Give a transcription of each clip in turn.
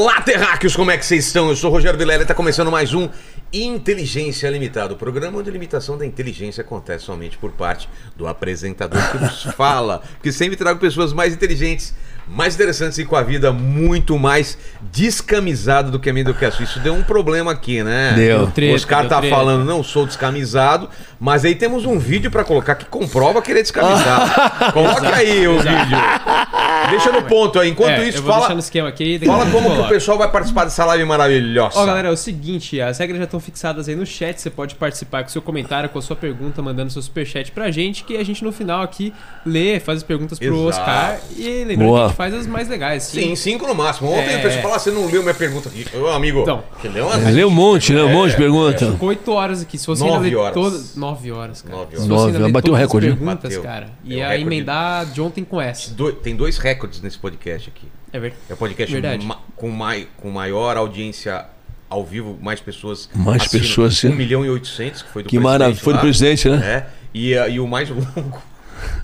Olá, terráqueos, como é que vocês estão? Eu sou o Rogério Vilela e está começando mais um Inteligência Limitada, o programa onde a limitação da inteligência acontece somente por parte do apresentador que nos fala, que sempre trago pessoas mais inteligentes, mais interessantes e com a vida muito mais descamisada do que a minha do que a sua. Isso deu um problema aqui, né? Deu. O Treta, Oscar deu tá treta. falando, não sou descamisado, mas aí temos um vídeo pra colocar que comprova que ele é descamisado. Coloque aí o vídeo. Deixa no ponto aí. Enquanto É, isso, eu vou fala, deixar no esquema aqui. fala como que o pessoal vai participar dessa live maravilhosa. Ó, galera, é o seguinte, as regras já estão fixadas aí no chat, você pode participar com seu comentário, com a sua pergunta, mandando seu superchat pra gente, que a gente no final aqui lê, faz as perguntas pro Exato. Oscar e lembrando Boa. que a gente faz as mais legais. Sim, cinco no máximo. Ontem É. o pessoal falou, ah, você não leu minha pergunta aqui. Ô, amigo, Então. que leu uma... Lê um monte, né? Um monte de pergunta. Ficou 8 horas aqui, se você Nove ainda ler horas. todas... 9 horas, cara. Nove horas. Nove, bateu o recorde, hein? perguntas, Bateu. cara, É ia recorde. emendar de ontem com essa. Tem dois recordes nesse podcast aqui. É verdade. É o podcast Verdade. ma- com, mai- com maior audiência ao vivo, mais pessoas. Mais assinam. pessoas, sim. 1 milhão e 800, que foi do Que presidente maravilha. Foi do presidente, né? É. E, e o mais longo,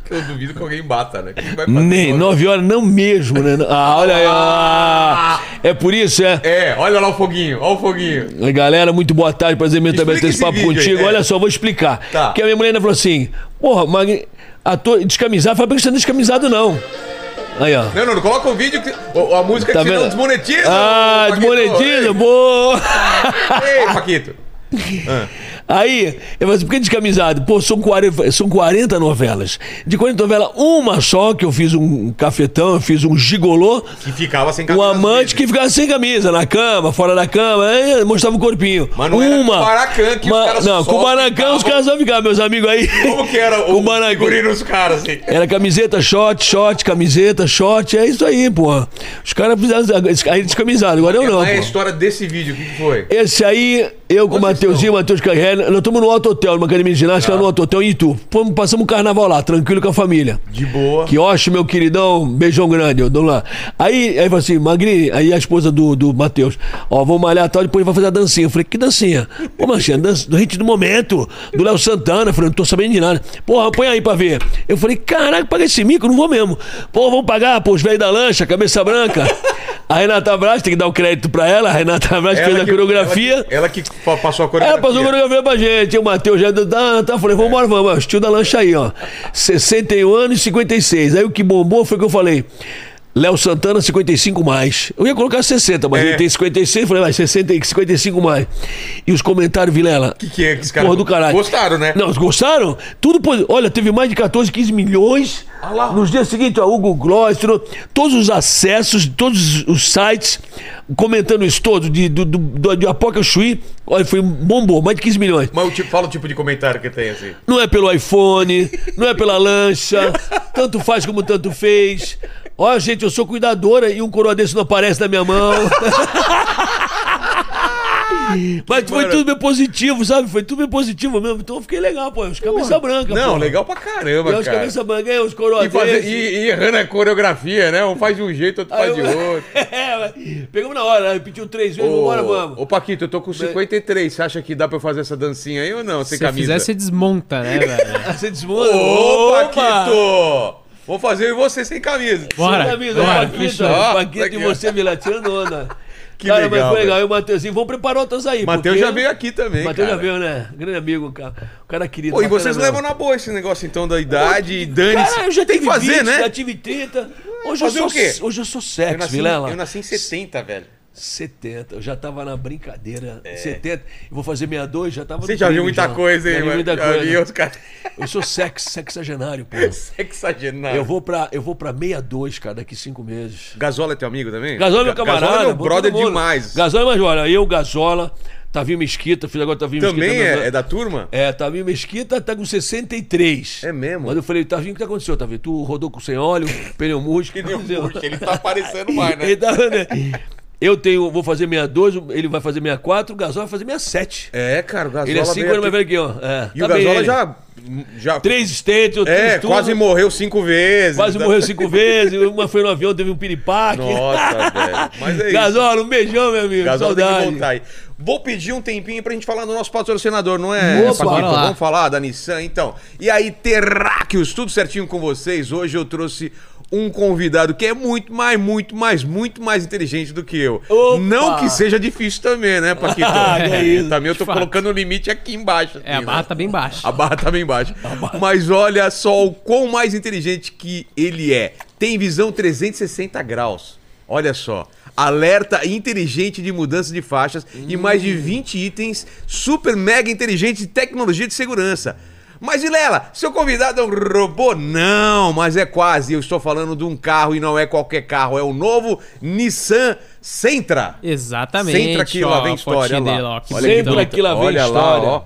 que eu duvido que alguém bata, né? Quem vai bater Nem, nove- nove horas não mesmo, né? Ah, olha aí. ah. É por isso, é. É, olha lá o foguinho, olha o foguinho. Galera, muito boa tarde, prazer mesmo também ter esse papo aí, contigo. é. Olha só, vou explicar. Tá. Porque a minha mulher ainda falou assim: porra, Magni, ator descamisado, fala pra que você não é descamisado, não. Aí, ó. Não, não, não coloca o vídeo, que, a música Tá que senão vendo? desmonetiza. Ah, desmonetiza, boa. Ei, Ei, Paquito. Aí, eu falei assim, por que descamisado? Pô, são 40, são 40 novelas. De 40 novelas, uma só que eu fiz um cafetão, eu fiz um gigolô. Que ficava sem Um camisa. às amante que ficava sem camisa, na cama, fora da cama, aí mostrava o corpinho. Mas não era com Uma. o Maracanã que os caras Não, com o ficavam- os caras só ficavam, meus amigos aí. Como que era o Maracanã. figurino dos caras, assim? Era camiseta, short, short, camiseta, short, é isso aí, pô. Os caras fizeram aí descamisado, agora eu não, Mas é a história desse vídeo, o que foi? Esse aí, eu com o Mateuzinho, Matheus Carreira, nós estamos no Alto Hotel, numa academia de ginástica, Tá. no Alto Hotel em Itu. Fomos, passamos um carnaval lá, tranquilo com a família. De boa. Que ótimo, meu queridão, um beijão grande, eu dou lá. Aí, aí falou assim, Magri, aí a esposa do, do Matheus, ó, vamos malhar tal, depois vai fazer a dancinha. Eu falei, que dancinha? Pô, Marcinha, dança do hit do momento, do Léo Santana. Eu falei, não tô sabendo de nada. Porra, põe aí pra ver. Eu falei, caraca, paga esse mico, não vou mesmo. Pô, vamos pagar, pô, os velhos da lancha, cabeça branca. A Renata Braz, tem que dar o crédito pra ela, a Renata Braz fez a que- coreografia. Ela que, ela que passou a coreografia. Ela passou a coreografia pra gente. O Matheus já tá, tá. Falei, vamos. ó, Estilo da lancha aí, ó. 61 anos e 56. Aí o que bombou foi que eu falei. Léo Santana, 55 mais. Eu ia colocar 60, mas É. ele tem 56, falei, vai, 60 e 55 mais. E os comentários, Vilela. Que que é que os caras Porra do caralho. gostaram, né? Não, gostaram? Tudo, olha, teve mais de 14, 15 milhões. Ah. Nos dias seguintes, ó, Hugo Gloss, todos os acessos, todos os sites, comentando isso todo, de, do, do, do, de Apoca Chuí, olha, foi bombou, mais de 15 milhões. Mas o tipo, fala o tipo de comentário que tem, assim. Não é pelo iPhone, não é pela lancha, tanto faz como tanto fez. Ó, gente, eu sou cuidadora e um coroa desse não aparece na minha mão. Mas foi mara- tudo bem positivo, sabe? Foi tudo bem positivo mesmo. Então eu fiquei legal, pô. Os cabeça branca, Não, pô. legal pra caramba, os cara. cabeça branca, e os coroa E, fazer, e, e errando a coreografia, né? Um faz de um jeito, outro faz Aí de eu- outro. É, mas pegamos na hora, né? repetiu três vezes, vambora, vamos. Ô, Paquito, eu tô com 53. Você acha que dá pra eu fazer essa dancinha aí ou não? Sem Se camisa? fizer, você desmonta, né, velho? Você desmonta. Ô, Opa! Paquito! Vou fazer eu e você sem camisa. Bora, Sem camisa, bora, Paquito, fechou. Ó, Paquito aqui, e você, Vila, tirando onda. Que cara, legal, mas foi legal. E o Matheusinho, vamos preparar outras aí. Matheus já veio aqui também, Matheus já veio, né? Grande amigo, cara. O cara querido. Pô, e vocês levam na boa esse negócio então da idade e dane-se. Cara, eu já Tem tive que fazer, 20, né? Já tive 30. Hoje eu Fazer sou, o quê? Hoje eu sou Eu sexo, nasci, Vilela. eu nasci em 70, velho. 70. Eu já tava na brincadeira. 70. Eu vou fazer 62, já tava É. Você já viu muita coisa, hein, já mano? muita Já coisa. os caras. Eu sou sex, sexagenário, pô. Sexagenário. Eu vou pra, eu vou pra 62, cara, daqui cinco meses. Gasola é teu amigo também? Gasola é meu camarada. Gasola é meu brother demais. Gasola é mais olha, eu, Gasola, Tavinho Mesquita, fiz agora Tavinho Também Mesquita. é, é da turma? É, Tavinho Mesquita tá com 63. É mesmo? Mas eu falei, Tavinho, o que aconteceu, Tavinho? Tu rodou com sem óleo, pneu murcho. Um bucho, ele tá aparecendo mais, né? Ele tá, né? Eu tenho, vou fazer 62, ele vai fazer 64, o Gasola vai fazer 67. É, cara, o Gasola Ele é 5 veio anos mais aqui- velho que eu. É, E tá o Gasola já... já... Três stentes, eu É, tudo. quase morreu cinco vezes. Quase Tá- morreu cinco vezes, uma foi no avião, teve um piripaque. Nossa, velho. Mas é isso. Gasola, um beijão, meu amigo. Gasola tem que Saudade. voltar aí. Vou pedir um tempinho pra gente falar do nosso patrocinador, não é, Opa, Paquito? Vamos falar da Nissan, então. E aí, terráqueos, tudo certinho com vocês. Hoje eu trouxe um convidado que é muito mais, muito mais, muito mais inteligente do que eu. Opa! Não que seja difícil também, né, Paquito? Ah, que isso. Também eu tô fato. colocando o limite aqui embaixo. É, a assim, barra né? tá bem baixa. A barra tá bem baixa. Mas olha só o quão mais inteligente que ele é. Tem visão 360 graus. Olha só. Alerta inteligente de mudança de faixas e mais de 20 itens super mega inteligentes de tecnologia de segurança. Mas Vilela, seu convidado é um robô? Não, mas é quase. Eu estou falando de um carro e não é qualquer carro. É o novo Nissan Sentra. Exatamente. Sentra aqui, ó, lá vem história. Olha dele, lá. ó, que Olha bonitão. aqui, lá vem Olha história. Lá, ó.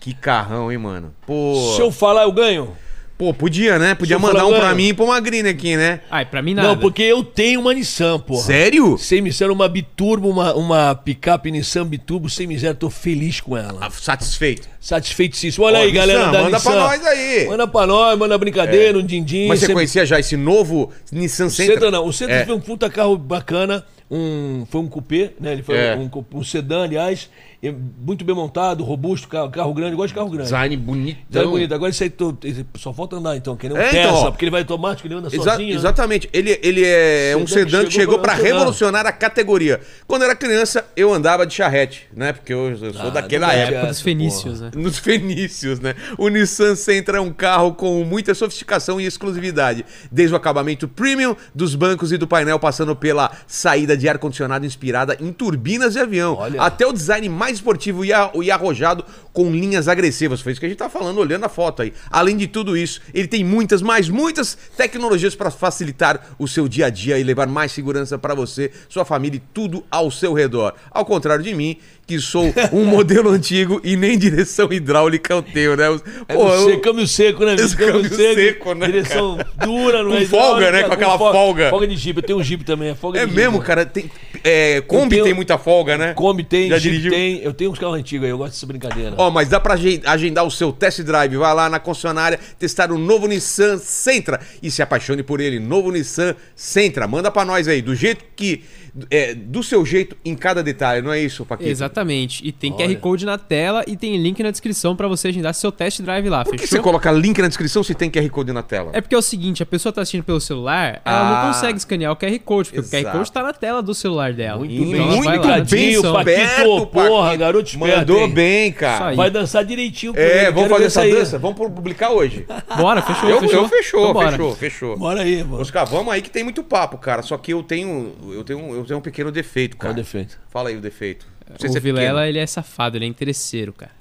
Que carrão, hein, mano? Pô. Se eu falar, eu ganho? Pô, podia, né? Podia mandar falar, um pra mim e pra uma green aqui, né? Ai, pra mim nada. Não, porque eu tenho uma Nissan, porra. Sério? Sem miséria, uma biturbo, uma, uma picape Nissan biturbo, sem miséria, tô feliz com ela. Ah, Satisfeito. Satisfeitíssimo. Olha Ó, aí, Nissan, galera da manda Nissan. pra nós aí. Manda pra nós, manda brincadeira, um din-din. Mas você sempre- conhecia já esse novo Nissan O Sentra? Sentra não. O Sentra É. foi um puta carro bacana. Um, foi um coupé, né? Ele foi É. um, cu- um sedã, aliás. Muito bem montado, robusto, carro, carro grande. Eu gosto de carro grande. Design bonitão. Design bonito. Agora isso aí tô- só falta andar então, que nem um É, então, Tesla, ó. porque ele vai automático, ele anda Exa- sozinho. né? exatamente. Ele, ele é um Sedã que sedã que chegou sedã. revolucionar a categoria. Quando eu era criança, eu andava de charrete, né? Porque eu, eu sou Ah, daquela época. época dos fenícios, né? Nos fenícios, né? O Nissan Sentra é um carro com muita sofisticação e exclusividade. Desde o acabamento premium dos bancos e do painel, passando pela saída de ar-condicionado inspirada em turbinas de avião. Olha. Até o design mais esportivo e, a- e arrojado com linhas agressivas. Foi isso que a gente tá falando olhando a foto aí. Além de tudo isso, ele tem muitas, mais muitas tecnologias para facilitar o seu dia a dia e levar mais segurança para você, sua família e tudo ao seu redor. Ao contrário de mim, que sou um modelo antigo e nem direção hidráulica eu tenho, né? É Pô, no eu- seco, câmbio seco, né? Esse Câmbio câmbio seco, né, Direção dura, não Com é folga, né? Com aquela folga. folga. Folga de Jeep. Eu tenho um Jeep também. É, folga É mesmo, Jeep. cara. Tem, é, Kombi tenho- tem muita folga, né? Kombi tem, Já dirigiu? tem. Eu tenho uns carros antigos aí, eu gosto dessa brincadeira. Ó, mas dá pra agen- agendar o seu test drive. Vai lá na concessionária testar o novo Nissan Sentra e se apaixone por ele. Novo Nissan Sentra. Manda pra nós aí, do jeito que. É, do seu jeito em cada detalhe, não é isso, Paquito? Exatamente. E tem Olha. QR Code na tela e tem link na descrição pra você agendar seu test drive lá, Por que fechou? você coloca link na descrição se tem QR Code na tela? É porque é o seguinte, a pessoa tá assistindo pelo celular, ela Ah. não consegue escanear o QR Code, porque o QR Exato. Code tá na tela do celular dela. Muito Então bem, muito lá bem, descrição. Paquito, porra, garoto esperto, Mandou hein? bem, cara. Vai dançar direitinho com É, ele, vamos quero fazer essa aí. dança. Vamos publicar hoje. Bora, fechou, Eu, fechou. eu fechou, Então bora. fechou, fechou. Bora aí, mano. Oscar, vamos aí que tem muito papo, cara. Só que eu tenho, eu tenho, eu tenho um pequeno defeito, Qual cara. é o defeito? Fala aí o defeito. O se é Vilela, pequeno. ele é safado, ele é interesseiro, cara.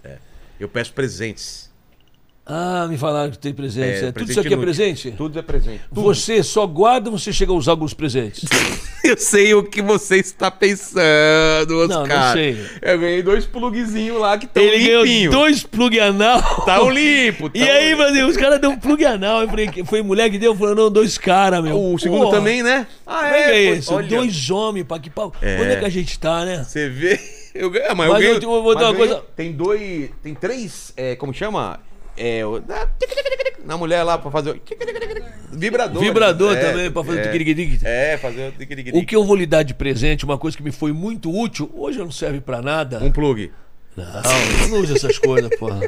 Eu peço presentes. Ah, me falaram que tem presente. É, É, Tudo presente isso aqui é presente? Tudo é presente. Tudo. Você só guarda ou você chega a usar alguns presentes? Eu sei o que você está pensando, Não, Oscar. não sei. Eu ganhei dois plugzinhos lá que estão Ele ganhou limpinhos. dois plug anal. Tão limpo. E tão aí, limpo. Brasil, os caras deu um plug anal. Eu falei, foi mulher que deu? Falou, não, dois caras, meu. O segundo também, né? Ah, é é pô, isso? olha, Dois homens, pá, que pau. É. Onde é que a gente tá, né? Você vê. Eu ganhei, mas, Mas eu te- eu vou dar mas uma coisa- Tem dois. Tem três. É, como chama? É. o- Na mulher lá pra fazer o. Vibrador. Vibrador É, também, pra fazer o é. tiquiriquitiqui. É, fazer o. O que eu vou lhe dar de presente, uma coisa que me foi muito útil, hoje não serve pra nada. Um plug. Não, eu não uso essas coisas, porra.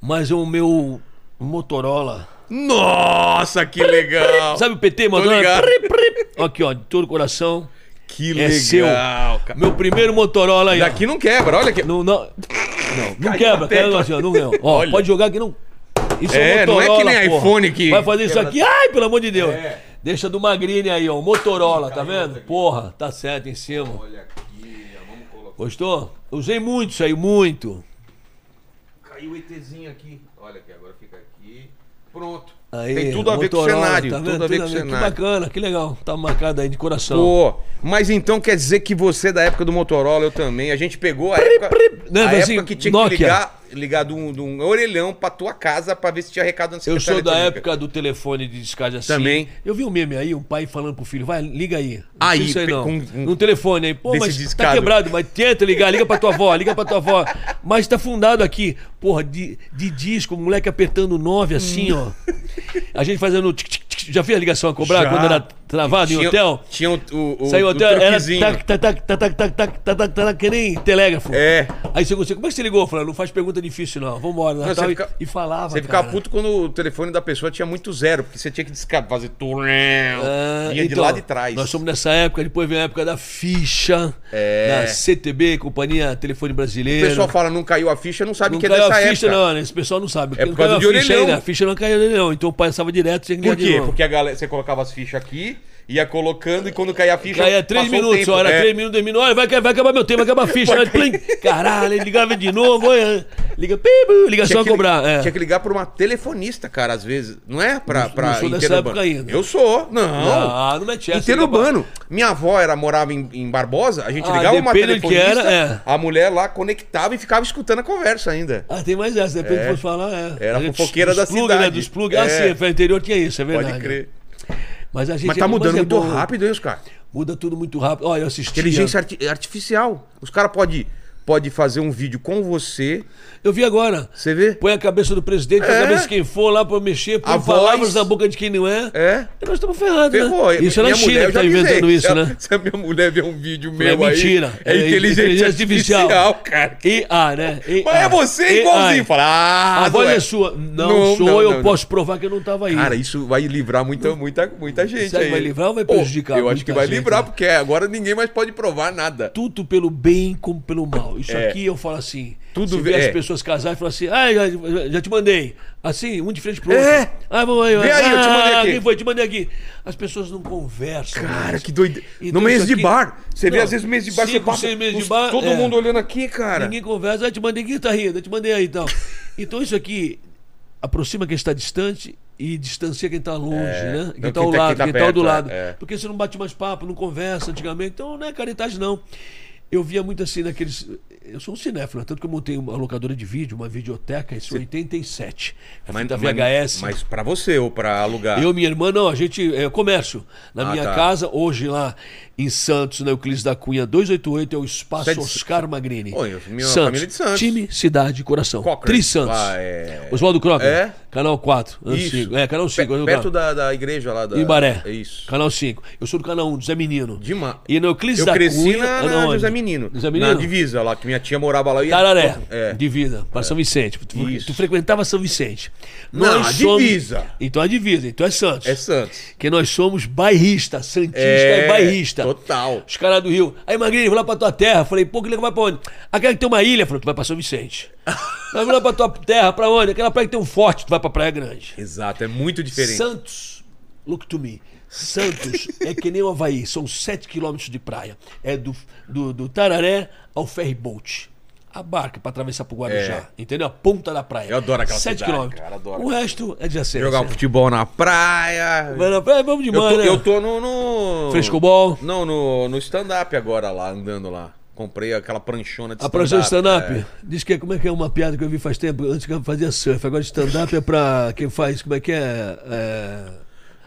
Mas o meu Motorola. Nossa, que legal! Sabe o PT, mandando? Aqui, ó, de todo o coração. Que É legal, seu. cara. Meu primeiro Motorola aí. ó. Daqui não quebra, olha aqui. Não, não, não, não quebra, quebra assim, ó, não ganhou. Ó, Olha. pode jogar que não. Isso É, é, não é Motorola, que nem porra. iPhone que Vai fazer isso aqui, ai, pelo amor de Deus. É. Deixa do Magrini aí, ó, Motorola, tá vendo? Porra, tá certo em cima. Olha aqui, vamos colocar. Gostou? Usei muito isso aí, muito. Caiu o ETzinho aqui. Olha aqui, agora fica aqui. Pronto. Aí, Tem tudo a ver com o cenário. tá tudo a ver com o Que cenário. bacana, que legal. Tá marcado aí de coração. Pô, mas então quer dizer que você é da época do Motorola, eu também. A gente pegou a época, Né, a assim, época que tinha Nokia. que ligar, ligar de um, um orelhão pra tua casa pra ver se tinha recado na Eu sou da época do telefone de descarte assim. Também. Eu vi um meme aí, um pai falando pro filho, vai, liga aí. Não Aí, isso aí pe- não. com- um- No telefone aí. Pô, mas discado. tá quebrado, mas tenta ligar, liga pra tua avó, liga pra tua avó. Mas tá fundado aqui. Porra, de, de disco, moleque apertando 9 assim, ó. A gente fazendo tic, tic, tic. Já fez a ligação a cobrar Já. quando era travado em hotel. Tinha o, o, o, Saiu o hotel, era tac, tac, tac, tac, tac, tac, tac, tac, tac, tac, que nem telégrafo. É. Aí você, como é que você ligou? Eu falei, não faz pergunta difícil não, vambora. Não, Natal, e- e, falava, Você ficava puto quando o telefone da pessoa tinha muito zero, porque você tinha que desca- fazer. Ah, Vinha de então, lá de trás. Nós somos nessa época, depois vem a época da ficha, É. da CTB, Companhia Telefone O Brasileira. pessoal fala, não caiu a ficha, não sabe não que é caiu dessa a ficha, época. não, né? Esse pessoal não sabe. É Não por causa caiu de ficha orelhão. a ficha não caiu orelhão. Então o pai passava direto, tinha que Por quê? Porque a galera, você colocava as fichas aqui, ia colocando e quando caía a ficha. Caía três minutos, tempo. era É. três minutos, dois minutos. Olha, vai, vai acabar meu tempo, vai acabar a ficha. Vai plim. Caralho, ele ligava de novo. Olha, liga, pibu, ligação a cobrar. É. tinha que ligar pra uma telefonista, cara, às vezes. Não é? Pra, pra não sou dessa época ainda. Eu sou. Não. Ah, não mete essa. Interurbano. Minha avó era, morava em, em Barbosa, a gente Ah, ligava uma depende telefonista, era, é. a mulher lá conectava e ficava escutando a conversa ainda. Ah, tem mais essa, depois É. que fosse falar, é. Era a fofoqueira da plug, cidade. Né, dos plug. Ah, É. sim, foi interior tinha isso, é verdade. Pode crer. Mas a gente Mas tá mudando é muito bom. rápido, hein, os caras? Muda tudo muito rápido. Olha, eu assisti. Inteligência arti- artificial. Os caras podem pode fazer um vídeo com você. Eu vi agora. Você vê? Põe a cabeça do presidente, É. a cabeça de quem for lá pra mexer, põe A palavras voz. na boca de quem não é. É. E nós estamos ferrados, Ferrou. né? Isso é na China que tá inventando Se isso, a- né? Se a minha mulher ver um vídeo É meu mentira. aí, é inteligência, artificial, cara. IA, né? Mas é você igualzinho. Fala, ah, A voz não é sua. Não, Não, sou, não, eu não, posso provar que eu não tava aí. Cara, isso vai livrar muita, muita, muita gente que aí. vai livrar ou vai prejudicar Eu acho que vai livrar, né? porque agora ninguém mais pode provar nada. tudo pelo bem como pelo mal. Isso É. aqui eu falo assim. Tudo vê vê- as é. pessoas casarem e falam assim, ah, já, já te mandei. Assim, um de frente pro outro. É. Ah, vamos aí. Vê aí, eu te mandei ah, aqui. Quem foi? Te mandei aqui. As pessoas não conversam. Cara, mais. que doido. Então no mês isso de aqui- bar. Você vê, Não, às vezes, no mês de bar, você cinco, passa seis meses de bar, todo é. mundo olhando aqui, cara. Ninguém conversa. Ah, te mandei aqui, tá rindo. Eu te mandei aí então. então isso aqui aproxima quem está distante e distancia quem está longe, né? Quem está ao tá- lado, quem tá quem está ao do lado. é, é. Porque você não bate mais papo, não conversa antigamente. Então não é caridade, não. Eu via muito assim naqueles. Eu sou um cinéfilo, tanto que eu montei uma locadora de vídeo, uma videoteca, isso em 87. Mas, mas- VHS. Mas pra você ou pra alugar? Eu e minha irmã, não, a gente. É comércio. Na Ah, minha tá. casa, hoje lá em Santos, na Euclides da Cunha 288, é o Espaço é de- Oscar Magrini. Oi, eu- minha família é de Santos. Time, cidade, coração. Cocker. Tri Santos. Ah, é. Oswaldo Crocker. É? Canal 4. Isso. Antigo. É, canal 5. Pe- canal perto 4. da, da igreja lá da. Em Baré. É isso. Canal 5. Eu sou do canal 1, do Zé Menino. Dima- E no Euclides Eu da cresci Cunha. na, ah, na? José Menino. José Menino? Na divisa lá, que minha tia morava lá. ia- Tararé, É. divisa, para São Vicente. Tu, Isso. tu frequentava São Vicente. Não, a divisa. Então a divisa, então é Santos. É Santos. Que nós somos bairrista, Santista é, bairrista. Total. Os caras do Rio. Aí, Magrinho, vou lá pra tua terra. Falei, pô, que legal, vai pra onde? Aquela que tem uma ilha. Falei, tu vai pra São Vicente. Aí, vou lá pra tua terra, pra onde? Aquela praia que tem um forte, tu vai pra Praia Grande. Exato, é muito diferente. Santos, look to me. Santos é que nem o Havaí, são 7 quilômetros de praia. É do, do, do Tararé ao ferryboat. A barca pra atravessar pro Guarujá, entendeu? A ponta da praia. É. Eu adoro aquela 7 cidade, quilômetros. cara, adoro. O resto é adjacência. Jogar um futebol na praia. Vai na praia, vamos Eu demais, tô, né? eu tô no. no... Frescobol. Não, no, no stand-up agora lá, andando lá. Comprei aquela pranchona de A professora de stand-up é. diz que é, como é que é uma piada que eu vi faz tempo, antes que eu fazia surf. Agora stand-up é pra quem faz, como é que é? É,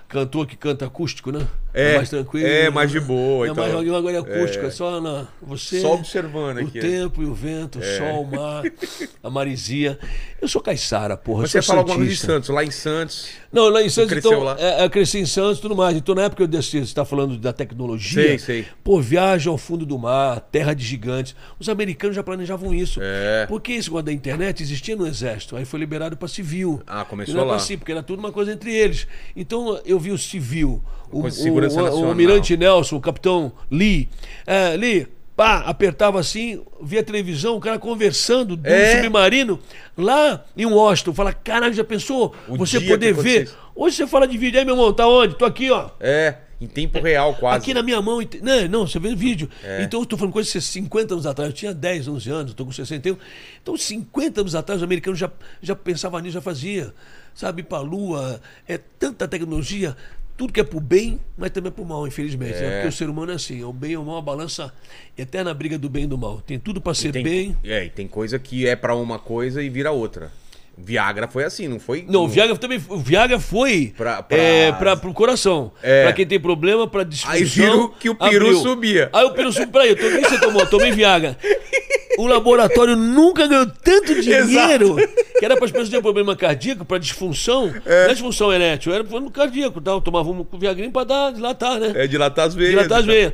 Cantor que canta acústico, né? É, mais tranquilo. é, mais de boa, É então. mais agora é acústico, é, só na. Você. Só observando O aqui. É. tempo e o vento, o sol, o mar, a marisia. Eu sou caiçara, porra. Você eu sou fala alguma coisa de. Santos, lá em Santos. Não, lá em Santos, cresceu então, lá? é, eu cresci em Santos e tudo mais. Então, na época eu desci, você está falando da tecnologia. Sei, sei. Pô, viagem ao fundo do mar, terra de gigantes. Os americanos já planejavam isso. É. Porque esse negócio da internet existia no exército. Aí foi liberado para civil. Ah, começou não é lá. porque era tudo uma coisa entre eles. Então, eu vi o civil, o, o, o, o almirante Nelson, o capitão Lee. É, Lee, pá, apertava assim, via televisão, o cara conversando do É. submarino lá em Washington. Fala, caralho, já pensou? O você poder ver. Hoje você fala de vídeo, aí meu irmão, tá onde? Tô aqui, ó. É, em tempo real quase. Aqui na minha mão. Não, não, você vê o vídeo. É. Então eu tô falando coisa de 50 anos atrás. Eu tinha 10, 11 anos, tô com 61. Então, 50 anos atrás, os americanos já, já pensavam nisso, já fazia. Sabe, ir pra lua. É tanta tecnologia. Tudo que é pro bem, mas também é pro mal, infelizmente. né? É. Porque o ser humano é assim. É o bem e o mal, a balança eterna briga do bem e do mal. Tem tudo pra ser tem, bem. É, e tem coisa que é pra uma coisa e vira outra. Viagra foi assim, não foi? Não, o Viagra também. O Viagra foi Pra- pra- É, pra, pro coração. É. Pra quem tem problema, pra disfunção. Aí viram que o peru abriu. subia. Aí o peru subiu. Peraí, eu tomei, você tomou? Tomei Viagra. o laboratório nunca ganhou tanto dinheiro que era para as pessoas terem problema cardíaco, para disfunção. Não é disfunção erétil, era problema cardíaco. Tal. Tomava um viagrinho para dar, dilatar, né? É dilatar as veias. Dilatar as veias.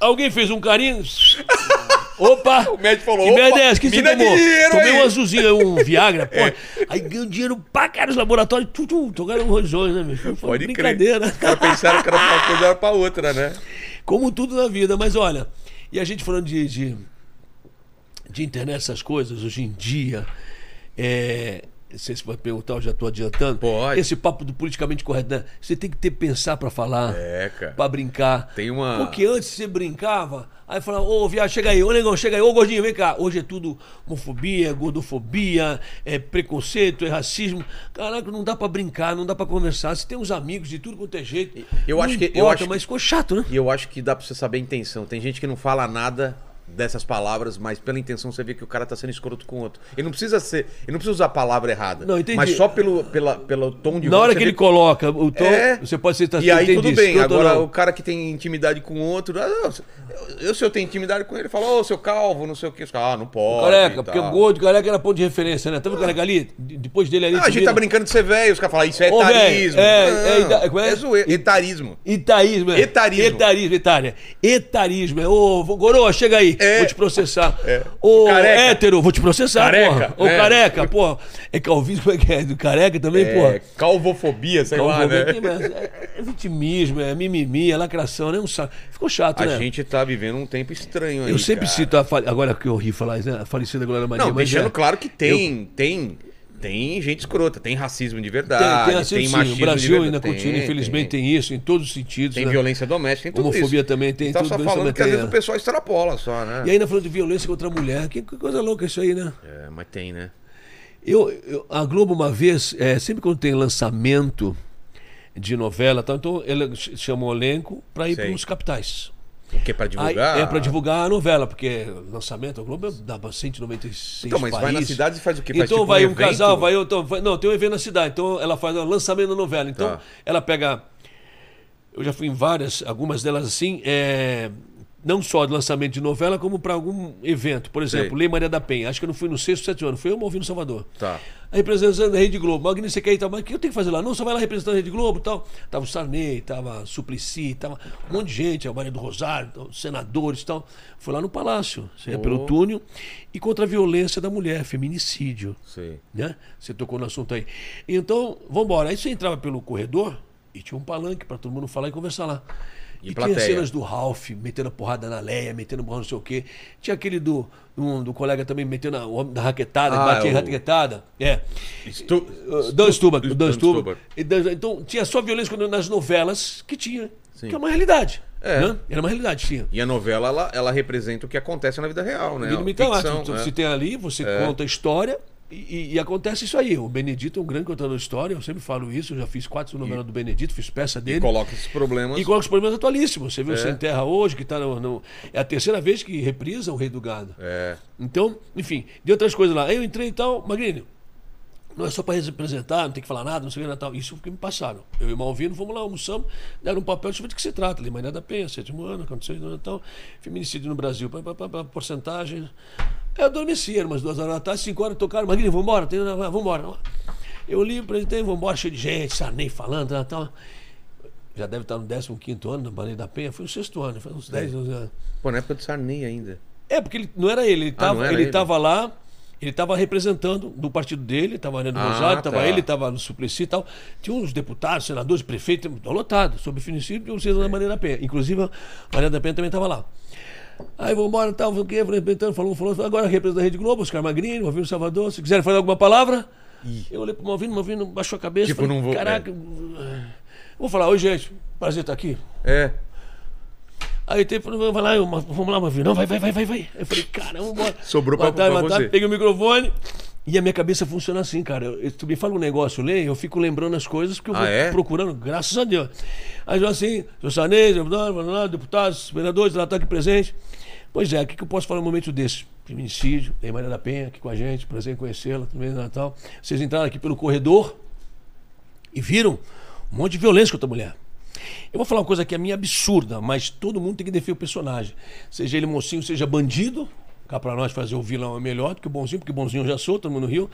Alguém fez um carinho. Opa! O médico falou, Que merda "Opa, é essa? que você tomou? Tomei aí." É. um azulzinho, um Viagra, pô. Aí ganhou dinheiro pra cara os laboratórios. Tum, tum, tocaram rojões, né, bicho? Foi Pode brincadeira. crer. Os caras pensaram que era pra uma coisa era pra outra, né? Como tudo na vida. Mas olha, e a gente falando de, de, de internet, essas coisas, hoje em dia, é. Não sei se vai perguntar, eu já estou adiantando. Pode. Esse papo do politicamente correto, né? Você tem que ter pensar pra falar. É, cara. Pra brincar. Tem uma- Porque antes você brincava, aí falava, ô viado, chega aí, ô negão, chega aí, ô gordinho, vem cá. Hoje é tudo homofobia, gordofobia, é preconceito, é racismo. Caraca, não dá pra brincar, não dá pra conversar. Você tem uns amigos de tudo quanto é jeito. Eu Não acho que- eu importa, acho mas ficou chato, né? E eu acho que dá pra você saber a intenção. Tem gente que não fala nada dessas palavras, mas pela intenção você vê que o cara tá sendo escroto com o outro. Ele não precisa ser. Ele não precisa usar a palavra errada. Não, entendi. Mas só pelo, pela, pelo tom de Na hora que ele coloca o tom, É. você pode ser E aí tudo bem. escroto Agora o cara que tem intimidade com o outro. ah, não, Eu, se eu tenho intimidade com ele, fala, ô, seu calvo, não sei o que. Ah, não pode. Careca, e porque o gordo, careca era ponto de referência, né? Tá vendo o careca ali? De- Depois dele ali. Não, a gente subindo. tá brincando de ser velho. Os caras falam, isso é Ô, etarismo. é, Não, é é? é zoeira. Etarismo. Itaísmo, é. Etarismo. Etarismo, etária. Etarismo, é. Ô, Gorô, chega aí. É. Vou te processar. É. Ô, Careca. hétero, vou te processar, Careca, porra. Ô, é. careca, pô. É calvície, como é que é? Do careca também, É, porra. calvofobia, sei lá, Calvo- né? é, é vitimismo, é mimimi, é lacração, né? Um saco. Ficou chato, A né? gente tá vivendo um tempo estranho aí. Eu sempre cara. cito, a, fa- agora que eu ri falar né? a falecida Glória Maria. Não, mas deixando é- claro que tem, tem, tem gente escrota, tem racismo de Tem, verdade, tem, tem, assim, sim, machismo o Brasil ainda continua, infelizmente, tem, isso em todos os sentidos. Tem né? violência doméstica, tem tudo Homofobia isso. também tem, Tá tudo só falando que às tem, vezes o pessoal extrapola só, né? E ainda falando de violência contra a mulher, que, coisa louca isso aí, né? É, mas tem, né? Eu, eu- a Globo uma vez, é, sempre quando tem lançamento de novela, então ele ch- chama o elenco para ir para os capitais. O que é pra Aí, divulgar? é para divulgar a novela, porque lançamento, a Globo dá pra 196 Então, mas vai países. na cidade e faz o quê? Faz Então tipo vai um, evento? casal, vai então, vai- não, tem um evento na cidade, então ela faz o lançamento da novela. Então Tá. ela pega, eu já fui em várias, algumas delas assim, é, não só de lançamento de novela, como para algum evento. Por exemplo, Sei. Lei Maria da Penha. Acho que eu não fui no sexto, sétimo ano, fui eu ouvi no Salvador. Tá. A representante da Rede Globo, Magno, você quer ir tal, mas o que eu tenho que fazer lá? Não, só vai lá representando a Rede Globo e tal. Tava o Sarney, tava Suplicy, tava um monte de gente, a Maria do Rosário, senadores e tal. Fui lá no Palácio, você ia pelo Oh. túnel, e contra a violência da mulher, feminicídio Sei. né? Você tocou no assunto aí. Então, vamos embora. Aí você entrava pelo corredor e tinha um palanque para todo mundo falar e conversar lá. E E, tinha cenas do Ralph metendo a porrada na Leia, metendo porrada não sei o quê. Tinha aquele do, um, do colega também metendo a, o homem da raquetada, Ah, batia o- raquetada. É. Estu... Uh, Dan Stuba, Dan Então, tinha só violência quando- nas novelas que tinha. Sim. Que é uma realidade. É. né? Era uma realidade, tinha. E a novela, ela, ela representa o que acontece na vida real, né? Então, Ficção, tu- né? Se tem ali, você É. conta a história e, e- e acontece isso aí. O Benedito é um grande contador de história, eu sempre falo isso, eu já fiz quatro novelas do Benedito, fiz peça E dele. coloca esses problemas. E coloca os problemas atualíssimos. Você viu É. Sem Terra hoje, que está no, no- É a terceira vez que reprisa o Rei do Gado. É. Então, enfim, de outras coisas lá. Aí eu entrei e tal, Magrinho, não é só para representar, não tem que falar nada, não sei o que, Natal. Isso que me passaram. Eu e o Malvino fomos lá, almoçamos, deram um papel, deixa eu ver de que se trata. Lei Maria da Penha, sétimo ano, aconteceu e Natal, feminicídio no Brasil, pá, pá, pá, pá, porcentagem. Aí eu adormeci, umas duas horas da tarde, cinco horas tocaram, Magrinho, vamos embora, tem, vamos embora. Eu li, apresentei, vamos embora, cheio de gente, Sarney falando, Natal. Já deve estar no 15 ano da Maria da Penha, foi o sexto ano, foi uns 10, 11 anos. Pô, na época do Sarney ainda. É, porque ele, não era ele, ele Ah, estava era ele lá, ele estava representando do partido dele, estava Arena do Ah, Rosário, estava tá. ele, estava no Suplicy e tal. Tinha uns deputados, senadores, prefeitos, estão lotados, sobre feminicídio e vocês da Maria da Penha. Inclusive, a Maria da Penha também estava lá. Aí vamos embora, tal, o quê? Representando, falou, falou, agora representando a Rede Globo, Oscar Magrini, Malvino Salvador, se quiserem falar alguma palavra. Eu olhei pro Malvino, Malvino baixou a cabeça. Tipo, falei, não vou- Caraca, vou falar, oi gente, prazer estar aqui. É. Aí tem, falou, vai lá, vamos lá, Malvino. Não, vai, vai, vai, vai, vai. Eu falei, caramba, embora. Sobrou pra- tarde, pra boa tarde. você. Peguei o microfone e a minha cabeça funciona assim, cara. Eu, tu me fala um negócio, lê, eu fico lembrando as coisas que eu Ah, vou é? procurando, graças a Deus. Aí eu assim, seu Sanês, deputados, vereadores, ela está aqui presente. Pois é, o que, que eu posso falar num momento desse? Feminicídio, tem Maria da Penha aqui com a gente, prazer em conhecê-la, também no Natal. Vocês entraram aqui pelo corredor e viram um monte de violência contra a mulher. Eu vou falar uma coisa que é minha absurda, mas todo mundo tem que defender o personagem. Seja ele mocinho, seja bandido, Cá pra nós fazer o vilão é melhor do que o bonzinho, porque o bonzinho eu já sou, todo mundo no Rio.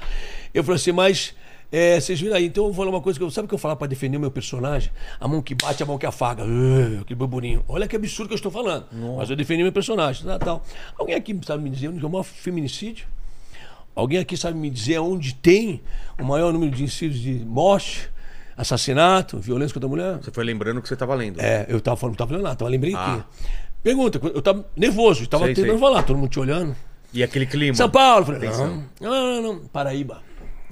Eu falei assim, mas. é, vocês viram aí, então eu vou falar uma coisa que eu. Sabe o que eu falar pra defender o meu personagem? A mão que bate, a mão que afaga. Uh, aquele burburinho. Olha que absurdo que eu estou falando. Mas eu defendi meu personagem. Tá, tal. Alguém aqui sabe me dizer onde é o maior feminicídio? Alguém aqui sabe me dizer onde tem o maior número de incídios de morte, assassinato, violência contra a mulher? Você foi lembrando que você tava lendo. É, eu tava falando, não tava falando nada, tava lembrei Ah. Pergunta, eu tava nervoso, tava Sei, tentando sei. falar, todo mundo te olhando. E aquele clima. São Paulo, falei, não, não, não, não, Paraíba.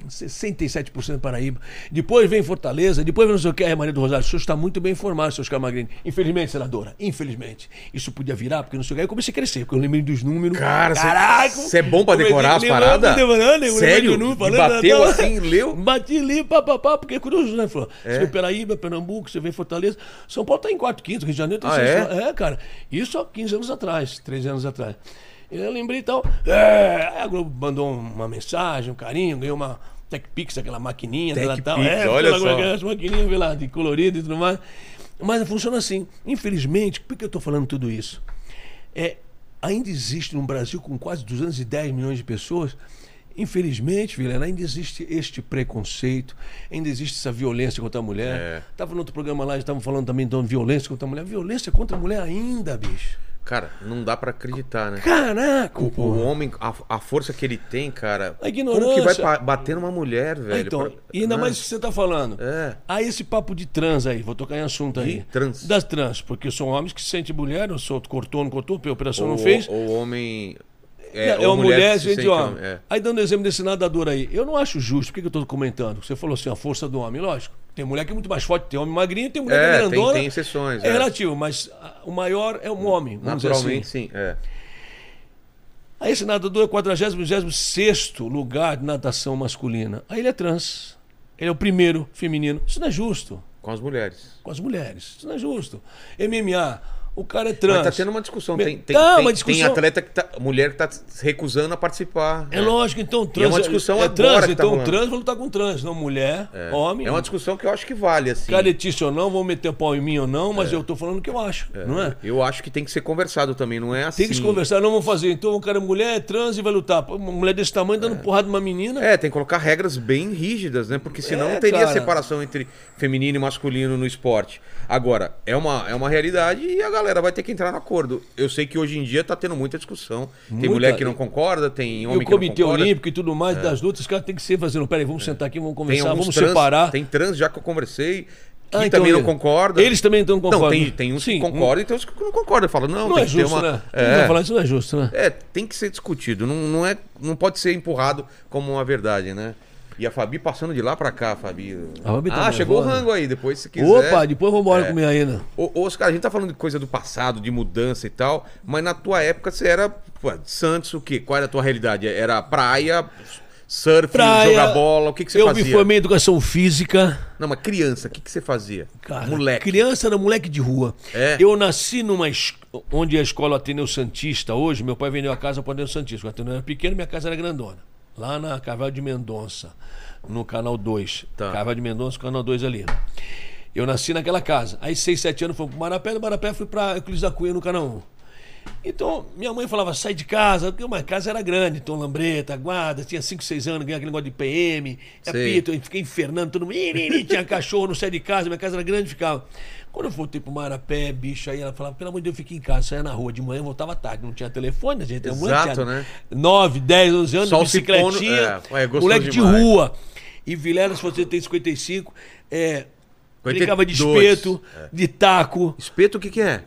67% Paraíba. Depois vem Fortaleza, depois vem não sei o que, é Maria do Rosário. O senhor está muito bem informado, senhor Oscar Magrini. Infelizmente, senadora, infelizmente. Isso podia virar, porque não sei o que. Aí eu comecei a crescer, porque eu lembrei dos números. Cara, Caraca! cê é bom pra decorar as paradas? lembrando, lembrando, Sério? E falando, bateu não. assim, leu? Bati ali, papapá, porque é curioso, né? Falou, É. Você vê Paraíba, Pernambuco, você vê Fortaleza. São Paulo tá em quarto, quinto, Rio de Janeiro tem Ah, seis. é? É, cara. Isso há 15 anos atrás, 13 anos atrás. Eu lembrei e tal. É, a Globo mandou uma mensagem, um carinho, ganhou uma TechPix, aquela maquininha dela e tal. TechPix, É, olha aquela- só. aquelas maquininhas vê lá, de colorido e tudo mais. Mas funciona assim. Infelizmente, por que eu estou falando tudo isso? É, ainda existe no Brasil, com quase 210 milhões de pessoas, infelizmente, Vilela, ainda existe este preconceito, ainda existe essa violência contra a mulher. É. Tava no outro programa lá, estavam falando também de violência contra a mulher. Violência contra a mulher ainda, bicho. Cara, não dá pra acreditar, né? Caraca, O, o homem, a, a força que ele tem, cara. A Como que vai ignorância. bater numa mulher, velho? então, Pra- e ainda mais o que você tá falando. É. Aí esse papo de trans aí, vou tocar em assunto aí. De trans? Das trans, porque são homens que se sentem mulher, eu sou cortou, não cortou, a operação não Ou- fez. Ou homem. É, ou uma mulher, que se gente, sente ó. homem, é. Aí dando exemplo desse nadador aí, eu não acho justo. Por que, que eu tô comentando? Você falou assim, a força do homem, lógico. Tem mulher que é muito mais forte, tem homem magrinho, tem mulher É, que é tem- grandona. tem exceções, É, é. relativo, mas o maior é um homem. Vamos Naturalmente, assim. sim. É. Aí esse nadador é 46 lugar de natação masculina. Aí ele é trans. Ele é o primeiro feminino. Isso não é justo. Com as mulheres. Com as mulheres. Isso não é justo. MMA, o cara é trans. Mas tá tendo uma discussão. Tem, tem, Tá, tem, uma tem discussão. atleta que tá. Mulher que tá recusando a participar. É lógico, então trans. E é uma discussão é agora trans, tá então rolando. trans vai lutar com trans, não mulher, homem. É uma discussão que eu acho que vale, assim. Caretício ou não, vão meter pau em mim ou não, mas eu tô falando o que eu acho, não é? Eu acho que tem que ser conversado também, não é assim. Tem que se conversar, não vão fazer. Então o cara é mulher, é trans e vai lutar. Uma mulher desse tamanho dando porrada numa menina. É, tem que colocar regras bem rígidas, né? Porque senão É, não teria cara. separação entre feminino e masculino no esporte. Agora, é uma, é uma realidade e a galera vai ter que entrar no acordo. Eu sei que hoje em dia tá tendo muita discussão. Tem Muita. mulher que não concorda, tem homem o que não Comitê concorda. Olímpico e tudo mais das lutas, os caras têm que ser fazendo. Peraí, vamos sentar aqui, vamos Tem conversar, vamos trans, separar. Tem trans já que eu conversei, que Ah, então também não ele- concorda. Eles também estão Não, concordando. tem, tem uns Sim, que concordam e tem uns que não concordam. Falam, não, Não tem é que ter justo, uma. né? É. Não falar isso não é justo, né? É, tem que ser discutido. Não, não, é, não pode ser empurrado como uma verdade, né? E a Fabi passando de lá pra cá, Fabi. Fabi tá ah, chegou o rango aí, depois se quiser. Opa, depois vamos embora É. comer ainda. Ô, Oscar, a gente tá falando de coisa do passado, de mudança e tal, mas na tua época você era pô, Santos, o quê? Qual era a tua realidade? Era praia, surf, Praia, jogar bola, o que, que você eu fazia? me formei em educação física. Não, mas criança, o que, que você fazia? Cara, Moleque. criança era moleque de rua. É? Eu nasci numa es... onde a escola Ateneu Santista hoje, meu pai vendeu a casa para o Ateneu Santista. O Ateneu era pequeno, minha casa era grandona. Lá na Carvalho de Mendonça, no canal 2. Tá. Carvalho de Mendonça, canal 2 ali. Eu nasci naquela casa. Aí, 6, 7 anos, fui pro Marapé, do Marapé fui para Euclides da Cunha, no canal 1. Então, minha mãe falava, sai de casa, porque uma casa era grande, então lambreta, guarda, tinha 5, 6 anos, ganhava aquele negócio de PM, apito, eu fiquei infernando todo mundo, tinha cachorro, não sai de casa, minha casa era grande, ficava. Quando eu voltei pro Marapé, bicho, aí ela falava, pelo amor de Deus, eu fiquei em casa, saia na rua de manhã, voltava tarde, não tinha telefone, a gente era Exato, tinha né? 9, 10, 11 anos, Sol bicicletinha, pondo- é, gostoso moleque demais. de rua. E Vilela, se você tem 55, é, brincava de 52, espeto, de taco, Espeto o que, que é?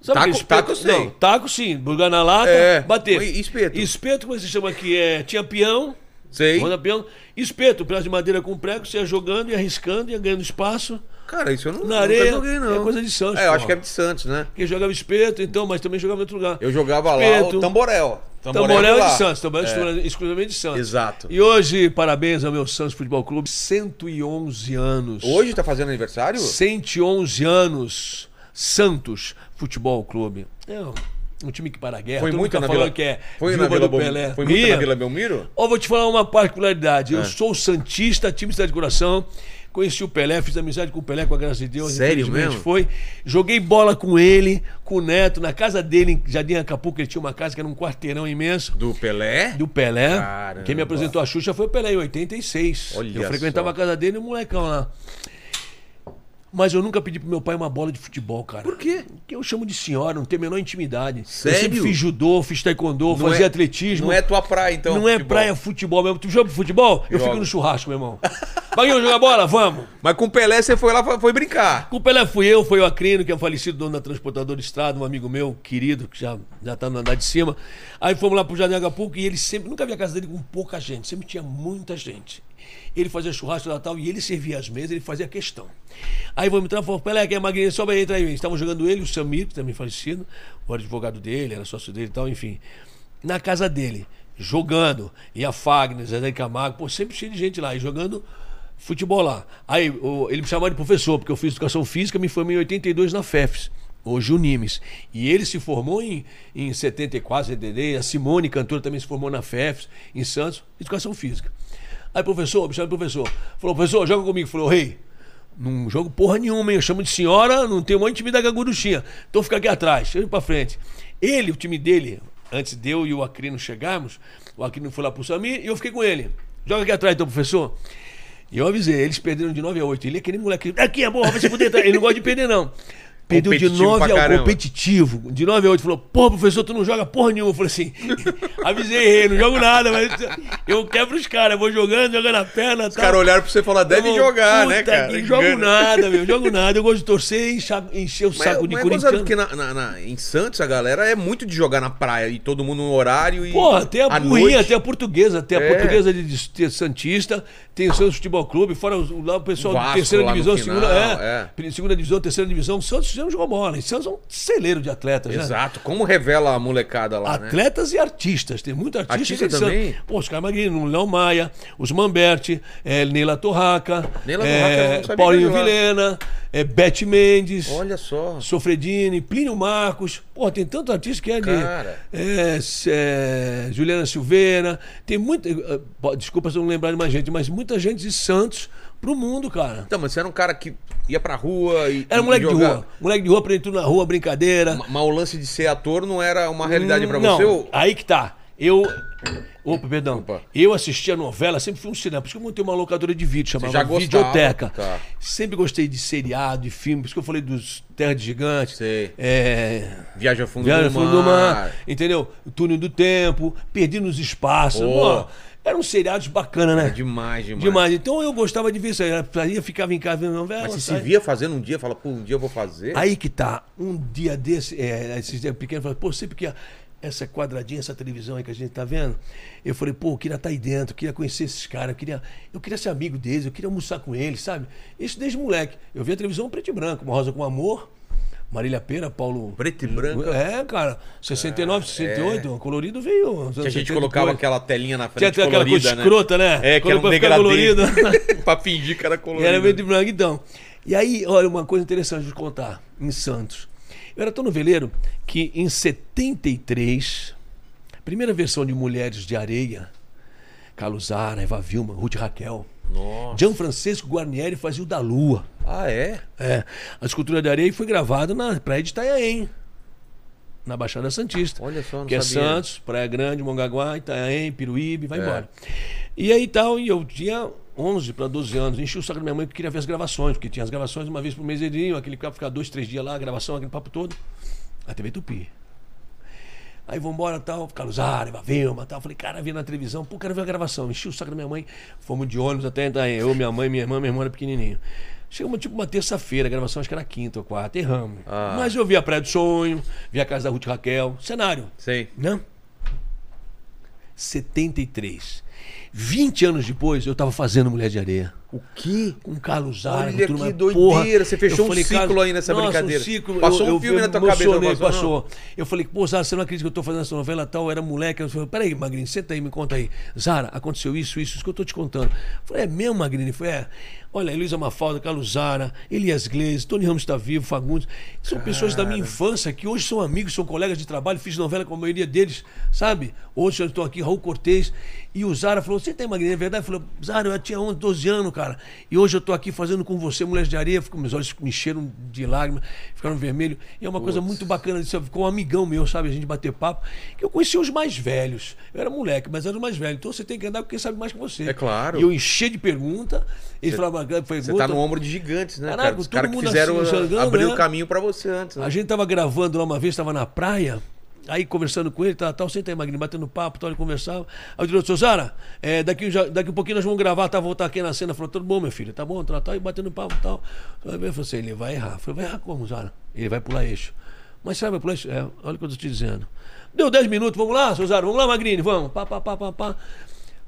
Sabe Taco- aquele taco eu sei. Não, taco sim, bugar na lata, É, bater. e espeto? Espeto, como se chama aqui? É, tinha peão, Sei. roda peão. Espeto, pedaço de madeira com prego, você ia jogando, ia arriscando, ia ganhando espaço. Cara, isso eu não, Na nunca areia, joguei, não. é coisa de Santos, É, eu acho que é de Santos, né? Quem jogava espeto, então, mas também jogava em outro lugar. Eu jogava lá Espeto. o Tamborel. Tamborel é lá. de Santos, Tamborel é exclusivamente de Santos. Exato. E hoje, parabéns ao meu Santos Futebol Clube, 111 anos. Hoje tá fazendo aniversário? 111 anos, Santos Futebol Clube. É um, time que para a guerra. Foi Todo muito mundo na tá Vila... que é Foi na Vila do Pelé. Foi muito na Ia. Vila Belmiro? Ó, vou te falar uma particularidade. É. Eu sou Santista, time de coração. Conheci o Pelé, fiz amizade com o Pelé, com a graça de Deus. Sério mesmo? Foi. Joguei bola com ele, com o Neto, na casa dele, em Jardim Acapulco, ele tinha uma casa que era um quarteirão imenso. Do Pelé? Do Pelé. Caramba. Quem me apresentou a Xuxa foi o Pelé em 86. Olha eu frequentava só. a casa dele e o molecão lá. Mas eu nunca pedi pro meu pai uma bola de futebol, cara. Por quê? Porque eu chamo de senhora, não tenho a menor intimidade. Sério? Eu sempre fiz judô, fiz taekwondo, Não fazia é- atletismo. Não é tua praia, então. Não é futebol. praia futebol mesmo. Tu joga futebol? Eu fico no churrasco, meu irmão. Maguinho, jogar bola? Vamos. Mas com o Pelé você foi lá, foi brincar. Com o Pelé fui eu, foi o Acrino, que é o falecido dono da transportadora Estrada, um amigo meu, querido, que já, já tá no andar de cima. Aí fomos lá pro Jardim Acapulco e ele sempre, nunca vi a casa dele com pouca gente, sempre tinha muita gente. Ele fazia churrasco de Natal e ele servia as mesas, ele fazia questão. Aí vamos entrar, falou, Pelé, quem é magrinho? Sobe aí, entra aí. Estavam jogando ele, o Samir, que também falecido, o advogado dele, era sócio dele e tal, enfim. Na casa dele, jogando. E a Fagner, Zé Camargo, pô, sempre cheio de gente lá, e jogando futebol lá. Aí o- ele me chamava de professor, porque eu fiz educação física, me formei em 82 na FEFS. Hoje o Nimes. E ele se formou em, em 74, 73. A Simone, cantora, também se formou na FEFS, em Santos, educação física. Aí, professor, me chama professor. Falou, professor, joga comigo. Falou, rei, não jogo porra nenhuma, hein? Eu chamo de senhora, não tenho uma intimidade com a gorduchinha. Então fica aqui atrás, eu pra frente. Ele, o time dele, antes de eu e o Acrino chegarmos, o Acrino foi lá pro Samir e eu fiquei com ele. Joga aqui atrás, então, professor. E eu avisei, eles perderam de 9 a 8. Ele é aquele moleque. Aqui, a porra, vai se fuder. tá? Ele não gosta de perder, não. Perdeu de Competitivo 9 pra a caramba. competitivo. De 9 a 8. Falou, porra, professor, tu não joga porra nenhuma. Eu falei assim, avisei não jogo nada, mas eu quebro os caras, vou jogando, jogando a perna. Os caras olharam pra você e falaram, deve jogar, né, cara? Que jogo nada, meu. Jogo nada. Eu gosto de torcer e encher, o Mas, saco de mas é corintiano. porque na, na- na- em Santos a galera é muito de jogar na praia e todo mundo no horário e. Porra, tem a burrinha, tem a portuguesa, tem a É. portuguesa de, de, de Santista, tem o Santos Futebol Clube, fora lá o pessoal Vasco, de terceira divisão, final, segunda, é. é, segunda divisão, terceira divisão. Santos já jogou bola. E Santos é um celeiro de atletas, né? Exato. Como revela a molecada lá, né? Atletas e artistas, tem muito artista, Artista também? Pô, os Carmagrino, o Léo Maia, os Mamberti, é, Neila Torraca, Neila é, Torraca, Paulinho. Vilena, é, Beth Mendes. Olha só. Sofredini, Plínio Marcos, pô, tem tanto artista que é de. Cara. É, é, Juliana Silveira, tem muita. eh, Desculpa se eu não lembrar de mais gente, mas muita gente de Santos pro mundo, cara. Então, mas você era um cara que ia pra rua e. Era moleque de rua. Moleque de rua aprendendo na rua, brincadeira. Ma- Mas o lance de ser ator não era uma realidade pra não, você? ou- Aí que tá. Eu. Opa, perdão. Opa. Eu assistia novela, sempre fui um cinema. Por isso que eu montei uma locadora de vídeo, chamava já gostava, Videoteca. tá. Sempre gostei de seriado, de filme. Por isso que eu falei dos Terra de Gigantes. Sei. É. Viagem ao fundo Viagem do ao mar. fundo do mar, entendeu? O túnel do tempo, Perdi nos Espaços. Pô. Pô, eram seriados bacanas, né? Demais, demais. Demais. Então eu gostava de ver isso. aí. Eu ficava em casa vendo novela. Mas você se via fazendo um dia, fala, pô, um dia eu vou fazer. Aí que tá. Um dia desse, é, esses dias pequenos, eu falei, pô, sempre que essa quadradinha, essa televisão aí que a gente tá vendo, eu falei, pô, eu queria estar aí dentro, eu queria conhecer esses caras, eu queria, eu queria ser amigo deles, eu queria almoçar com eles, sabe? Isso desde moleque. Eu via a televisão preto e branco, uma rosa com amor. Marília Pera, Paulo. Preto e branco. É, cara. 69, 68, o colorido veio. Que a gente 70 colocava depois. aquela telinha na Tinha frente aquela coisa colorida, né? escrota, né? É, que era um colorido. pra fingir que era E colorido. era preto e branco, então. E aí, olha, uma coisa interessante de contar, em Santos. Eu era tão noveleiro que em 73, primeira versão de Mulheres de Areia, Carlos Zara, Eva Vilma, Ruth Raquel, Nossa. Gianfrancesco Guarnieri fazia o da Lua. Ah, é? É, a escultura de areia foi gravada na praia de Itanhaém, na Baixada Santista. Olha só, não que sabia. é Santos, Praia Grande, Mongaguá, Itanhaém, Piruíbe, vai É. embora. E aí tal, e eu tinha 11 para 12 anos, enchi o saco da minha mãe que queria ver as gravações, porque tinha as gravações uma vez por mês, aquele cara ficar dois, três dias lá, a gravação, aquele papo todo. A TV Tupi. Aí vambora, tal, Carlos Ara, Eva Vilma, tal. Falei, cara, vi na televisão, pô, quero ver a gravação. Enchi o saco da minha mãe, fomos de ônibus até Itaém. Eu, minha mãe, minha irmã, meu irmão era pequenininho. Chegamos tipo uma terça-feira, a gravação acho que era quinta ou quarta, erramos. Ah. Mas eu vi a Praia do Sonho, vi a casa da Ruth Raquel, cenário, Sei. né? 73. 20 anos depois, eu tava fazendo Mulher de Areia. O quê? Com Carlos Zara. Olha turma, que doideira, porra. você fechou Eu um ciclo Carlos- aí nessa Nossa, brincadeira. Um ciclo, Passou eu, um filme eu na tua cabeça, não passou, não? passou. Eu falei, pô, Zara, você não acredita que eu tô fazendo essa novela tal? Eu era moleque. Eu falei, peraí, Magrini, senta aí, me conta aí. Zara, aconteceu isso, isso, isso que eu tô te contando. Eu falei, é mesmo, Magrini? Foi, é. Olha, Luísa Mafalda, Carlos Zara, Elias Gleisi, Tony Ramos está vivo, Fagundes. São pessoas da minha infância que hoje são amigos, são colegas de trabalho. Fiz novela com a maioria deles, sabe? Hoje eu estou aqui, Raul Cortez. E o Zara falou: Você tem magrinha, é verdade? Eu falei: Zara, eu tinha 11, 12 anos, cara. E hoje eu tô aqui fazendo com você Mulheres de Areia. Ficou, meus olhos me encheram de lágrimas, ficaram vermelhos. E é uma coisa muito bacana disso. Ficou um amigão meu, sabe? A gente bater papo. Que eu conhecia os mais velhos. Eu era moleque, mas era os mais velhos. Então você tem que andar com quem sabe mais que você. É claro. E eu enchi de pergunta. Ele falava: foi Você tá no ombro de gigantes, né? Caraca, cara? Os todo caras que fizeram assim, jogando, abrir né? o caminho pra você antes. Né? A gente tava gravando lá uma vez, tava na praia, aí conversando com ele, tal, tal, senta aí, Magrinho, batendo papo, tal, ele conversava. Aí eu diretor, seu Zara, é, daqui, daqui um pouquinho nós vamos gravar, tá, voltar aqui na cena. Falou, tudo bom, meu filho, tá bom, tal, tal, e batendo papo, tal. Aí eu falei assim, ele vai errar. Eu falei, vai errar como, Zara? Ele vai pular eixo. Mas sabe, vai pular eixo? É, olha o que eu tô te dizendo. Deu 10 minutos, vamos lá, seu Zara, vamos lá, Magrinho, vamos, pá, pá, pá, pá, pá.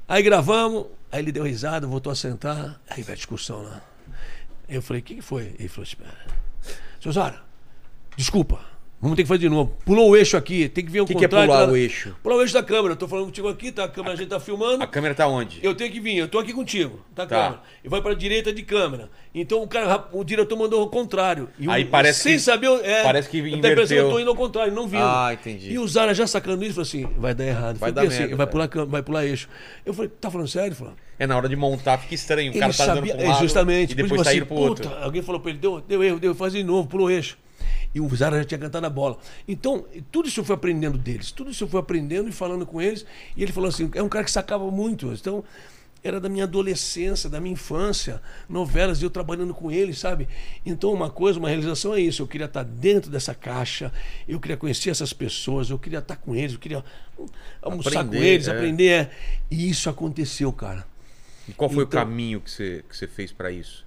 Aí gravamos, aí ele deu risada, voltou a sentar, aí vai discussão lá. Eu falei, o que, que foi? Ele falou, espera. Seu Zara, desculpa, vamos ter que fazer de novo. Pulou o eixo aqui, tem que vir ao que que é contrário. pular tá? o eixo? Pular o eixo da câmera. Eu tô falando contigo aqui, tá? A câmera a gente tá filmando. A câmera tá onde? Eu tenho que vir, eu tô aqui contigo, tá, Tá. câmera? E vai pra direita de câmera. Então o cara, o diretor mandou ao contrário. E o- Aí parece sem que- saber, é, parece que a inverteu. eu tô indo ao contrário, não vindo. Ah, entendi. E o Zara já sacando isso, falou assim, vai dar errado. Vai dar assim, merda, vai cara. pular, câmera, vai pular eixo. Eu falei, tá falando sério? Falou, É na hora de montar, fica estranho. O cara ele tá sabia, dando pra é, um lado justamente. e depois isso, tá assim, indo pro outro. alguém falou pra ele, deu, deu erro, deu, faz de novo, pulou o eixo. E o Zara já tinha cantado a bola. Então, tudo isso eu fui aprendendo deles, tudo isso eu fui aprendendo e falando com eles. E ele falou assim: é um cara que sacava muito. Então, era da minha adolescência, da minha infância, novelas, e eu trabalhando com eles, sabe? Então, uma coisa, uma realização é isso. Eu queria estar dentro dessa caixa, eu queria conhecer essas pessoas, eu queria estar com eles, eu queria almoçar Aprender, com eles, é. aprender. é. E isso aconteceu, cara. E qual foi Então- o caminho que você, que você fez pra isso?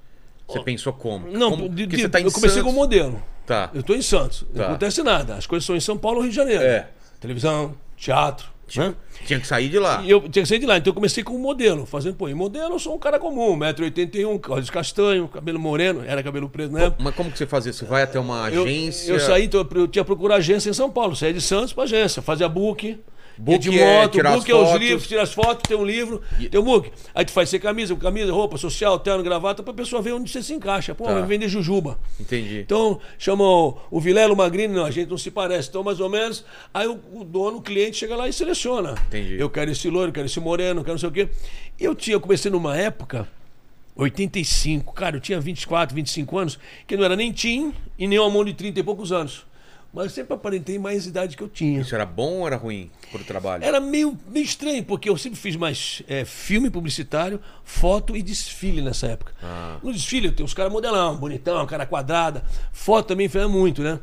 Você pensou como? Não, como... de- de- você tá em eu comecei Santos. como modelo. Tá. Eu estou em Santos. Tá. Não acontece nada. As coisas são em São Paulo ou Rio de Janeiro. É. Televisão, teatro. Né? Tinha que sair de lá. E eu tinha que sair de lá. Então eu comecei como modelo. Fazendo, pô, em modelo eu sou um cara comum, 1,81m, olhos castanho, cabelo moreno, era cabelo preto, né? Mas como que você fazia? Você vai até uma Eu, agência? eu saí, então, eu tinha que procurar agência em São Paulo. Saía de Santos pra agência, fazia book. Book de é moto, tirar book é os livros, tira as fotos, tem um livro, tem um book. Aí tu faz ser camisa, camisa, roupa social, terno, gravata, pra pessoa ver onde você se encaixa. Pô, Tá. vai vender jujuba. Entendi. Então, chamam o Vilela, o Magrini, não, a gente não se parece. Então, mais ou menos, aí o, o dono, o cliente, chega lá e seleciona. Entendi. Eu quero esse loiro, eu quero esse moreno, eu quero não sei o quê. E eu tinha, eu comecei numa época, 85, cara, eu tinha 24, 25 anos, que não era nem teen e nem uma mão de 30 e poucos anos. Mas eu sempre aparentei mais idade que eu tinha. Isso era bom ou era ruim pro trabalho? Era meio, meio estranho, porque eu sempre fiz mais é, filme publicitário, foto e desfile nessa época. Ah. No desfile tem os caras modelão, bonitão, cara quadrada. Foto também fez muito, né?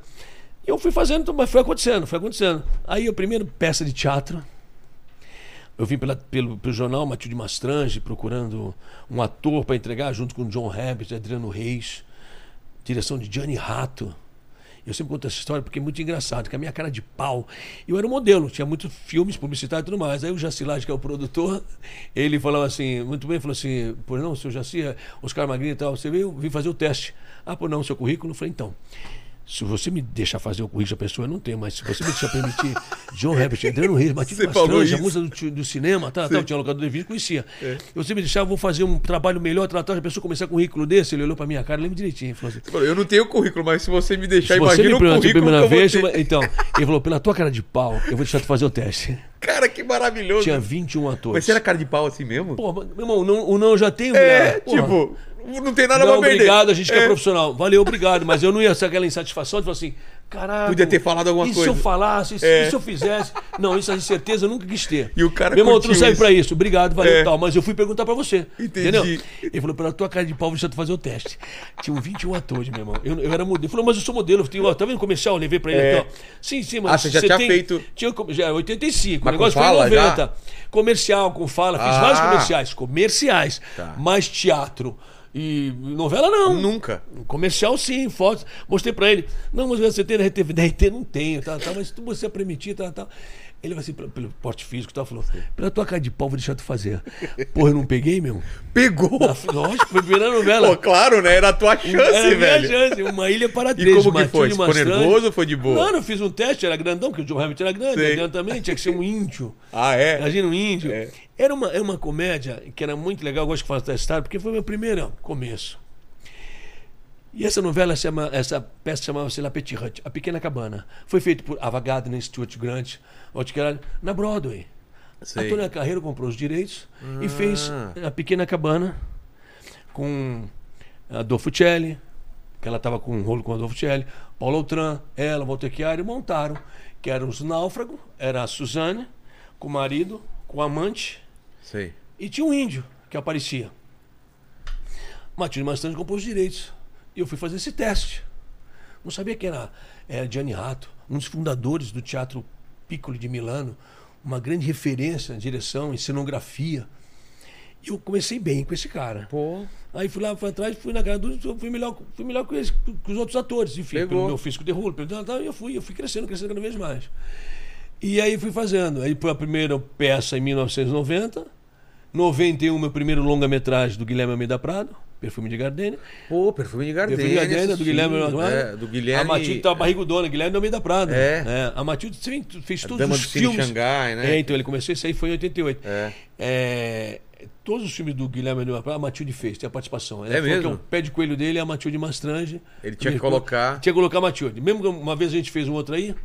E eu fui fazendo, mas foi acontecendo, foi acontecendo. Aí a primeira peça de teatro, eu vim pela, pelo, pelo jornal Matilde Mastrange procurando um ator para entregar, junto com John Rabbit, Adriano Reis, direção de Gianni Rato. Eu sempre conto essa história porque é muito engraçado, que a minha cara de pau. Eu era um modelo, tinha muitos filmes publicitários e tudo mais. Aí o Jacilage, que é o produtor, ele falava assim, muito bem, falou assim, por não, seu Jaci, é Oscar Magrinho e tal, você veio vir fazer o teste. Ah, por não, seu currículo? Eu falei, então. Se você me deixar fazer o currículo da pessoa, eu não tenho, mas se você me deixar permitir John Herbert, Adriano Reis, Matilde Você falou Mastrange, a música do, do cinema, tá, tá, tinha locador de vídeo, conhecia. Se você me deixar, eu vou fazer um trabalho melhor, tratar a pessoa começar com um currículo desse, ele olhou pra minha cara, lembro direitinho, falou assim, Você Eu não tenho currículo, mas se você me deixar, se você imagina me o a currículo primeira eu vez, então, ele falou, pela tua cara de pau, eu vou deixar tu fazer o teste. Cara, que maravilhoso. Tinha 21 atores. Mas você era cara de pau assim mesmo? Pô, meu irmão, não, o não eu já tenho. é. Porra. Não tem nada Não, pra perder. obrigado, a gente que é É. profissional. Valeu, obrigado. Mas eu não ia ser aquela insatisfação de falar assim, caralho. Podia ter falado alguma e coisa. se eu falasse, e se, É. e se eu fizesse? Não, isso aí certeza eu nunca quis ter. E o cara Meu irmão, tu não serve isso. pra isso. Obrigado, valeu É. e tal. Mas eu fui perguntar pra você. Entendi. Entendeu? Ele falou, pela tua cara de pau, deixa eu fazer o teste. Tinham 21 atores, meu irmão. Eu, eu era modelo. Ele falou, mas eu sou modelo. Eu tenho, ó, tá vendo o comercial? Eu levei pra ele. É. Aqui, ó. Sim, sim, mas Ah, você já tinha feito- Tinha, já, 85. Mas o negócio fala, foi em já? 90. Comercial, com fala. Fiz Ah. vários comerciais. Comerciais. Tá. Mais teatro. E novela não. Nunca. Comercial sim, fotos. Mostrei pra ele. Não, mas você tem RT, RT não tenho, tá, tá, mas se você é permitir, tá, tá. Ele vai assim, pelo, pelo porte físico, tá, falou, pela tua cara de pau, vou deixar tu fazer. Porra, eu não peguei, meu? Pegou. Lógico, foi a primeira novela. Pô, claro, né? Era a tua chance, Era a minha velho. chance, uma ilha para E três. como que foi? Ficou nervoso ou foi de boa? Não, eu fiz um teste, era grandão, porque o John Hamilton era grande, Adriano também, tinha que ser um índio. Ah, é? Imagina um índio. É. Era, uma, era uma comédia que era muito legal, eu gosto de falar dessa história, porque foi meu primeiro começo. E essa novela, chama, essa peça chamava-se La Petite Hut, A Pequena Cabana. Foi feito por Ava Gardner, Stuart Grant, na Broadway. Sei. A Tônia Carreiro comprou os direitos Ah. e fez a Pequena Cabana com a Adolfo Celli, que ela estava com um rolo com Adolfo Celli, Paulo Outram, ela, Walter Chiari, montaram, que eram os náufragos, era a Suzane, com o marido, com o amante, Sei. e tinha um índio que aparecia. Matilde Mastrani comprou os direitos. E eu fui fazer esse teste. Não sabia que era, era Gianni Rato, um dos fundadores do Teatro Piccolo de Milano, uma grande referência em direção, em cenografia. E eu comecei bem com esse cara. Pô. Aí fui lá, fui atrás, fui na cara do. Fui melhor, fui melhor com, esse, com os outros atores, enfim, Pegou. pelo meu físico de rolo, pelo tal, e eu fui, eu fui crescendo, crescendo cada vez mais. E aí fui fazendo. Aí foi a primeira peça em 1990. 91, meu primeiro longa-metragem do Guilherme Almeida Prado, Perfume de Gardenia. Pô, perfume de Gardenia. Perfume de Gardenia, do. Guilherme. É, do Guilherme. A Matilde tava barrigudona, Guilherme Almeida Prado. É. A Matilde fez, fez A todos Dama os do Cine filmes. Xangai, né? É, então ele começou, isso aí foi em 88. É. É, todos os filmes do Guilherme Almeida Prado, a Matilde fez, tem a participação. Ela É mesmo? Que o pé de coelho dele é a Matilde Mastrange. Ele tinha que colocar. Tinha que colocar a Matilde. Mesmo que uma vez a gente fez um outro aí,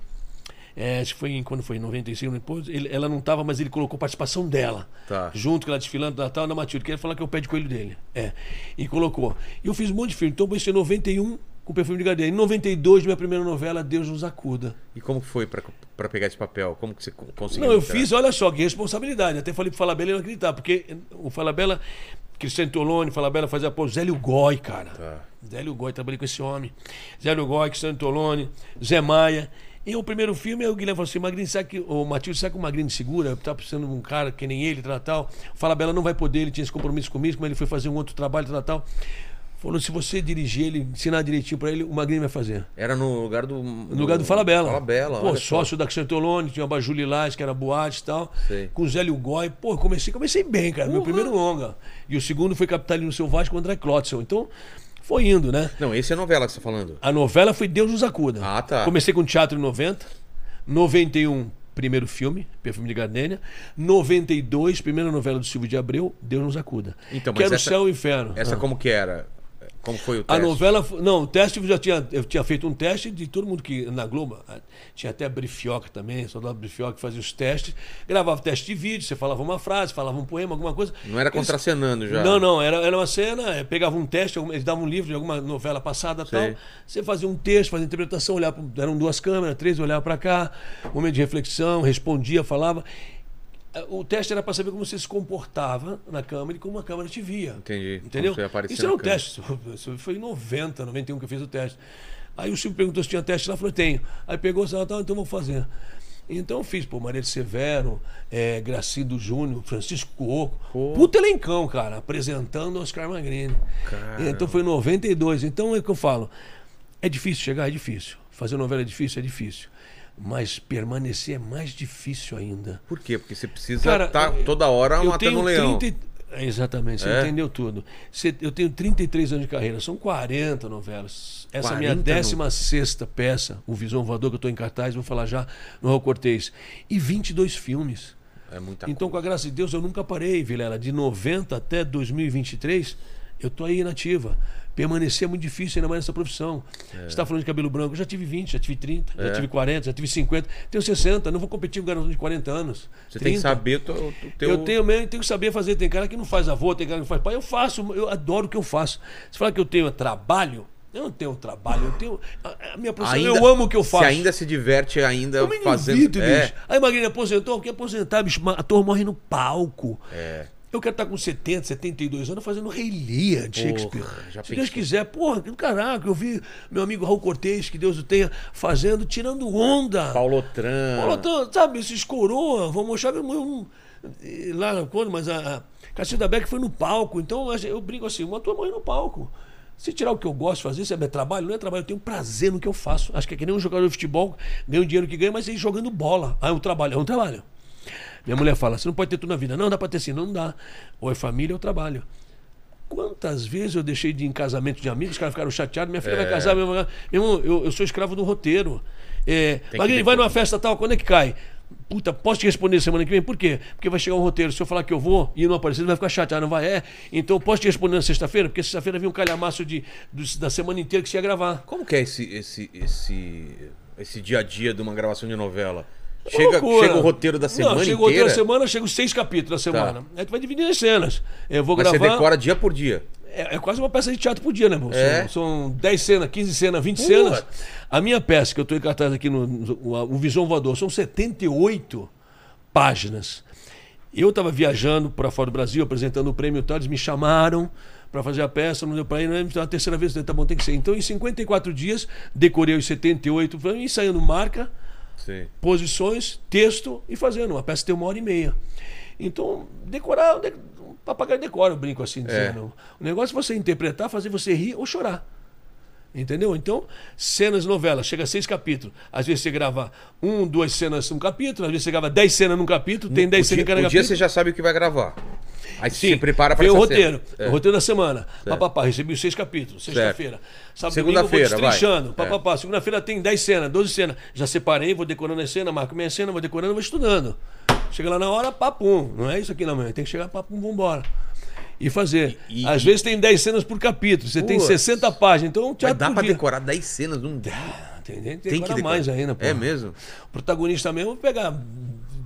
é, acho que foi em, quando foi em 95, depois, ele- ela não estava, mas ele colocou participação dela. Tá. Junto com ela desfilando da tal, na Matilde. Queria falar que é o pé de coelho dele. É. E colocou. E eu fiz um monte de filme. Então, eu em 91 com perfume de Gardenia. Em 92, minha primeira novela, Deus nos acuda. E como foi pra, pra pegar esse papel? Como que você co- conseguiu? Não, eu entrar? fiz, olha só, que responsabilidade. Até falei pro Falabella ele não acreditar, porque o Falabella, Cristiano Tolone, Falabella fazia pô, Zélio Gói, cara. Tá. Zélio Gói, trabalhei com esse homem. Zélio Gói, Cristiano Tolone, Zé Maia. E o primeiro filme, o Guilherme falou assim: Magrini, sabe que o Matilde, sabe que o Magrini segura? Tá precisando de um cara que nem ele, tal, tal. O Falabella não vai poder, ele tinha esse compromisso comigo, mas ele foi fazer um outro trabalho, tal, tal. Falou: se você dirigir ele, ensinar direitinho pra ele, o Magrini vai fazer. Era no lugar do. No lugar do Falabella. Falabella, Pô, olha só. sócio da Xantolone, tinha a Baju Lilás, que era boate e tal. Sei. Com o Zélio Gói. Pô, comecei, comecei bem, cara. Meu primeiro longa. E o segundo foi Capitalino Selvagem com o André Klotzel. Então, foi indo, né? Não, esse é a novela que você tá falando. A novela foi Deus nos acuda. Ah, tá. Comecei com teatro em 90. 91, primeiro filme, Perfume de Gardenia. 92, primeira novela do Silvio de Abreu, Deus nos acuda. Então, que mas era essa- o céu e o inferno. Essa Ah. como que era? Como foi o A teste? novela. fo- Não, o teste eu já tinha. Eu tinha feito um teste de todo mundo que. Na Globo. Tinha até Brifioca também, soldado Brifioca que fazia os testes. Gravava teste de vídeo, você falava uma frase, falava um poema, alguma coisa. Não era Eles- contracenando já? Não, não, era, era uma cena, eh, pegava um teste, eles davam um livro de alguma novela passada e Sei. tal. Você fazia um texto, fazia interpretação, olhava, eram duas câmeras, três, olhava para cá, momento de reflexão, respondia, falava. O teste era para saber como você se comportava na câmera e como a câmera te via. Entendi. Entendeu? Isso era um câmera. teste. Foi em 90, 91 que eu fiz o teste. Aí o Silvio perguntou se tinha teste lá, falei, tenho. Aí pegou, falou, tá, então vou fazer. Então eu fiz, pô, Maria de Severo, é, Gracindo Júnior, Francisco Coco. Pô. Puta elencão, cara, apresentando Oscar Magrini. Caramba. Então foi em 92. Então é o que eu falo. É difícil chegar, é difícil. Fazer novela é difícil, é difícil. Mas permanecer é mais difícil ainda. Por quê? Porque você precisa Cara, estar eu- toda hora matando um leão. 30 e- Exatamente, você É? entendeu tudo. Eu tenho 33 anos de carreira, são 40 novelas. Essa é a minha 40 no- 16 peça, o Visão Voador, que eu estou em cartaz, vou falar já no Raul Cortez. E 22 filmes. É muita Então, com a graça de Deus, eu nunca parei, Vilela. De 90 até 2023, eu tô aí nativa. Permanecer é muito difícil ainda mais nessa profissão. Você está falando de cabelo branco, eu já tive 20, já tive 30, É. já tive 40, já tive 50, tenho 60, não vou competir com um garoto de 40 anos. Você tem que saber o teu... Eu tenho mesmo, tenho que saber fazer. Tem cara que não faz avô, tem cara que não faz pai. Eu faço, eu adoro o que eu faço. Você fala que eu tenho trabalho, eu não tenho trabalho, eu tenho. A, minha profissão, Ainda- eu amo o que eu faço. Você ainda se diverte ainda Eu me fazendo... divirto, é, bicho. Aí Magrinha aposentou, quer aposentar, bicho, ator morre no palco. é. Eu quero estar com 70, 72 anos fazendo Rei Lear de Shakespeare. Porra, Se Deus quiser, porra, caraca, eu vi meu amigo Raul Cortez, que Deus o tenha, fazendo, tirando onda. Paulo Tran. Paulo, então, sabe, esses coroa, vão mostrar eu não- lá quando, mas a, a Cacilda Beck foi no palco, então eu- brinco assim, uma tua mãe no palco. Se tirar o que eu gosto de fazer, se é meu trabalho, não é trabalho, eu tenho prazer no que eu faço. Acho que é que nem um jogador de futebol, ganha o dinheiro que ganha, mas aí jogando bola. Ah, é um trabalho, é um trabalho. Minha mulher fala, você não pode ter tudo na vida. Não, dá pra ter sim, não dá. Ou é família ou trabalho. Quantas vezes eu deixei de ir em casamento de amigos, os caras ficaram chateados, minha filha vai casar, meu irmão, eu, eu sou escravo do roteiro. É, Magrini, vai numa festa tal, quando é que cai? Puta, posso te responder semana que vem? Por quê? Porque vai chegar um roteiro. Se eu falar que eu vou e não aparecer, ele vai ficar chateado, não vai? É. Então posso te responder na sexta-feira? Porque sexta-feira vinha um calhamaço de, da semana inteira que você ia gravar. Como que é esse, esse, esse, esse dia a dia de uma gravação de novela? Chega, loucura. chega o roteiro da semana Não, chega o roteiro da semana, chega os seis capítulos da semana. Aí tu vai dividir as cenas. Eu vou Mas você gravar. decora dia por dia. É, é quase uma peça de teatro por dia, né, irmão? É. São, são 10 cenas, 15 cenas, 20 Putz. cenas. A minha peça, que eu estou em cartaz aqui no, no- o Visão Voador, são 78 páginas. Eu estava viajando para fora do Brasil, apresentando o prêmio e tal, eles me chamaram para fazer a peça, não deu para ir, não, então a terceira vez, falei, tá bom, tem que ser. Então, em 54 dias, decorei os 78, fui ensaiando marca, Sim. posições, texto e fazendo. Uma peça tem uma hora e meia. Então, decorar, de, o papagaio decora, eu brinco assim, dizendo. O negócio é você interpretar, fazer você rir ou chorar. Entendeu? Então, cenas de novela, chega a seis capítulos. Às vezes você grava um, duas cenas num capítulo, às vezes você grava dez cenas num capítulo, tem dez o cenas dia, em cada o dia capítulo. você já sabe o que vai gravar. Aí Sim, se prepara para o roteiro. cena. É. O roteiro da semana. Papapá, recebi os seis capítulos. Sexta-feira. Sábado domingo eu vou destrinchando. É. Papapá. Segunda-feira tem 10 cenas, 12 cenas. Já separei, vou decorando as cenas, marco minha cena, vou decorando, vou estudando. Chega lá na hora, papum. Não é isso aqui não. Tem que chegar, papum, vambora. E fazer. E- e- Às vezes tem 10 cenas por capítulo. Você tem Putz. 60 páginas. Então, Mas teatro dá dia. decorar 10 cenas num dia. Tem, tem, Tem que decorar mais ainda, pô. É mesmo? O protagonista mesmo, pegar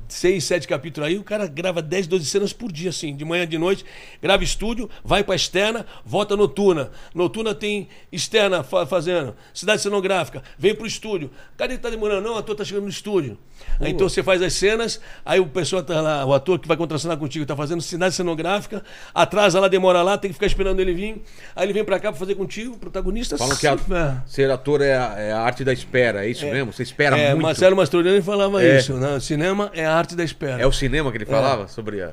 seis, sete capítulos aí, o cara grava 10, 12 cenas por dia, assim, de manhã, de noite, grava estúdio, vai pra externa, volta noturna. Noturna tem externa fa- fazendo, cidade cenográfica, vem pro estúdio. Cadê que tá demorando? Não, o ator tá chegando no estúdio. Então você faz as cenas, aí o pessoal tá lá, o ator que vai contracenar contigo tá fazendo cidade cenográfica, atrasa lá, demora lá, tem que ficar esperando ele vir. Aí ele vem pra cá pra fazer contigo, o protagonista Falam que a- ser ator é a, é a arte da espera, é isso mesmo? Você espera É, muito. Marcelo Mastroianni falava É. isso, né? O cinema é a arte da espera. É o cinema que ele falava sobre a...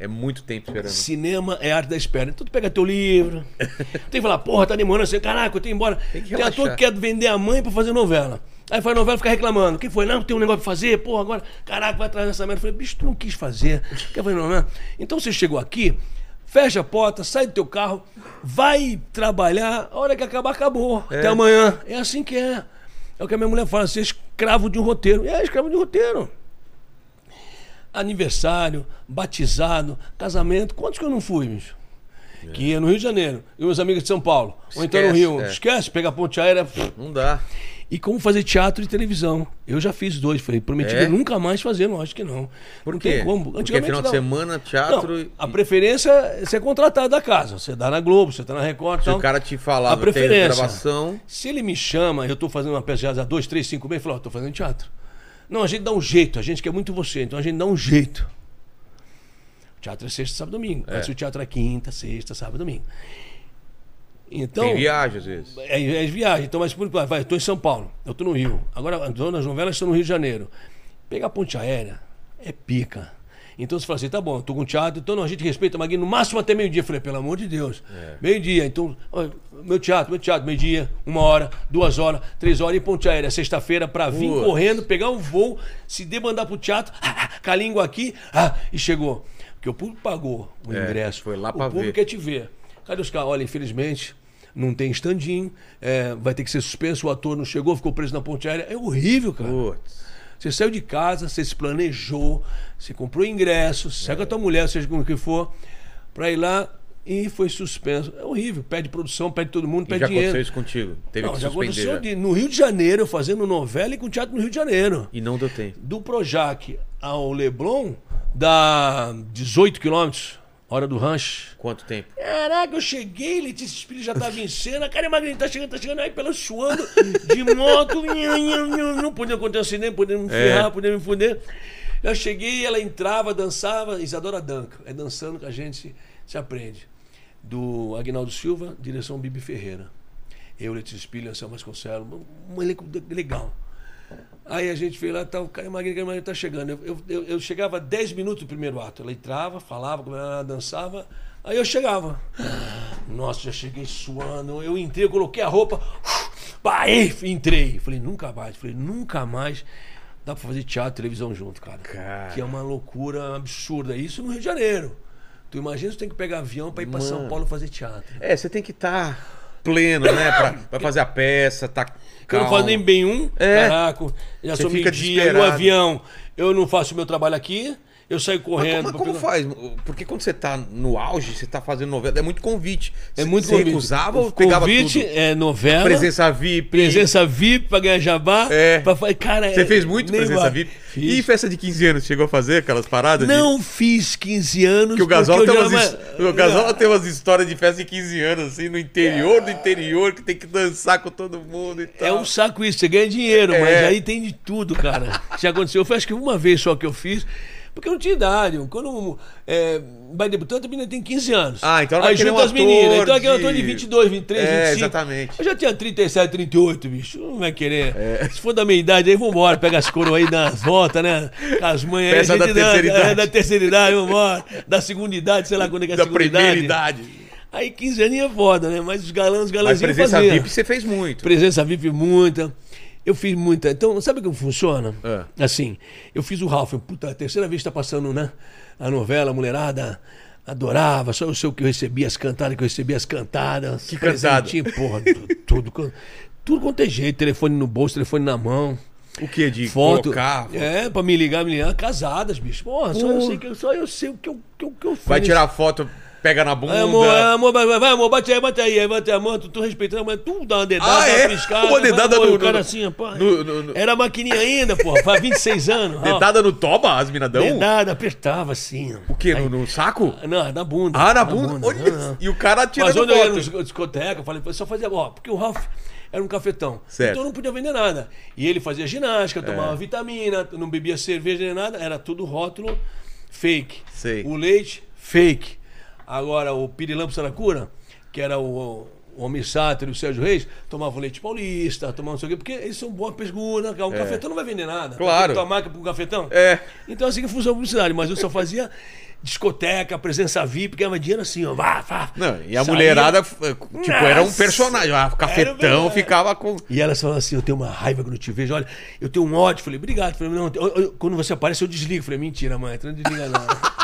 É muito tempo esperando. Cinema é a arte da espera. Então tu pega teu livro, tem que falar, porra, tá demorando assim, caraca, eu tenho que ir embora. Tem que Tem ator que quer vender a mãe pra fazer novela. Aí faz novela e fica reclamando. Quem foi? Não, tem um negócio pra fazer, porra, agora, caraca, vai atrás dessa merda. Eu falei, bicho, tu não quis fazer. Quer fazer novela? Então você chegou aqui, fecha a porta, sai do teu carro, vai trabalhar, a hora que acabar, acabou. Até amanhã. É assim que é. É o que a minha mulher fala, você é escravo de um roteiro. É, escravo de um roteiro aniversário, batizado, casamento. Quantos que eu não fui, bicho? Que ia no Rio de Janeiro. E meus amigos de São Paulo. Ou então no Esquece, Rio. é. Esquece, pega a ponte aérea. Não dá. E como fazer teatro e televisão. Eu já fiz dois. Falei, prometi É? nunca mais fazer, lógico que não. Por não quê? tem como. Porque Antigamente final de não. semana, teatro... Não, e- a preferência é ser contratado da casa. Você dá na Globo, você tá na Record. Se tal. o cara te falar, a não tem preferência. gravação... Se ele me chama, eu tô fazendo uma peça de há dois, três, cinco meses, eu falo, ó, tô fazendo teatro. Não, a gente dá um jeito, a gente quer muito você, então a gente dá um jeito. O teatro é sexta, sábado, domingo. Mas o teatro é quinta, sexta, sábado, domingo. Então. Tem viagem, às vezes. É, é viagem. Então, mas por exemplo, vai, eu tô em São Paulo, eu tô no Rio. Agora, as novelas estão no Rio de Janeiro. Pegar a ponte aérea é pica. Então você fala assim, tá bom, eu tô com teatro, então não, a gente respeita, Magui, no máximo até meio-dia. Eu falei, pelo amor de Deus. Meio-dia, então, ó, meu teatro, meu teatro, meio-dia, uma hora, duas horas, três horas, e ponte aérea, sexta-feira, pra vir Putz. correndo, pegar um voo, se debandar pro teatro, com a língua aqui, ah, e chegou. Porque o público pagou o É, ingresso. foi lá o pra público ver. quer te ver. Cadê os caras? Olha, infelizmente, não tem standinho, é, vai ter que ser suspenso, o ator não chegou, ficou preso na ponte aérea. É horrível, cara. Putz. Você saiu de casa, você se planejou, você comprou ingresso, sai com a tua mulher, seja como que for, pra ir lá e foi suspenso. É horrível. Pede produção, pede todo mundo, E pede já dinheiro. aconteceu isso contigo? Teve Não, que já suspender. aconteceu já. de- no Rio de Janeiro, fazendo novela e com teatro no Rio de Janeiro. E não deu tempo. Do Projac ao Leblon, dá 18 quilômetros, hora do rancho. Quanto tempo? Caraca, eu cheguei, Letícia Espírito já tava em cena. Cara, Magrinho, tá chegando, tá chegando. Aí, pela suando, de moto. não podia acontecer acidente, podia me ferrar, podia me fuder. Eu cheguei, ela entrava, dançava. Isadora Danca. É dançando que a gente se, aprende. Do Agnaldo Silva, direção Bibi Ferreira. Eu, Letícia Espírito, Anselmo Vasconcelos. Um, elenco legal. Aí a gente fez lá, tá, o Caio Magrinho, Caio Magrinho tá chegando. Eu, eu, eu, chegava 10 minutos do primeiro ato. Ela entrava, falava, ela dançava. Aí eu chegava. Nossa, já cheguei suando. Eu entrei, eu coloquei a roupa. Pai, entrei. Falei, nunca mais. Falei, nunca mais. Dá pra fazer teatro e televisão junto, cara. Cara. Que é uma loucura absurda. Isso no Rio de Janeiro. Tu imagina você tem que pegar avião pra ir pra São. Paulo fazer teatro. É, você tem que estar pleno, né? Pra, pra fazer a peça, tá eu não faço nem bem um, É. caraca, já Você sou fica meio-dia no desesperado. avião, eu não faço o meu trabalho aqui, Eu saio Mas correndo. como, pra como pegar- faz? Porque quando você tá no auge, você tá fazendo novela, é muito convite. É muito você convite. recusava ou pegava convite tudo? é novela. Presença VIP. Presença VIP pra ganhar jabá. É. Pra, cara, Você é- fez muito nem presença vai. VIP? Fiz. E festa de 15 anos, chegou a fazer aquelas paradas? de- Não fiz 15 anos. Que o Gasol, tem eu umas, his- o Gasol tem umas histórias de festa de 15 anos, assim, no interior do interior, que tem que dançar com todo mundo e tal. É um saco isso, você ganha dinheiro, É. mas aí tem de tudo, cara. Já aconteceu, foi acho que uma vez só que eu fiz, porque eu não tinha idade. Quando é, vai debutante, a menina tem 15 anos. Ah, então ela vai Aí junta um as meninas. ator Então aqui eu de- tô de 22, 23, É, 25. exatamente. Eu já tinha 37, 38, bicho. Não vai querer. Se for da minha idade, aí vambora. Pega as coroas aí, dá as voltas, né? Com as mães aí. Da dá- terceira é, idade. da terceira idade, vambora. Da segunda idade, sei lá quando é que é a da segunda primeira idade. idade. Aí 15 aninhos é foda, né? Mas os galãs, os Mas galãzinhos presença faziam. VIP você fez muito. Presença VIP muita. Eu fiz muita. Então, sabe como funciona? É. Assim, eu fiz o Ralph. Puta, a terceira vez que tá passando, né? A novela, a mulherada adorava. Só eu sei o que eu recebia, as cantadas que eu recebia, as cantadas. Que cantada? Porra, tu- tudo. co- Tudo quanto é jeito. Telefone no bolso, telefone na mão. O que? De Foto. colocar? É, pra me ligar, me ligar. Casadas, bicho. Porra, só eu sei, que, só eu sei o que eu, que que eu fiz. Vai tirar foto, pega na bunda. Ai, amor, vai, vai, vai, amor, bate aí, bate aí, aí bate a mão, tu, tu respeitando, mas tu dá uma dedada, Ah, é? uma piscada. Uma dedada vai, no- o cara no- assim, pô, no- no- Era maquininha ainda, pô, faz 26 anos. ó. Dedada no toba, as minadão? Dedada, apertava assim. ó. O quê? Aí- No, saco? Não, na bunda. Ah, na bunda? Olha, Ah, ah. E o cara Mas tirando onde eu ia na discoteca, eu falei, só fazia, ó, porque o Ralph era um cafetão. Certo. Então eu não podia vender nada. E ele fazia ginástica, É. tomava vitamina, não bebia cerveja nem nada, era tudo rótulo fake. Sei. O leite, fake. Agora, o Pirilampo Saracura, que era o, o Homem Sátiro e o Sérgio Reis, tomava o leite paulista, tomava não sei o quê, porque eles são boa pesgura, um cafetão não vai vender nada. Claro. Tua marca um cafetão? É. Então assim que funciona a publicidade, mas eu só fazia discoteca, presença VIP, ganhava dinheiro assim, ó. Vá, vá. Não, e a Saía- mulherada, tipo, era um Nossa. personagem. Ah, cafetão verdade. ficava com. E elas falavam assim: eu tenho uma raiva quando eu te vejo, olha, eu tenho um ódio. Falei, obrigado. Falei, não, eu- eu- quando você aparece, eu desligo. Falei, mentira, mãe, não desliga não.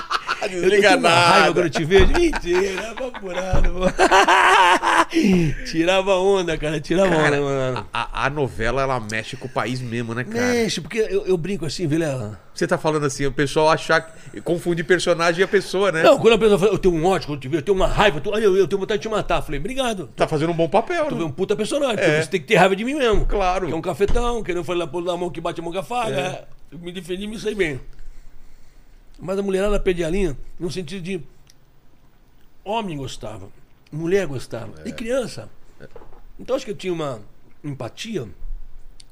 Desliga tenho uma raiva nada. quando eu te vejo. Mentira, paporado. tirava onda, cara, tirava Cara, onda, mano. a, a novela, ela mexe com o país mesmo, né, cara? Mexe, porque eu, eu brinco assim, Vilela. Você tá falando assim, o pessoal achar que confunde personagem e a pessoa, né? Não, quando a pessoa fala, eu tenho um ódio quando eu te vejo, eu tenho uma raiva, eu, tô- olha, eu, eu tenho vontade de te matar. Falei, obrigado. Tá fazendo um bom papel, Tu né? um puta personagem, É. você tem que ter raiva de mim mesmo. Claro. Que é um cafetão, que não foi lá pôr na mão que bate a mão com a faga. É. Me defendi, me sei bem. Mas a mulherada perdia a linha no sentido de homem gostava, mulher gostava, É. e criança. Então acho que eu tinha uma empatia.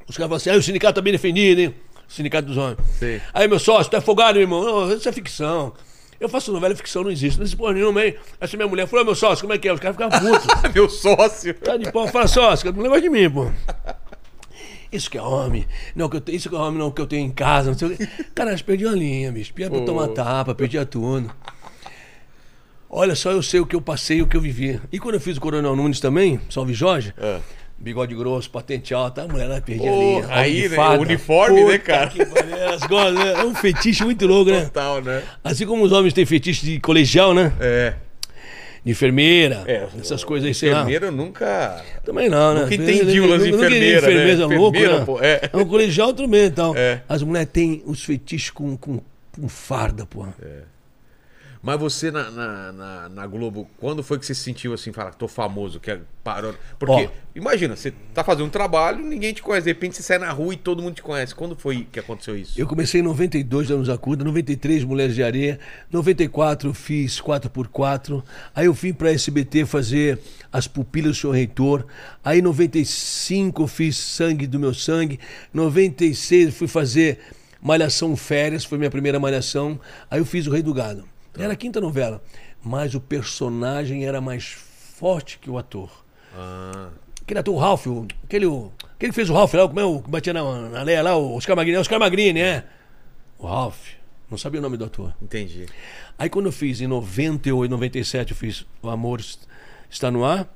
Os caras falavam assim, ah, o sindicato tá bem defendido, hein? O sindicato dos homens. Sei. Aí, meu sócio, tu é folgado, meu irmão? Não, isso é ficção. Eu faço novela, ficção não existe. Não existe porra nenhuma, hein? Essa minha mulher falou, "Ô, meu sócio, como é que é? Os caras ficavam putos. Meu sócio. Tá de pau, fala sócio, não negócio de mim, pô. Isso que é homem. Não, que eu isso que é homem, não, que eu tenho em casa, não sei o quê. Cara, eles perdiam a linha, bicho. Perdia pra tomar tapa, perdia tudo. Olha só, eu sei o que eu passei o que eu vivi. E quando eu fiz o Coronel Nunes também, Salve Jorge, É. bigode grosso, patente alta, a mulher ela perdia a Porra, linha. aí, né, o uniforme, né, Puta cara? que gostam, né? É um fetiche muito louco, né? Total, né? Assim como os homens têm fetiche de colegial, né? É. De enfermeira, É, essas coisas aí, sei lá. Enfermeiro eu nunca. Também não, né? Nunca entendi o lance de entendi enfermeira, né? enfermeira louco, Enfermeira, né? pô, é. um colegial também e tal. É. As mulheres têm os fetiches com, com, com farda, pô. É. Mas você na, na, na, na Globo, quando foi que você se sentiu assim, fala, tô famoso, que parou? Porque, Ó. imagina, você tá fazendo um trabalho, ninguém te conhece, de repente você sai na rua e todo mundo te conhece. Quando foi que aconteceu isso? Eu comecei em 92, anos Acuda, 93, Mulheres de Areia, 94 eu fiz 4x4, aí eu vim pra SBT fazer As Pupilas do Senhor Reitor, aí em 95 eu fiz Sangue do Meu Sangue, 96 eu fui fazer Malhação Férias, foi minha primeira malhação, aí eu fiz O Rei do Gado. Era a quinta novela, mas o personagem era mais forte que o ator. Ah, Aquele ator, o Ralph, o- aquele, o- aquele que fez o Ralph lá, como é o que batia na, na Leia lá, o Oscar Magrini, é o Oscar Magrini, é. O Ralph, não sabia o nome do ator. entendi. Aí quando eu fiz, em 98, 97, eu fiz O Amor Está no Ar.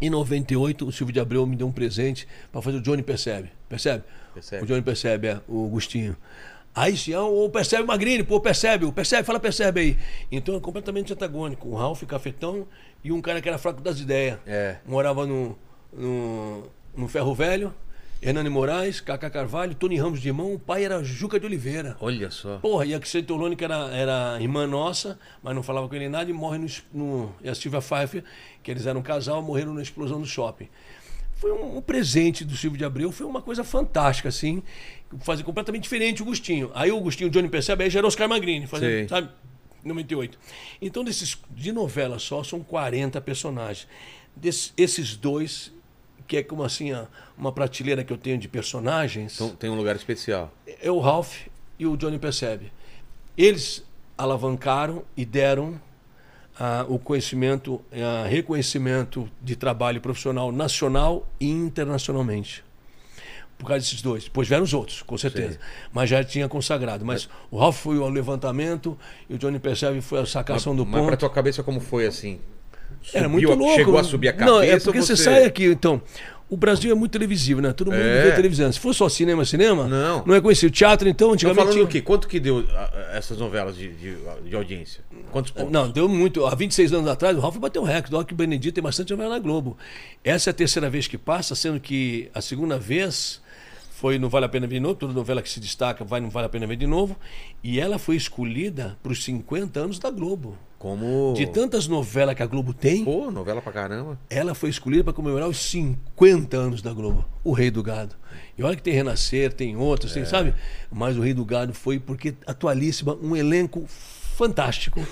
Em 98, o Silvio de Abreu me deu um presente para fazer o Johnny Percebe. Percebe? Percebe. O Johnny Percebe, é, o Agostinho. Aí se é o Percebe Magrini, pô, percebe, o percebe, fala percebe aí. Então é completamente antagônico. O Ralph Cafetão e um cara que era fraco das ideias. É. Morava no, no, no Ferro Velho Hernani Moraes, Cacá Carvalho, Tony Ramos de irmão, o pai era Juca de Oliveira. Olha só. Porra, e a Torlone, que era, era irmã nossa, mas não falava com ele nada, e morre no, no. E a Silvia Pfeiffer, que eles eram um casal, morreram na explosão do shopping. Foi um, um presente do Silvio de Abreu, foi uma coisa fantástica, assim. Fazer completamente diferente o Gustinho. Aí o Gustinho, o Johnny percebe, aí era Oscar Magrini, fazendo, sabe? 98. Então, desses, de novela só, são 40 personagens. Desses, esses dois, que é como assim, a- uma prateleira que eu tenho de personagens Então tem um lugar especial. é o Ralph e o Johnny Percebe. Eles alavancaram e deram ah, o conhecimento, ah, reconhecimento de trabalho profissional nacional e internacionalmente. Por causa desses dois. Depois vieram os outros, com certeza. Mas já tinha consagrado. Mas o Ralph foi o levantamento e o Johnny Percebe foi a sacação do Mas pra ponto. tua cabeça como foi assim? Era Subiu muito a- louco. Chegou a subir a cabeça? Não, é porque você sai aqui, então. O Brasil é muito televisivo, né? Todo mundo É. vê televisão. Se fosse só cinema, cinema, Não. não é conhecido. Teatro, então, Tô antigamente. falando tinha- o quê? Quanto que deu ah, essas novelas de, de, de audiência? Quantos pontos? Não, deu muito. Há 26 anos atrás, o Ralph bateu um recorde. Olha que o Benedito tem bastante novela na Globo. Essa é a terceira vez que passa, sendo que a segunda vez foi Não Vale a Pena Ver de Novo. Toda novela que se destaca vai Não Vale a Pena Ver de Novo. E ela foi escolhida para os 50 anos da Globo. Como. De tantas novelas que a Globo tem, Pô, novela pra caramba. ela foi escolhida para comemorar os 50 anos da Globo, o Rei do Gado. E olha que tem Renascer, tem outros, É. tem, sabe? Mas o Rei do Gado foi porque atualíssima, um elenco fantástico,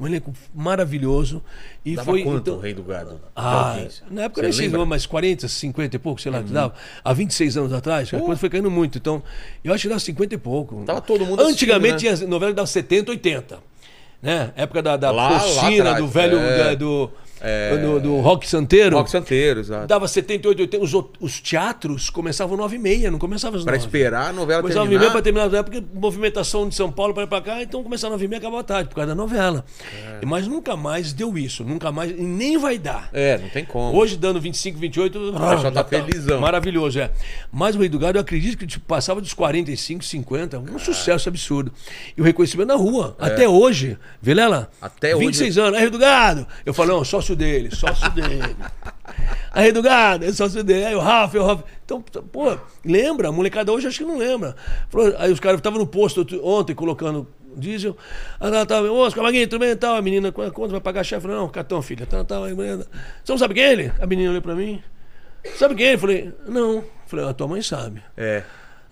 um elenco maravilhoso. E Dava foi quanto então, o Rei do Gado? ah, na época Você nem sei? Uhum. não, mas 40, 50 e pouco, sei lá, que dava. Há 26 anos atrás, a coisa foi caindo muito. Então, eu acho que dava 50 e pouco. Tava todo mundo Antigamente assistindo, tinha novela que dava 70, 80. Né? Época da, da Lá- lá porcina, atrás, do velho é. da- do, do, do Rock Santeiro. Rock Santeiro, exato. Dava 78, 80. Os, os teatros começavam 9 e meia, não começavam às Pra 9. esperar a novela Começava 9 e meia terminar. para terminar na época, movimentação de São Paulo para ir para cá, então começava 9 e meia acabava à tarde, por causa da novela. Mas nunca mais deu isso, nunca mais, e nem vai dar. É, não tem como. Hoje, dando 25, 28, o pessoal tá felizão. Maravilhoso, é. Mas o Rei do Gado, eu acredito que tipo, passava dos 45, 50, um sucesso absurdo. E o reconhecimento na rua, até hoje. Vilela? É. Até hoje. 26 anos, é Rei do Gado. Eu falo, não, sócio dele, sócio dele. A Rei do Gado, é sócio dele. Aí o Rafa, o Rafa. Então, pô, lembra? A molecada hoje acho que não lembra. Falou- Aí os caras estavam no posto ontem colocando diesel. Aí ela tava, ô, Camaguinho, tudo bem tal? A menina, quanto vai pagar a chefe? Não, cartão, filha. Tá, tá, aí, menina. Você não sabe quem é ele? A menina olhou pra mim. Sabe quem é ele? Falei, não. Falei, a tua mãe sabe. É.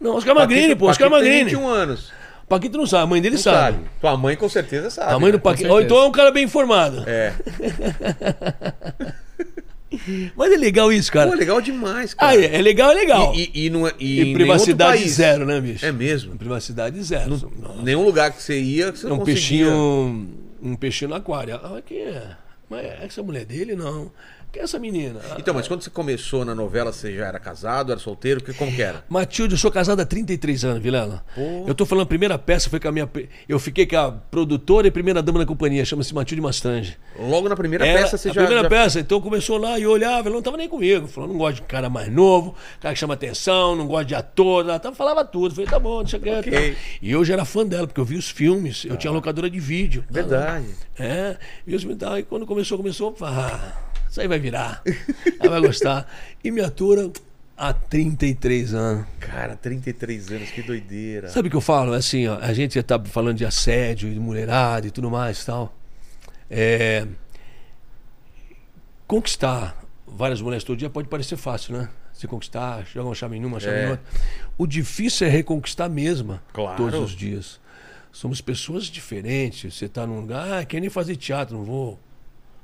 Não, Oscar Magrini, pô, Oscar Paquito tem Magrini. 21 anos. Paquito não sabe, a mãe dele Não sabe. sabe. Tua mãe com certeza sabe. A mãe do né? Paquito. Ou então é um cara bem informado. É. Mas é legal isso, cara. Pô, legal demais, cara. Ah, é, é legal, é legal. E, e, e, não é, e, E privacidade zero, né, bicho? É mesmo. Privacidade zero. Nossa. Nenhum lugar que você ia, você É não um conseguia. peixinho. Um peixinho no aquário. Ah, quem é? Mas é essa mulher dele? Não. Quem é essa menina? Ah, Então, mas quando você começou na novela, você já era casado, era solteiro? Que, como que era? Matilde, eu sou casado há 33 anos, Vilela. Pô. Eu tô falando, a primeira peça foi com a minha. Eu fiquei com a produtora e primeira dama da companhia, chama-se Matilde Mastrange. Logo na primeira Ela- peça, você a já... primeira já- peça, então começou lá e eu olhava, ela não tava nem comigo. Falou, não gosto de cara mais novo, cara que chama atenção, não gosto de ator. Ela tava- falava tudo. Falei, tá bom, deixa quieto. Ok. E eu já era fã dela, porque eu vi os filmes, eu tinha locadora de vídeo. Verdade. É, e os tal, e quando começou, começou, ah, isso aí vai virar. Ela vai gostar. E me atura há 33 anos. Cara, 33 anos, que doideira. Sabe o que eu falo? É Assim, ó, a gente tá falando de assédio, de mulherada e tudo mais e tal. É, conquistar várias mulheres todo dia pode parecer fácil, né? Se conquistar, joga uma chave em uma, uma chave É. em outra. O difícil é reconquistar a mesma Claro. todos os dias. Somos pessoas diferentes. Você está num lugar, ah, quer nem fazer teatro, não vou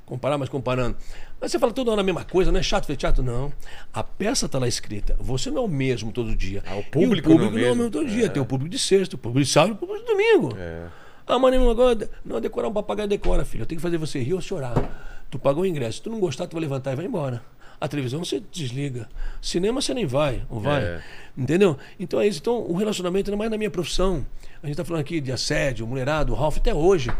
comparar, mas comparando. Mas você fala toda hora a mesma coisa, não é chato ver teatro? Não. A peça está lá escrita. Você não é o mesmo todo dia. Ah, o E público o não é o público não é o mesmo. mesmo todo dia. É. Tem o público de sexta, o público de sábado e o público de domingo. É. Ah, mas agora. Não, decorar um papagaio decora, filho. Eu tenho que fazer você rir ou chorar. Tu pagou o ingresso. Se tu não gostar, tu vai levantar e vai embora. A televisão você desliga. Cinema você nem vai, ou vai. É. Entendeu? Então é isso. Então, o relacionamento não é mais na minha profissão. A gente tá falando aqui de assédio, mulherado, Ralph, até hoje.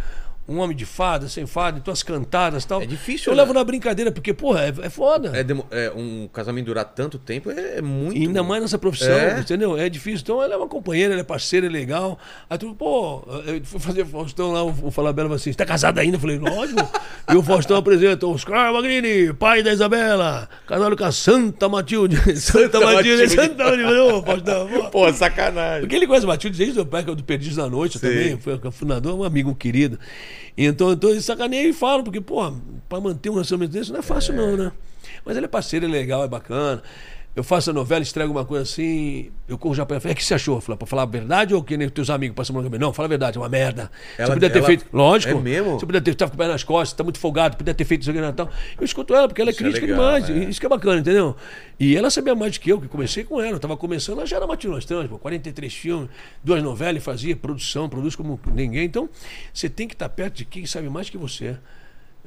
Um homem de fada, sem fada, então as cantadas e tal. É difícil, Eu né? levo na brincadeira, porque, porra, é, é foda. É, demo- é, um casamento durar tanto tempo é, é muito. E ainda mais nessa profissão, É. entendeu? É difícil. Então ela é uma companheira, ela é parceira, é legal. Aí tu, pô, eu fui fazer Faustão lá, o Falabella falou assim: você tá casado ainda? Eu falei, lógico, E o Faustão apresenta Oscar Magrini, pai da Isabela, casado com a Santa Matilde. Santa, Matilde, Matilde. Santa Matilde. Ô, Faustão, pô. Pô, sacanagem. Porque ele conhece Matilde desde o época do Perdidos da Noite Sim. também, foi o fundador, um amigo querido. Então, então eu sacaneio e falo, porque, pô, pra manter um relacionamento desse não é fácil não, né? Mas ele é parceiro, é legal, é bacana. Eu faço a novela, estrego uma coisa assim, eu corro já pra ele, é o que você achou? Fala, pra falar a verdade ou que nem teus amigos passam no caminho? Não, fala a verdade, é uma merda. Ela- você podia ter ela- feito. Lógico. É mesmo? Você podia ter tava com o pé nas costas, tá muito folgado, podia ter feito isso aqui e tal. Eu escuto ela, porque ela é Isso é crítica legal, demais. é. Isso que é bacana, entendeu? E ela sabia mais do que eu, que comecei com ela. Eu tava começando, ela já era Matilde Trans, pô, 43 filmes, duas novelas, e fazia produção, produz como ninguém. Então, você tem que estar perto de quem sabe mais que você.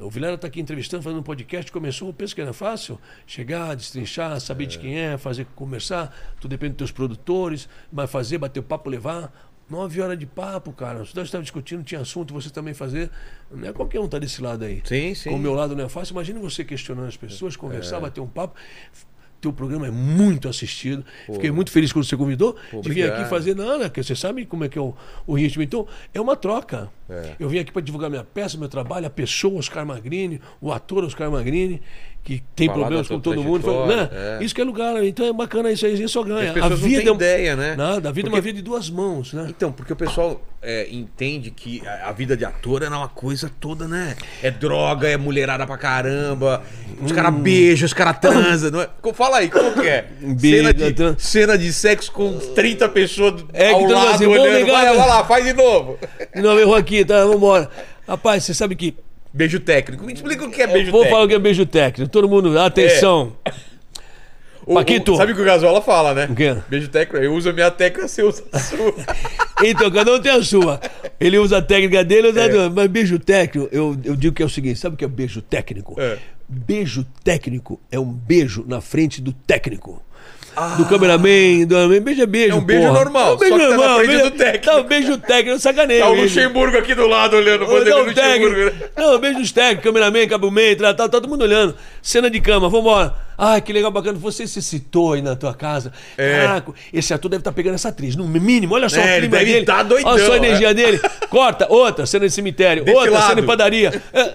O Vilela está aqui entrevistando, fazendo um podcast, começou, eu penso que era fácil. Chegar, destrinchar, saber de quem é, fazer conversar, tudo depende dos teus produtores, mas fazer, bater o papo, levar. Nove horas de papo, cara. Nós estávamos discutindo, tinha assunto, você também fazer. Não é qualquer um tá desse lado aí. Sim, sim. Com o meu lado não é fácil. Imagina você questionando as pessoas, conversar, bater um papo. Teu programa é muito assistido. Fiquei muito feliz quando você convidou de vir aqui fazer nada, porque você sabe como é que é o, o ritmo. Então, é uma troca. É. Eu vim aqui para divulgar minha peça, meu trabalho, a pessoa Oscar Magrini, o ator Oscar Magrini, que tem Falar problemas com todo mundo. né? é. Isso que é lugar. Então é bacana isso aí, a gente só ganha. A não vida têm é ideia, né? Nada, a vida é uma Porque- vida de duas mãos, né? Então, porque o pessoal é, entende que a, vida de ator é uma coisa toda, né? É droga, é mulherada pra caramba, os caras beijam, os caras transam. Não é? Fala aí, como que é? Beijo, cena, de, tran- cena de sexo com 30 pessoas É, ao transa lado assim, olhando. ligar, Vai, né? vai lá, faz de novo. Não, errou aqui, tá? Vambora. Rapaz, você sabe que. Beijo técnico. Me explica o que é beijo Vou falar o técnico. que é beijo técnico. Todo mundo, atenção. O- o- Paquito. sabe o que o Gasola fala, né? O quê? Beijo técnico, eu uso a minha técnica, você usa a sua. Então, cada um tem a sua. Ele usa a técnica dele, eu uso a É. dele. Mas beijo técnico, eu, eu digo que é o seguinte: sabe o que é beijo técnico? É. Beijo técnico é um beijo na frente do técnico. Do cameraman, do beijo é beijo. É um beijo porra. normal, É um beijo só que tá normal, frente beijo- do técnico. Tá, um beijo técnico, sacaneio. Tá o beijo. Luxemburgo aqui do lado olhando, o técnico. Luxemburgo. Não, beijos técnicos, cameraman, cabuman, tá, tá, tá todo mundo olhando. Cena de cama, vambora. Ai, que legal, bacana. Você se citou aí na tua casa. É. Caraca, esse ator deve estar pegando essa atriz. No mínimo, olha só É, o ele clima deve dele. tá doidão, olha só a energia dele. Corta, outra, cena de cemitério. Desse outra, lado. cena de padaria. É.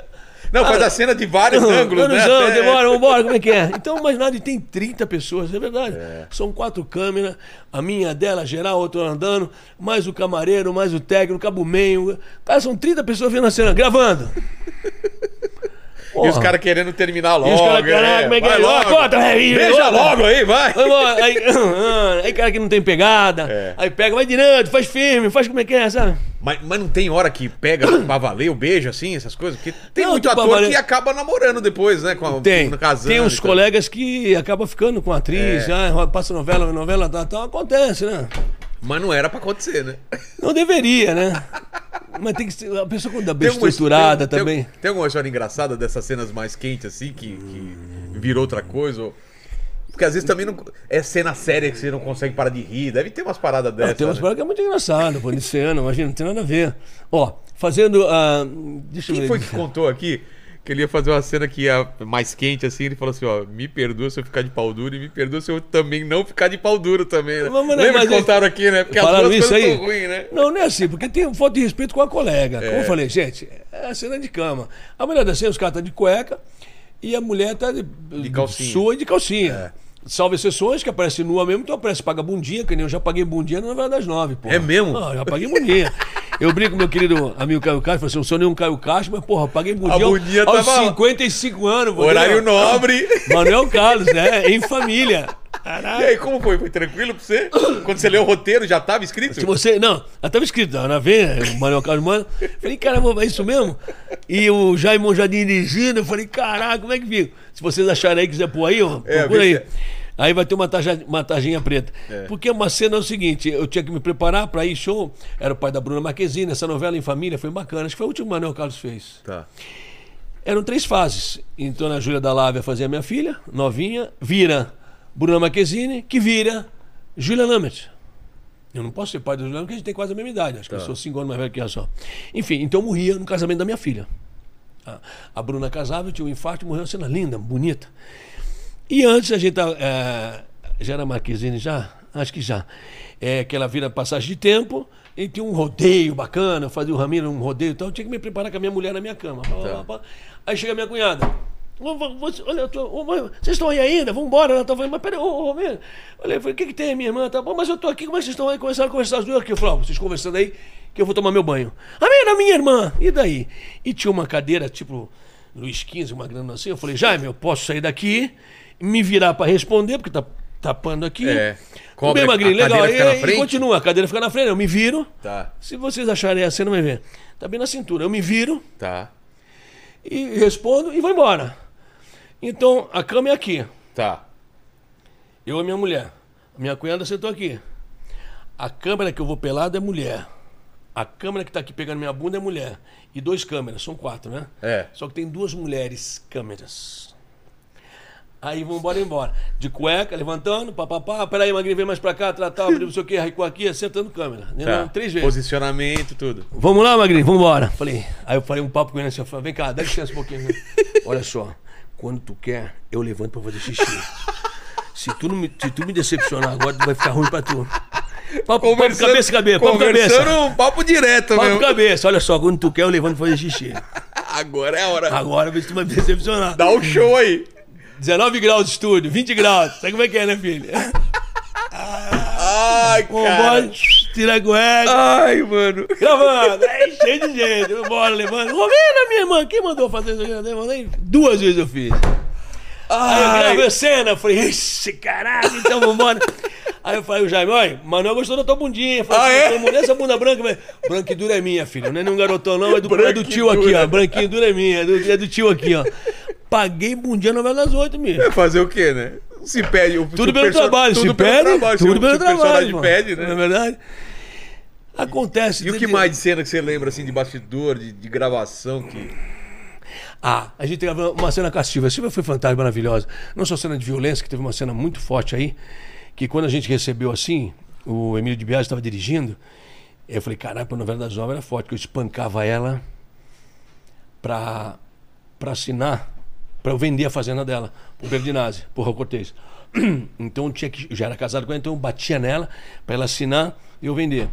Não, faz Ah, a cena de vários Não, ângulos, né? não, Até- demora, vambora, como é que é? Então, mas nada, e tem 30 pessoas, é verdade. São quatro câmeras, a minha, a dela, geral, outro andando, mais o camareiro, mais o técnico, o cabumenho. Cara, são 30 pessoas vendo a cena, gravando. E os Porra. caras querendo terminar logo. E os caras, caraca, como é que vai é? Ó, logo. corta, é, Beija outra. logo aí, vai. Aí, aí cara que não tem pegada, É. aí pega, vai direto, faz firme, faz como é que é, sabe? Mas, mas não tem hora que pega pra valer o beijo, assim, essas coisas? Porque tem Não, muito pra ator valer. que acaba namorando depois, né? Com a, Tem, casando tem uns colegas que acabam ficando com a atriz, É. já passa novela, novela, tal, tal, acontece, né? Mas não era pra acontecer, né? Não deveria, né? Mas tem que ser. A pessoa quando é bem estruturada tem- também. Tem, tem alguma história engraçada dessas cenas mais quentes, assim, que, que virou outra coisa? ou- Porque às vezes também não. É cena séria que você não consegue parar de rir. Deve ter umas paradas Não, dessas. tem umas né? paradas que é muito engraçado, pô, de cena, imagina, não tem nada a ver. Ó, fazendo. ah, deixa eu Quem ver. foi que contou aqui que ele ia fazer uma cena que ia mais quente, assim? Ele falou assim: ó, me perdoa se eu ficar de pau duro e me perdoa se eu também não ficar de pau duro também. Né? Vamos, né, Lembra mas que é- contaram aqui, né? Porque as Falaram duas isso coisas aí? ruins, né? Não, não é assim, porque tem falta de respeito com a colega. Como É. eu falei, gente, é a cena de cama. A mulher da cena, os caras estão de cueca e a mulher tá de, De calcinha. sua e de calcinha. Salve exceções que aparece nua mesmo, então aparece paga bundinha, que nem eu já paguei bundinha na novela das nove, pô. É mesmo? Ah, já paguei bundinha. Eu brinco com meu querido amigo Caio Castro, falei assim, eu sou nenhum Caio Castro, mas porra, paguei bundinha, A bundinha aos tava- 55 anos. Horário entendeu? nobre. Manuel Carlos, né? Em família. E aí, como foi? Foi tranquilo pra você? Quando você leu o roteiro, já tava escrito? Se você. Não, já estava escrito, Ana Venha, o Manuel Carlos Mano. Falei, caramba, é isso mesmo? E o Jaime já dirigindo, eu falei, caraca, como é que fica? Se vocês acharem aí, quiser pôr aí, ó, É, procura aí. se Aí vai ter uma, tarja, uma tarjinha preta. É. Porque uma cena é o seguinte: eu tinha que me preparar para ir show. Era o pai da Bruna Marquezine, essa novela em família foi bacana. Acho que foi o último que o Manuel Carlos fez. Tá. Eram três fases. Então a Júlia da Lávia fazia minha filha, novinha, vira Bruna Marquezine, que vira Júlia Lamet. Eu não posso ser pai da Júlia Lamet porque a gente tem quase a mesma idade. Acho que eu sou cinco anos mais velho que ela só. Enfim, então eu morria no casamento da minha filha. A- A Bruna casava, tinha um infarto e morreu uma cena linda, bonita. E antes a gente tava, é, já era Marquezine já? Acho que já. É que ela vira passagem de tempo, E tinha um rodeio bacana, fazia o Ramiro um rodeio e tal. Eu tinha que me preparar com a minha mulher na minha cama. Tá. Aí chega a minha cunhada. Você- olha, tô- vocês estão aí ainda? Vamos embora. Ela tava falando, mas peraí, ô, ô, Ramiro. Olha, falei, o que, que tem, minha irmã? Tá bom, mas eu tô aqui, como é que vocês estão aí? Começaram a conversar as duas aqui. Eu falei, ó, vocês conversando aí, que eu vou tomar meu banho. Ramiro, minha irmã. E daí? E tinha uma cadeira, tipo, Luiz XV, uma grana assim. Eu falei, Jaime, eu posso sair daqui, me virar pra responder, porque tá tapando aqui. É. Cobre- bem, Magrinho, a legal. E, e continua, a cadeira fica na frente, eu me viro. Tá, Se vocês acharem a cena, vai ver. Tá bem na cintura. Eu me viro tá, e respondo e vou embora. Então, a cama é aqui. tá. Eu e minha mulher. A minha cunhada sentou aqui. A câmera que eu vou pelado é mulher. A câmera que tá aqui pegando minha bunda é mulher. E dois câmeras, são quatro, né? É. Só que tem duas mulheres câmeras. Aí vamos embora, embora. De cueca, levantando, papapá. Peraí, Magrinho, vem mais pra cá, tratar, não sei o que, arrecou aqui, acertando câmera. tá. Três vezes. Posicionamento, tudo. Vamos lá, Magrinho, vamos embora. Falei, aí eu falei um papo com ele assim, eu falei, vem cá, dá licença um pouquinho. Olha só, quando tu quer, eu levanto pra fazer xixi. Se tu, não me, se tu me decepcionar agora, vai ficar ruim pra tu. Papo, papo cabeça, cabeça, papo cabeça. um papo direto, Papo meu. cabeça, olha só, quando tu quer, eu levanto pra fazer xixi. Agora é a hora. Agora vê se tu vai me decepcionar. Dá o show aí. 19 graus de estúdio, 20 graus. Sabe como é que é, né, filho? Ai, cara. Tira a cueca. Ai, mano. Gravando, aí cheio de gente, bora levando. Romina, minha irmã, quem mandou fazer isso? Eu Duas vezes eu fiz. Aí eu gravei a cena, eu falei, ixi, caralho, então vambora. Aí eu falei, o Jaime, olha, Manuel gostou da tua bundinha. Eu Falei, Ah, é? "Tua mulher, essa bunda branca, velho. Branca e dura é minha, filho. Não é nenhum garotão, não, é do, é do tio aqui, ó. Branquinho dura é minha, é do, é do tio aqui, ó. Paguei bundinha novela das oito, mesmo. É fazer o quê, né? Se pede. o- Tudo pelo perso- trabalho, tudo se pelo pede, trabalho, tudo pelo se o trabalho. personagem mano. pede, Não é né? verdade? Acontece. E o que mais de cena que você lembra, assim, de bastidor, de, de gravação que... Ah, a gente teve uma cena com a Silvia. A Silvia foi fantástica, maravilhosa. Não só cena de violência, que teve uma cena muito forte aí, que quando a gente recebeu assim, o Emílio de Biagi estava dirigindo, eu falei, caralho, a novela das nove era forte, que eu espancava ela pra, pra assinar, pra eu vender a fazenda dela, pro Berdinazzi, pro Raul Cortez. Então eu tinha que, eu já era casado com ela, então eu batia nela pra ela assinar e eu vender.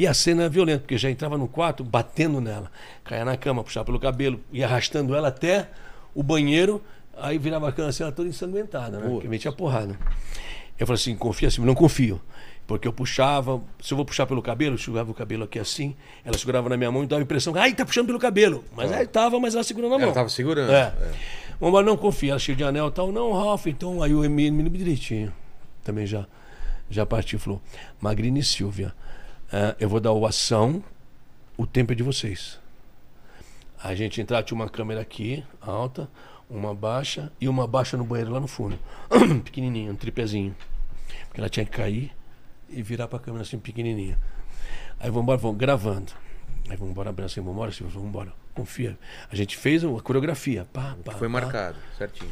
E a cena é violenta, porque já entrava no quarto batendo nela, caía na cama, puxava pelo cabelo, ia arrastando ela até o banheiro, aí virava a cama assim, ela toda ensanguentada, né? Porque metia porrada. Eu falei assim, confia assim, não confio. Porque eu puxava, se eu vou puxar pelo cabelo, eu segurava o cabelo aqui assim, ela segurava na minha mão e dava a impressão, ai, tá puxando pelo cabelo. Mas aí tava, mas ela segurando na mão. Ela tava segurando. É. Mas não confia, ela cheia de anel e tal. Não, Ralph, então aí o Emílio me direitinho. Também já, já partiu e falou: Magrini e Silvia, eh, eu vou dar o ação, o tempo é de vocês. A gente entrar, tinha uma câmera aqui, alta, uma baixa e uma baixa no banheiro lá no fundo. Pequenininha, um tripézinho. Porque ela tinha que cair e virar pra câmera assim, pequenininha. Aí vamos embora, vamos gravando. Aí vamos embora, assim, vamos embora, vamos embora. Confia. A gente fez a coreografia. Pá, pá, Foi pá. marcado, certinho.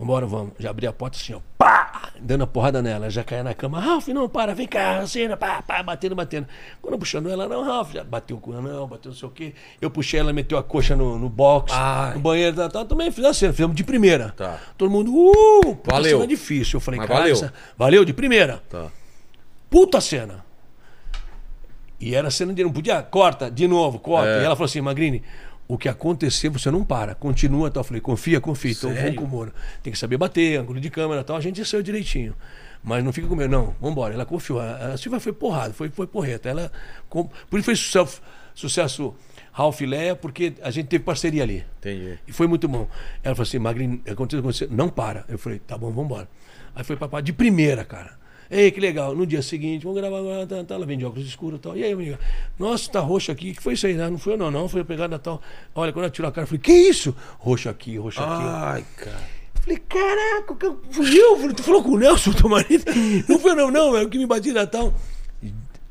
Vambora, vamos. Já abri a porta assim, ó. Pá! Dando a porrada nela. Já caía na cama. Ralf, não, para, vem cá, cena, pá, pá, batendo, batendo. Quando eu puxando ela, não, Ralf, já bateu com ela, não, bateu não sei o quê. Eu puxei ela, meteu a coxa no, no box, Ai. no banheiro, tal, tal. Também fiz a cena, fizemos de primeira. Tá. Todo mundo, uh! puta Valeu. cena difícil. Eu falei, Mas cara, valeu. essa- valeu, de primeira. Tá. Puta cena. E era cena de não podia, corta, de novo, corta. É. E ela falou assim, Magrini, o que acontecer você não para, continua. Então eu falei, confia, confia. Então Sério? vamos com o Moura. Tem que saber bater, ângulo de câmera tal. A gente saiu direitinho. Mas não fica com medo, não. Vambora. Ela confiou. A a Silvia foi porrada, foi, foi porreta. Ela, com- por isso foi sucesso, sucesso Ralph Leia, porque a gente teve parceria ali. Entendi. E foi muito bom. Ela falou assim, Magrinho, aconteceu com você, não para. Eu falei, tá bom, vambora. Aí foi papai de primeira, cara. Ei, que legal. No dia seguinte, vamos gravar agora, tá, tá, ela vem de óculos escuros e tal. E aí, amiga? Nossa, tá roxo aqui. O que foi isso aí? né? Não foi eu não, não. Foi a pegada tal. Olha, quando ela tirou a cara, eu falei, que isso? Roxo aqui, roxo aqui. Ai, cara. Falei, caraca, que- fui eu? Falei, tu falou com o Nelson, teu marido? Não foi não, não, é o que me bati na tal.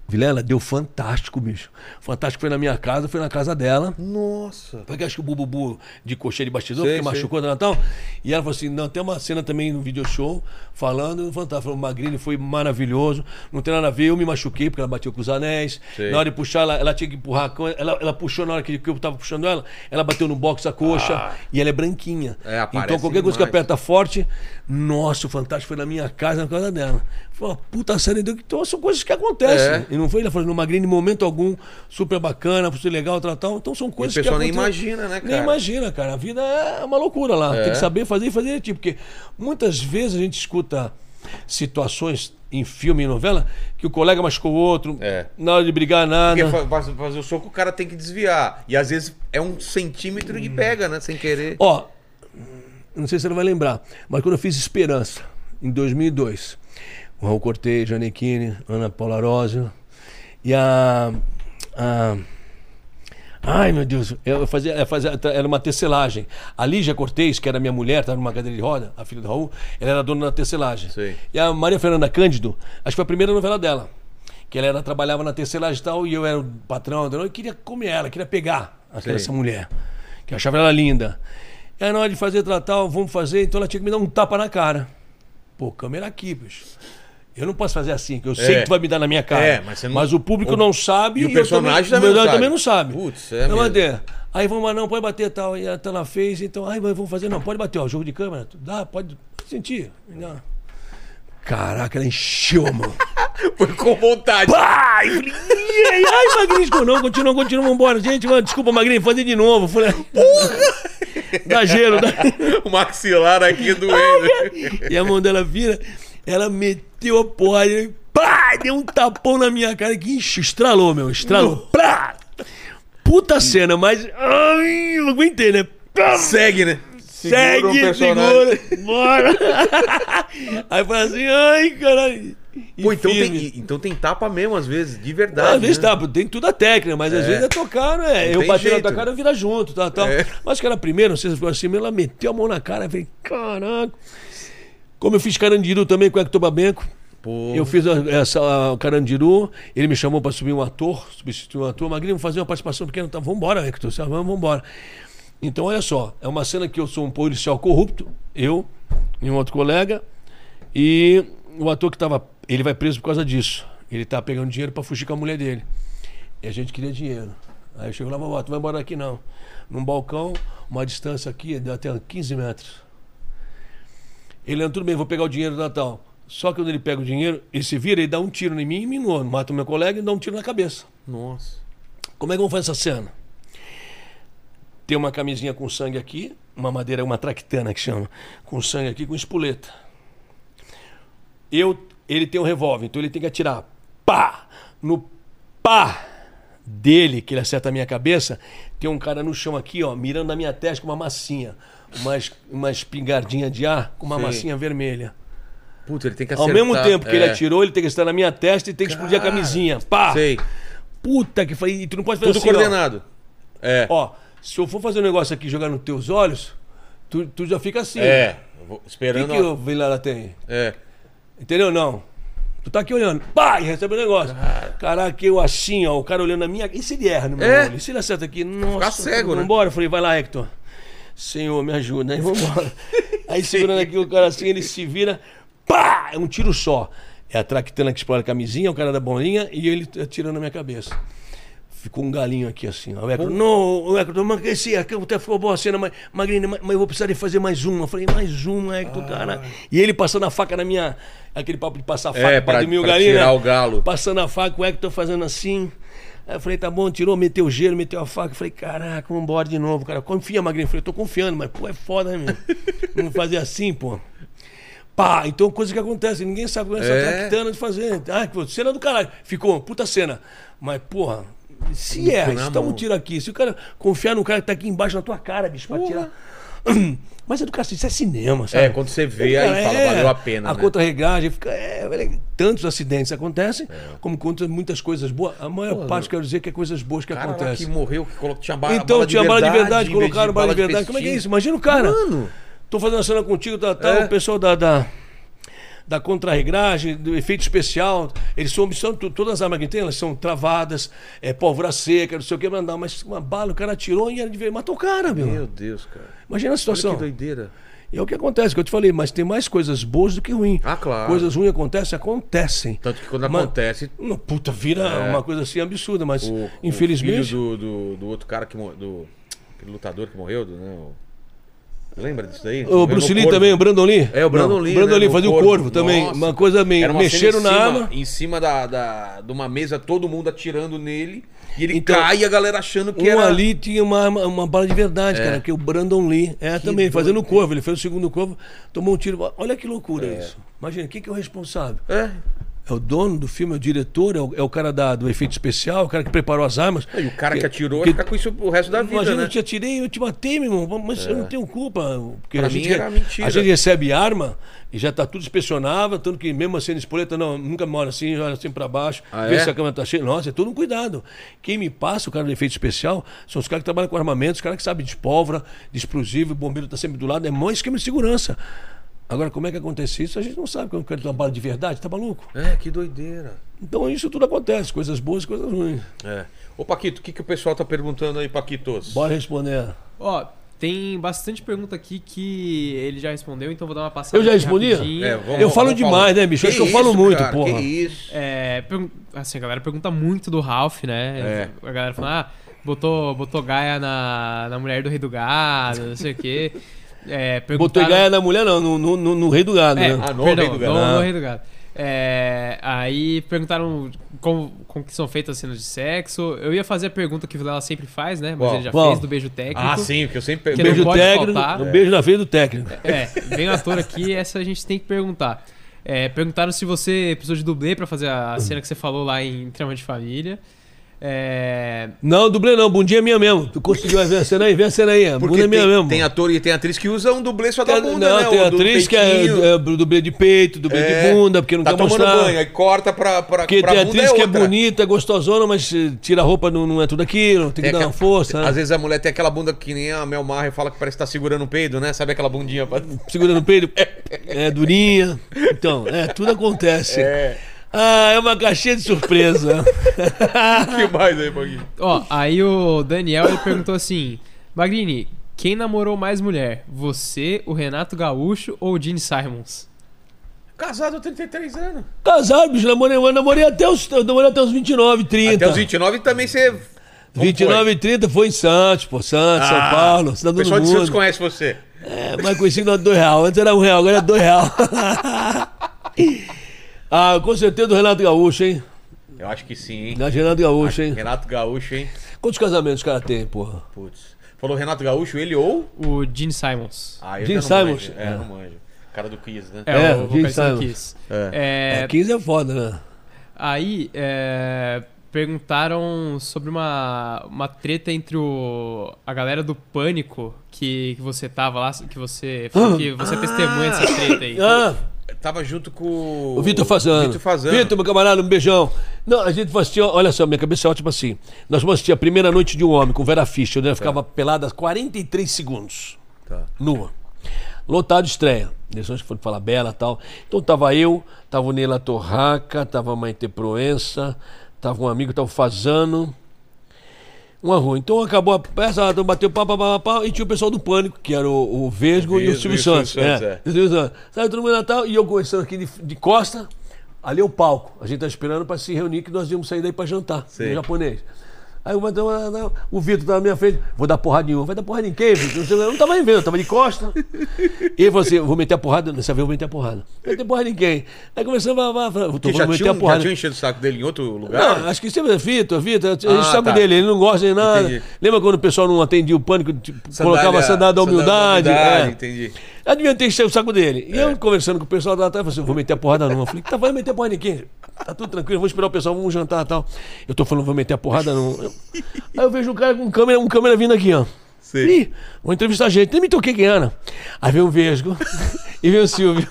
Vilela, deu fantástico, bicho. Fantástico foi na minha casa, foi na casa dela. Nossa. Porque acho que o Bububu de cocheira de bastidor, Sei, porque sei. machucou no Natal. E ela falou assim: não, tem uma cena também no video show falando, fantástico. Falou, o Magrini foi maravilhoso, não tem nada a ver, eu me machuquei porque ela bateu com os anéis. Sei. Na hora de puxar, ela, ela tinha que empurrar ela, ela puxou na hora que, eu tava puxando ela, ela bateu no box a coxa e ela é branquinha. É, então qualquer coisa que demais. aperta forte, nossa, o fantástico foi na minha casa, na casa dela. Foi uma puta cena, então são coisas que acontecem. É. E não foi ele falando, Magrini, em momento algum, super bacana, foi legal, tal, tal. Então são coisas o pessoal que nem imagina, né, Nem cara? imagina, cara. A vida é uma loucura lá. É. Tem que saber fazer e fazer direitinho. Porque muitas vezes a gente escuta situações em filme e novela que o colega machucou o outro, É. na hora de brigar, nada. Porque fa- fa- fazer o soco, o cara tem que desviar. E às vezes é um centímetro de pega, né? Sem querer. Ó, não sei se você vai lembrar, mas quando eu fiz Esperança, em 2002, o Raul Cortez, Janequine, Ana Paula Rósio e a, a- Ai, meu Deus, eu fazia, eu fazia, era uma tecelagem. A Lígia Cortez, que era minha mulher, estava numa cadeira de roda, a filha do Raul, ela era dona da tecelagem. Sei. E a Maria Fernanda Cândido, acho que foi a primeira novela dela. Que ela era, trabalhava na tecelagem e tal, e eu era o patrão dela, eu queria comer ela, queria pegar aquela, essa mulher. Que eu achava ela linda. E aí na hora de fazer tratar, vamos fazer, então ela tinha que me dar um tapa na cara. Pô, câmera aqui, bicho. Eu não posso fazer assim, que eu sei É. que tu vai me dar na minha cara. É, mas não- o público o- não sabe e o eu personagem também, também não eu sabe. também não sabe. Putz, é Eu mesmo. Aí vamos, mas não, pode bater tal. E até ela fez, então, ai, mas vamos fazer, não, pode bater, ó, jogo de câmera. Dá, pode sentir. Dá. Caraca, ela encheu, mano. Foi com vontade. Pá! E falei, "Ih, ai, ai, Magrinho, não, continua, continua, vambora. Gente, mano, desculpa, Magrinho, fazer de novo. Eu Falei, dá gelo, dá... o maxilar aqui doendo. E a mão dela vira, ela meteu a porra e pá, deu um tapão na minha cara que enche, estralou, meu, estralou. Plá! Puta cena, mas. Ai, não aguentei, né? Pá! Segue, né? Segue, segura, bora! Aí fala assim, ai, caralho. E Pô, então firme. tem, então tem tapa mesmo, às vezes, de verdade. Às vezes né? tá, tem tudo a técnica, mas às É. vezes é tocar, né? Não Eu bati na tua cara, vira junto, tá, tal. É. Mas que era primeiro, não sei se foi assim, ela meteu a mão na cara, eu falei, caraca. Como eu fiz Carandiru também com o Hector Babenco, Pô, eu fiz essa, a- Carandiru, ele me chamou pra subir um ator, substituir um ator, Magrinho, vamos fazer uma participação pequena, tá, vambora, Hector, sabe? vamos, vambora. Então, olha só, é uma cena que eu sou um policial corrupto, eu e um outro colega, e o ator que tava, ele vai preso por causa disso. Ele tá pegando dinheiro pra fugir com a mulher dele. E a gente queria dinheiro. Aí eu chego lá, vovó, tu vai embora daqui não. Num balcão, uma distância aqui, deu até 15 metros. Ele anda, tudo bem, vou pegar o dinheiro do Natal. Só que quando ele pega o dinheiro, ele se vira e dá um tiro em mim e me minua. Mata o meu colega e dá um tiro na cabeça. Nossa. Como é que vamos fazer essa cena? Tem uma camisinha com sangue aqui, uma madeira, uma traquitana que chama, com sangue aqui, com espoleta. Eu, ele tem um revólver, então ele tem que atirar. Pá! No pá dele, que ele acerta a minha cabeça, tem um cara no chão aqui, ó, mirando na minha testa com uma massinha. Uma, uma espingardinha de ar com uma Sei. massinha vermelha. Putz, ele tem que Ao acertar. mesmo tempo que ele é. atirou, ele tem que estar na minha testa e tem que explodir a Cara, camisinha. Pá! Sei. Puta que foi. E tu não pode fazer Tudo assim, ó. coordenado. É. Ó, se eu for fazer um negócio aqui jogar nos teus olhos, tu, tu já fica assim. É. Vou- O que, Esperando. que o Vilela tem? É. Entendeu? Não. Tu tá aqui olhando. Pá! E recebe o negócio. Caraca, eu assim, ó, o cara olhando na minha. E se ele erra no meu É. olho? E se ele acerta aqui? Nossa. cego, né? Vambora. Eu falei, vai lá, Hector. Senhor, me ajuda. Aí vambora. Aí segurando aqui o cara assim, ele se vira. Pá! É um tiro só. É a traquitana que explora a camisinha, o cara da bolinha, e ele atirando na minha cabeça. Ficou um galinho aqui assim. ó. O Hector, não, o Hector, mas esse aqui até ficou boa a cena, mas, Magrinho, mas, mas eu vou precisar de fazer mais uma. Eu falei, mais uma, Hector, cara. E ele passando a faca na minha. Aquele papo de passar a faca É, pra pra- dormir o galinho. tirar né? o galo. Passando a faca, o Hector fazendo assim. Aí eu falei, tá bom, tirou, meteu o gelo, meteu a faca. Eu falei, caraca, vamos embora de novo, cara. Confia, Magrinho. Eu falei, tô confiando, mas pô, é foda, né, meu? Vamos fazer assim, pô. Pá, então coisa que acontece, ninguém sabe como é essa É. traquitana de fazer. Ah, que cena do caralho. Ficou, puta cena. Mas, porra, se na se toma um tiro aqui, se o cara confiar no cara que tá aqui embaixo na tua cara, bicho, pra tirar. Mas é cacete, isso é cinema, sabe? É, quando você vê, aí fala, valeu a pena, A né? contra-regragem fica. É, tantos acidentes acontecem, É. como contra muitas coisas boas. A maior parte, quero dizer, que é coisas boas que cara acontecem. que morreu, que colo- tinha bala, Então, bala tinha bala de verdade, colocaram bala de verdade. Como é que é isso? Imagina o cara. Mano. Tô fazendo a cena contigo, tá, tá, É. o pessoal da. da da contra-regragem, do efeito especial, eles são, são todas as armas que tem, elas são travadas, é pólvora seca, não sei o que, mandar, mas uma bala, o cara atirou e era de ver, matou o cara, meu. Meu Deus, cara. Imagina a Olha situação. que doideira. E é o que acontece, que eu te falei, mas tem mais coisas boas do que ruins. Ah, claro. Coisas ruins acontecem, acontecem. Tanto que quando Mas- acontece, Não, puta, vira É. uma coisa assim absurda, mas o, infelizmente. o filho do, do, do outro cara que morreu, do aquele lutador que morreu, do, né, o- Lembra disso daí? O Bruce Lee também, o Brandon Lee? É, o Brandon Não, Lee. Brandon né, Lee fazia o corvo também. Nossa. Uma coisa meio. Era uma Mexeram na cima- arma. Em cima da, da, de uma mesa, todo mundo atirando nele. E ele Então, cai e a galera achando que Um era. ali tinha uma, arma- uma bala de verdade, cara, que é o Brandon Lee. É, também, fazendo o corvo. Ele fez o segundo corvo, tomou um tiro. Olha que loucura isso. Imagina, quem que é o responsável? É. É o dono do filme, é o diretor, é o, é o cara da- do efeito especial, o cara que preparou as armas. E o cara que, atirou que- vai ficar com isso o resto da vida, Imagina, né? eu te atirei, eu te matei, meu irmão, mas eu não tenho culpa. Porque Pra a gente, era mentira. A gente recebe arma e já tá tudo inspecionável, tanto que mesmo assim, espoleta, não, nunca mora assim, olha assim pra baixo, Ah, vê é? se a câmera tá cheia. Nossa, é todo um cuidado. Quem me passa, o cara do efeito especial, são os caras que trabalham com armamentos, os caras que sabem de pólvora, de explosivo, o bombeiro tá sempre do lado, é maior esquema de segurança. Agora, como é que acontece isso? A gente não sabe quando o cara tem uma bala de verdade, tá maluco? É, que doideira. Então isso tudo acontece, coisas boas e coisas ruins. É. Ô, Paquito, o que, que o pessoal tá perguntando aí, Paquitos? Bora responder. Ó, tem bastante pergunta aqui que ele já respondeu, então vou dar uma passada. Eu já respondi? É, vamos- Eu falo vamos demais, falar. né, bicho? Acho que eu falo muito, cara, porra. Que isso? É, assim, a galera pergunta muito do Ralph, né? É. A galera fala, ah, botou, botou Gaia na, na mulher do rei do gado, não sei o quê. É, Botou perguntaram- Gaia na mulher, não, no, no, no- no rei do gado, É, né? Ah, no perdão, rei do gado. no- no Ah. rei do gado. É, aí perguntaram como, como que são feitas as cenas de sexo. Eu ia fazer a pergunta que o Vilela sempre faz, né? Mas Qual? ele já Qual? fez do beijo técnico. Ah, sim, que eu sempre Que beijo não pode técnico, faltar. um beijo na frente do técnico. É, vem o ator aqui, essa a gente tem que perguntar. É, perguntaram se você precisou de dublê pra fazer a cena que você falou lá em Trama de Família. É, Não, dublê não, bundinha é minha mesmo. Tu conseguiu cena aí? Cena aí, a Porque bunda é minha tem, mesmo. tem ator e tem atriz que usa um dublê só da Tem- bunda, não, né? tem atriz que é, é dublê de peito, dublê É. de bunda, porque não tá quer mostrar. banho, aí corta pra, pra, Porque pra tem atriz é que é bonita, gostosona, mas eh, tira a roupa, não, não é tudo aquilo, tem que Tem dar aquela- uma força. Às né? vezes a mulher tem aquela bunda que nem a Mel Maher fala que parece que tá segurando o peido, né? Sabe aquela bundinha? pra- Segurando o peito, é durinha. Então, é, tudo acontece. É. Ah, é uma caixinha de surpresa. que mais aí, Paquito? ó, aí o Daniel ele perguntou assim: Magrini, quem namorou mais mulher? Você, o Renato Gaúcho ou o Gene Simons? Casado há 33 anos. Casado, bicho, namorei, eu namorei até os, eu namorei até os 29, 30. Até os 29 também você. Como 29 e 30 foi em Santos, pô, Santos, São Ah, Paulo, O cidade do pessoal de Santos mundo. conhece você. É, mais conhecido do dois real. Antes era um real, agora é dois real. ah, com certeza do Renato Gaúcho, hein? Eu acho que sim, hein? Da Renato Gaúcho, hein? Renato Gaúcho, hein? Quantos casamentos o cara tem, porra? Putz. Falou Renato Gaúcho, ele ou. O Gene Simons. Ah, eu Gene não Simons. manjo. É, É. não manjo. Cara do Kiss, né? É, É, o Gene Simons. Kiss. É. É, 15 é foda, né? Aí, é, perguntaram sobre uma, uma treta entre o, a galera do Pânico que, que você tava lá, que você, que você testemunha dessa treta aí. Ah, Tava junto com o Vitor Fazano. Vitor Fazano. Vitor, meu camarada, um beijão. Não, a gente assistia, olha só, minha cabeça é ótima assim. Nós vamos assistir a primeira noite de um homem com Vera Fischer, né? Ficava pelada 43 segundos. Tá. nua. Lotado de estreia. Acho que foram falar Bela e tal. Então tava eu, tava o Neila Torraca, tava a Maite Proença, tava um amigo, tava o Fazano. Uma rua. Então acabou a peça, então bateu pá, pá, pá, pá, e tinha o pessoal do Pânico, que era o, o Vesgo e o Silvio e o Silvio Santos. Santos, é. é. Silvio Santos. Sabe, todo mundo Natal, e eu conversando aqui de, de costa, ali é o palco. A gente tá esperando para se reunir, que nós íamos sair daí para jantar, Sei. no japonês. Aí ah, não, o Vitor tá na minha frente, vou dar porrada em um. Vai dar porrada em quem, Vitor? Eu não tava nem vendo, eu tava de costa. E ele falou assim: vou meter a porrada, nessa vez eu vou meter a porrada. Vai ter porrada em quem? Aí começou a vá, vou já meter tinha, a já porrada. tinha enchido o saco dele em outro lugar? Não, acho que sempre é Vitor, Vitor, Ah, sabe tá. dele, ele não gosta de nada. Entendi. Lembra quando o pessoal não atendia o pânico, tipo, colocava a sandália da humildade? humildade, é. Entendi. Devia ter enchido o saco dele. E eu conversando com o pessoal lá atrás, eu falei assim, vou meter a porrada não. Eu falei, tá, vai meter a porrada em quem? Tá tudo tranquilo, vou esperar o pessoal, vamos jantar e tal. Eu tô falando, vou meter a porrada não. Eu- Aí eu vejo um cara com câmera, um câmera vindo aqui, ó. Sei. Ih, vou entrevistar a gente. Nem me toquei quem era. Aí veio o Vesgo e veio o Silvio.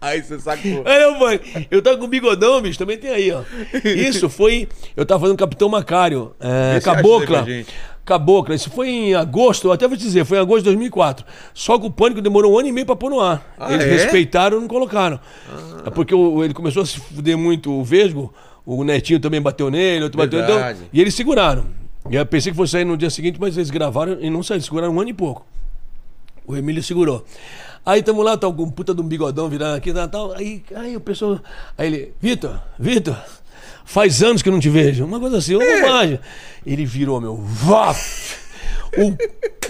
Aí você sacou. Olha, mãe, eu tava com bigodão, bicho, também tem aí, ó. Isso foi. Eu tava fazendo Capitão Macário, é, Cabocla. Cabocla, isso foi em agosto, eu até vou te dizer, foi em agosto de 2004. Só que o Pânico demorou um ano e meio pra pôr no ar. Ah, Eles é? respeitaram e não colocaram. É porque o- ele começou a se fuder muito o Vesgo, o Netinho também bateu nele, outro bateu. Então, Verdade. e eles seguraram. E eu pensei que fosse sair no dia seguinte, mas eles gravaram e não saíram, seguraram um ano e pouco. O Emílio segurou. Aí tamo lá, tá com um puta de um bigodão virando aqui, tal, tal. Aí, aí o pessoal. Aí ele, Vitor, Vitor, faz anos que eu não te vejo. Uma coisa assim, uma bobagem. Ele virou, meu, vá! O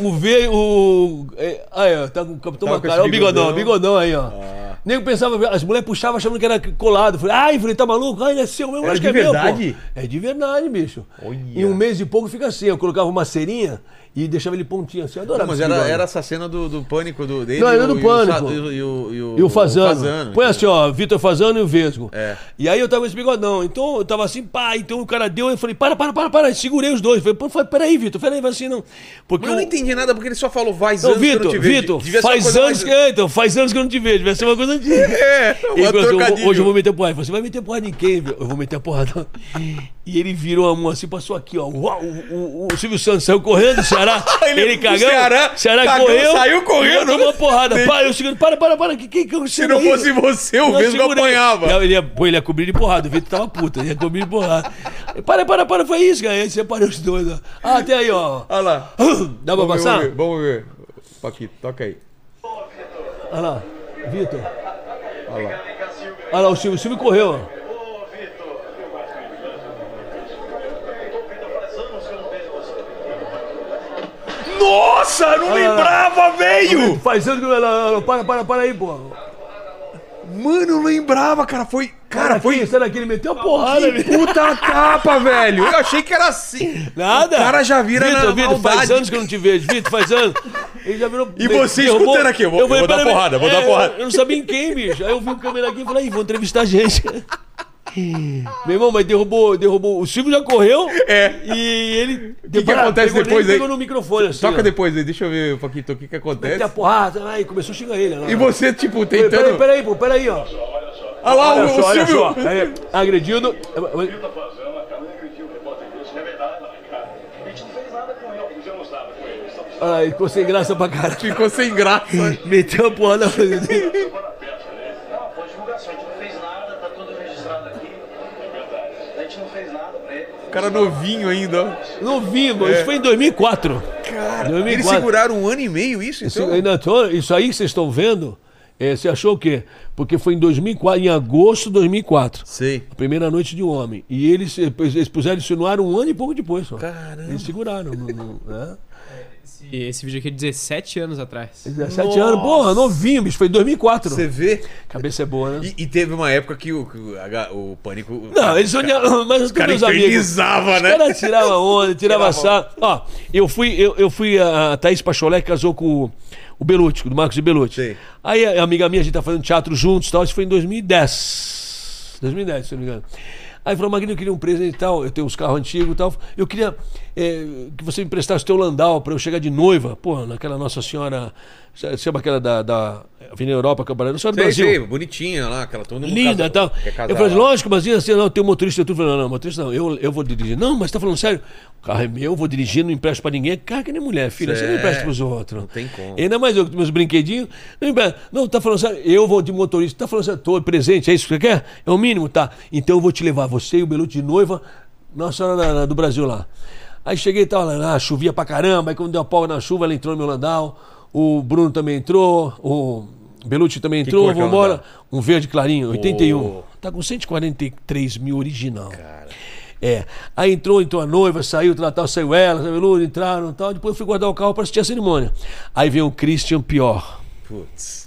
o V, o. é, Aí, ó, tá com o Capitão Macara. Olha o bigodão, bigodão. bigodão aí, ó. Ah. Nego pensava, as mulheres puxavam achando que era colado. Falei, ai, falei, tá maluco? Ai, é seu mesmo, Era acho de que é meu, verdade? pô. É de verdade, bicho. Olha. Em um mês e pouco fica assim. Eu colocava uma cerinha e deixava ele pontinho assim. Eu adorava Não, mas era, era essa cena do, do pânico do, dele. Não, era e o- do e Pânico. E o, e o, e o, E o Fazano. Põe assim, ó, Vitor Fazano e o Vesgo. É. E aí eu tava com esse bigodão. Então eu tava assim, pá, então o cara deu, eu falei, para, para, para, para. Segurei os dois. Pô, falei, peraí, Vitor, peraí, vai assim não. Porque Mas eu não entendi nada porque ele só falou faz Não, anos que eu não Vitor, te vejo. Vitor, ser uma faz anos mais- que. Então, faz anos que eu não te vejo. Devia ser uma coisa antiga. É, uma assim, hoje eu vou meter porrada. Falou assim, vai meter porrada em quem? viu? Eu vou meter porrada. E ele virou a mão assim, passou aqui, ó. Uau, o, o- o Silvio Santos saiu correndo, o Ceará. Ele- ele cagão. Ceará- Ceará cagão correu. saiu correndo. Tomou uma porrada. Para, eu seguro, para, para, para. Que, que, que Se não fosse você, o Vesgo apanhava. Não, ele ia, pô, ele ia cobrir de porrada. O Vitor tava puto, ele ia cobrir de porrada. Para, para, para, foi isso, cara. Aí separou os dois, ó. Ah, até aí, ó. Olha lá. Dá pra Vamos passar? Vamos ver. Vamos ver. Paquito, toca aí. Olha lá, Vitor. Olha lá. Olha lá, o Silvio. O Silvio correu, ó. Nossa, eu não lembrava, velho! Faz anos que eu. ela- Para, para, para aí, pô. Mano, eu não lembrava, cara. Foi. Cara, foi. Será que ele meteu a porrada, Que velho? puta tapa, velho! Eu achei que era assim. Nada. O cara já vira Vitor, na Vitor, faz anos que eu não te vejo. Vitor, faz anos. Ele já virou. E você derrubou- escutando aqui, eu vou- eu vou dar peraí, porrada, vou dar é, porrada. Eu não sabia em quem, bicho. Aí eu vi o câmera aqui e falei, "Ih, vou entrevistar a gente. Meu irmão, mas derrubou, derrubou. O Silvio já correu. É. E ele. O que que acontece pegou, depois aí? Pegou no microfone assim. Toca ó. depois aí, deixa eu ver, Paquito, o que que acontece. Meteu a porrada, aí começou a xingar ele. né? E você, tipo, tentando. peraí, peraí, pô, peraí, ó. Olha lá, Olha o, só, o Silvio. só. Tá fazendo, cara, não acredito o repórter disso, verdade, cara. A gente não fez nada com ele, fizemos nada com ele. Estamos Olha lá, ele ficou sem graça pra caralho. Ficou sem graça. Meteu a porrada. agora na peça, né? Não, foi divulgação, a gente não fez nada, tá tudo registrado aqui. É verdade. A gente não fez nada pra ele. O cara novinho ainda, ó. Novinho, mano. Isso foi em 2004. Cara, 2004. eles seguraram um ano e meio isso, Isso, então? ainda tô- isso aí que vocês estão vendo, é, você achou o quê? Porque foi em 2004, em agosto de 2004. Sei. A primeira noite de um homem. E eles, eles puseram isso no ar um ano e pouco depois. Só. Caramba. Eles seguraram. no- no- né? Esse, esse vídeo aqui é 17 anos atrás. 17 anos. Porra, novinho, bicho. Foi em 2004. Você vê? Cabeça é boa, né? E, e teve uma época que o, que o, a- o pânico. Não, eles odiavam, mas os cara meus amigos. infernizava, Os né? caras tiravam onda, tiravam sarro. Ó, eu fui, eu, eu fui a Thaís Pacholé que casou com o, o Belucci, do Marcos de Belucci. Sei. Aí a amiga minha, a gente tá fazendo teatro juntos e tal, isso foi em 2010. 2010, se não me engano. Aí falou, Magrinho, eu queria um presente e tal, eu tenho uns carros antigos e tal. Eu queria eh, que você me emprestasse o teu Landau pra eu chegar de noiva. Pô, naquela Nossa Senhora, sabe aquela da, da Avenida Europa, Cabaré, não sabe do Sei, Brasil. sei, bonitinha lá, aquela mundo Linda e tal. casar Eu falei, lá. lógico, mas assim, não, tem um motorista. Tu falou, não, não, motorista não, eu, eu vou dirigir. Não, mas tá falando sério? O carro é meu, eu vou dirigir, não empresto pra ninguém. Cara, que nem mulher, filha, você não É, empresta pros outros. não tem como. Ainda mais eu com meus brinquedinhos. Não, empresta. não, tá falando sério, eu vou de motorista. Tá falando sério, tô presente, é isso que você quer? É o mínimo, tá. Então eu vou te levar, você e o Beluto de noiva, Nossa Senhora do Brasil lá. Aí cheguei e tal, lá, chovia pra caramba, aí quando deu a pau na chuva, ela entrou no meu landau, o Bruno também entrou, o Belucci também entrou, é vamos embora. Um verde clarinho, 81. Oh. Tá com 143 mil original. É. Aí entrou, entrou a noiva, saiu, tal, tal, saiu ela, saiu entraram e tal. Depois eu fui guardar o carro para assistir a cerimônia. Aí veio o Christian Pior. Putz.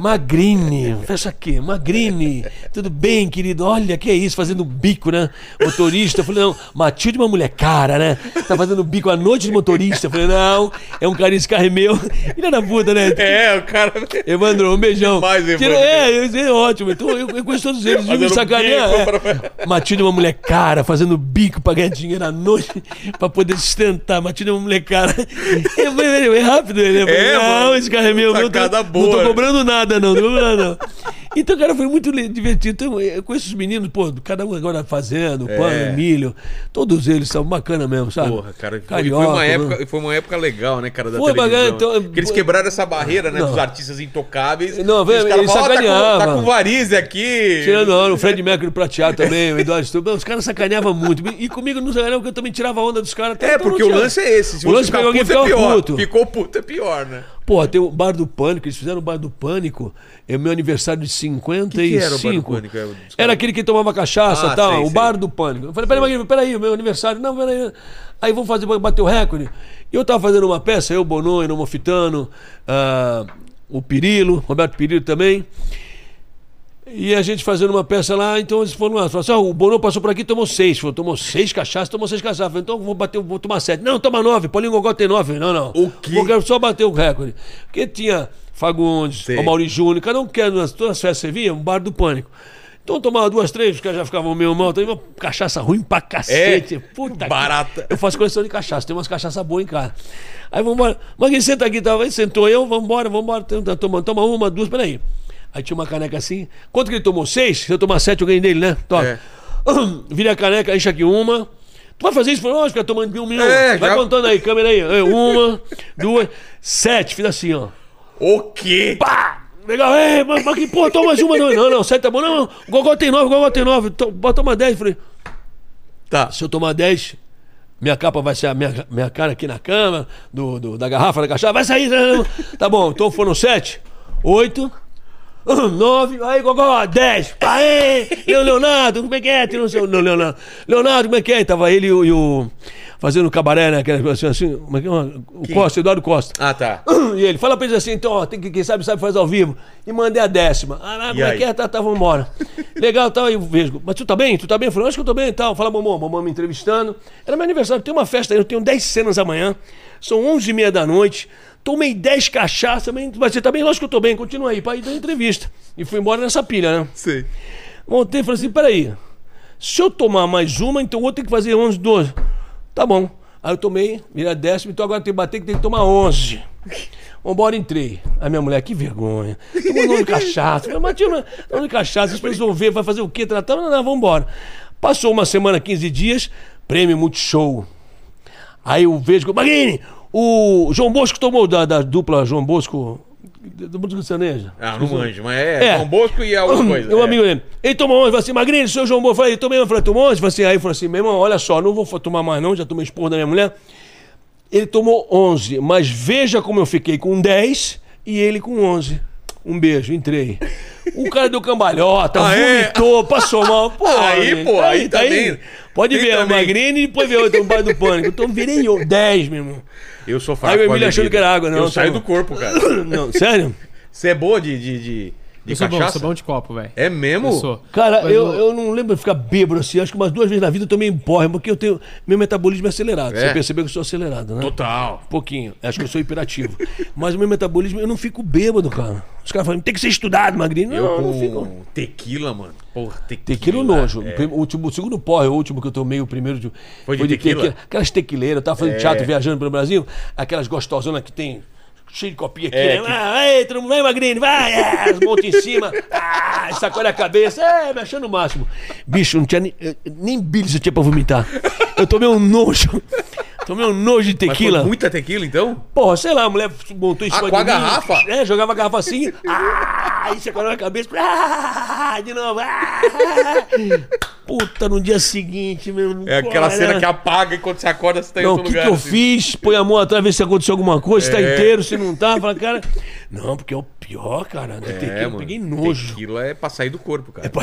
Magrini, fecha aqui, Magrini, tudo bem, querido? Olha, que é isso, fazendo bico, né? Motorista. Eu falei, não, Matilde é uma mulher cara, né? Tá fazendo bico à noite de motorista. Eu falei, não, é um carinho, esse carro é meu. Filha da puta, né? É, o cara. Evandro, um beijão. Mais, Evandro. É, é, é ótimo. Então, eu, eu conheço todos eles. Viu me sacanear? É. Matilde é uma mulher cara, fazendo bico pra ganhar dinheiro à noite pra poder sustentar. Matilde é uma mulher cara. Eu falei, é rápido. Ele eu falei, É, não, mano. esse carro é meu. Não tô, Sacada não boa. tô cobrando nada, não. Não cobrando, não. Então, cara, foi muito divertido. Então, eu conheço os meninos, pô, cada um agora fazendo, É. pano, milho. Todos eles são bacana mesmo, sabe? Porra, cara, foi, Carioca, foi uma né? época, foi uma época legal, né, cara, da Foi televisão. bacana, então, Porque eles quebraram essa barreira, né, Não. dos artistas intocáveis. Não, E os ele caras falam, "Ó, tá, com, tá com aqui. Tirando onda, o Fred Mercury prateado também, o Eduardo Stubbe. Os caras sacaneavam muito. E comigo não sacaneavam porque eu também tirava onda dos caras. É, então porque o lance é esse. Se O lance pegou alguém puto, é pior. puto. Ficou puto, é pior, né? Pô, tem o Bar do Pânico, eles fizeram o Bar do Pânico, é meu aniversário de 55. Que que era? É, Era aquele que tomava cachaça e Ah, tal, sei, o sei. Bar do Pânico. Eu falei, peraí, Magrinho, peraí, meu aniversário. Não, peraí. Aí vamos fazer, bater o recorde. E eu tava fazendo uma peça, eu, Bono, Enomofitano, ah, o Pirilo, Roberto Pirilo também. E a gente fazendo uma peça lá, então eles foram lá, falaram assim, ah, o Bono passou por aqui e tomou seis. Falou, tomou seis cachaças, tomou seis cachaças. Falei, então vou bater, vou tomar sete. Não, toma nove, Paulinho Gogó tem nove. Não, não. O quê? Eu quero só bater o recorde. Porque tinha Fagundes, Sei. o Mauri Júnior, cada um que nas- todas as festas que você via, um bar do pânico. Então eu tomava duas, três, os caras já ficavam meio mal. Tem uma cachaça ruim pra cacete. Puta que- barata. Eu faço coleção de cachaça, tem umas cachaças boas em casa. Aí vamos embora. Mas quem senta aqui, tava, aí sentou eu, vamos embora, vamos embora. Toma, toma, toma uma, duas, peraí. Aí tinha uma caneca assim. Quanto que ele tomou? Seis? Se eu tomar sete, eu ganhei dele, né? Toma. É. Vira a caneca, enche aqui uma. Tu vai fazer isso? Falei, lógico, fica tomando um milhão. É, vai já- contando aí, câmera aí. Aí, Uma, duas, sete. Fiz assim, ó. O quê? Pá! Legal, é, mas, mas que porra, toma mais uma. Não, não, não, sete tá bom. Não, não, o Gogó tem nove, o Gogó tem nove. To- Bota uma dez. Falei, Tá. se eu tomar 10, minha capa vai ser a minha, minha cara aqui na cama, do, do- da garrafa da cachaça. Vai sair. né? Tá bom, então foram 7, 8, 9, aí, Gogó, 10. Aê! E o Leonardo, como é que é? Não sei, não, Leonardo. Leonardo, como é que é? Tava ele e o. o- fazendo cabaré, né? Aquela coisa assim, como é que é? O Costa, Eduardo Costa. Ah, tá. E ele, fala pra eles assim, então, ó, tem que, quem sabe, sabe fazer ao vivo. E mandei a décima. Ah, como é que é? Tá, tá, vamos embora. Legal, tal, aí eu vejo. Mas tu tá bem? Tu tá bem? Eu falei, acho que eu tô bem e tal. Fala, mamãe, mamãe me entrevistando. Era meu aniversário, tem uma festa aí, eu tenho 10 cenas amanhã. São 11 e meia da noite. Tomei 10 cachaças, mas você tá bem? Lógico que eu tô bem, continua aí, pra ir dar entrevista. E fui embora nessa pilha, né? Sei. Montei e falei assim: peraí, se eu tomar mais uma, então eu vou ter que fazer 11, 12. Tá bom. Aí eu tomei, virei a décima, então agora tem que bater que tem que tomar 11. Vambora, entrei. A minha mulher, que vergonha. Tomou nome de cachaça. Falei, mas tinha nome de cachaça, pessoas vão ver, vai fazer o quê? Tratar? Não, não, vambora. Passou uma semana, 15 dias, prêmio Multishow. Aí eu vejo que. Magrini, o João Bosco tomou da, da dupla João Bosco. Do Música Sertaneja. Ah, não manjo, mas é, É. João Bosco e alguma coisa. Um é. amigo dele. Ele tomou 11, falou assim, Magrinho, seu João Bosco. Eu falei, tomei 11, falei, tomou 11? Falei assim, aí falou assim, meu irmão, olha só, não vou tomar mais não, já tomei esporro da minha mulher. Ele tomou 11, mas veja como eu fiquei com 10 e ele com 11. Um beijo, entrei. O cara deu cambalhota, Ah, é? vomitou, passou mal. Pô, Aí, gente, pô, aí também. Pode Tem ver, o. Magrini e depois ver o o pai do pânico. Então virei eu, 10, meu irmão. Eu sou fraco Aí o Emílio achando que era água, não, Eu tá saio bom. do corpo, cara. Não, sério? Você é boa de, de, de, de Eu sou bom, cachaça? sou bom de copo, velho. É mesmo? Eu sou. Cara, Mas eu, eu não lembro de ficar bêbado assim. Acho que umas duas vezes na vida eu tomei porra, porque eu tenho. Meu metabolismo é acelerado. É. Você percebeu que eu sou acelerado, né? Total. Um pouquinho. Acho que eu sou hiperativo. Mas o meu metabolismo, eu não fico bêbado, cara. Os caras falam, tem que ser estudado, magrinho. Não, Eu eu com não fico. tequila, mano. Porra, tequila. Tequila o nojo. É. O último, o segundo porre, o último que eu tomei, o primeiro de, Foi de tequila? Aquelas tequileiras, eu tava fazendo É. teatro viajando pelo Brasil, aquelas gostosonas que tem cheio de copinha aqui, É, né? que- Ah, Vai, todo mundo, vai, magrinho, vai, é, as em cima, ah, sacode a cabeça, é, me achando o máximo. Bicho, não tinha nem, eh, nem bilis eu tinha pra vomitar. Eu tomei um nojo. Tomei um nojo de tequila. muita tequila, então? Porra, sei lá, a mulher montou em Ah, cima com a mim. garrafa? É, jogava a garrafa assim. Ah, aí sacou na cabeça. Ah, de novo. Ah, puta, no dia seguinte, meu. É aquela cena que apaga e quando você acorda você tá em Não, o outro que, que lugar. eu assim. fiz? Põe a mão atrás, ver se aconteceu alguma coisa, se tá É. inteiro, se não tá. Fala, cara. Não, porque é o pior, cara. Tequila, É, eu mano. peguei nojo. Tequila é pra sair do corpo, cara. É pra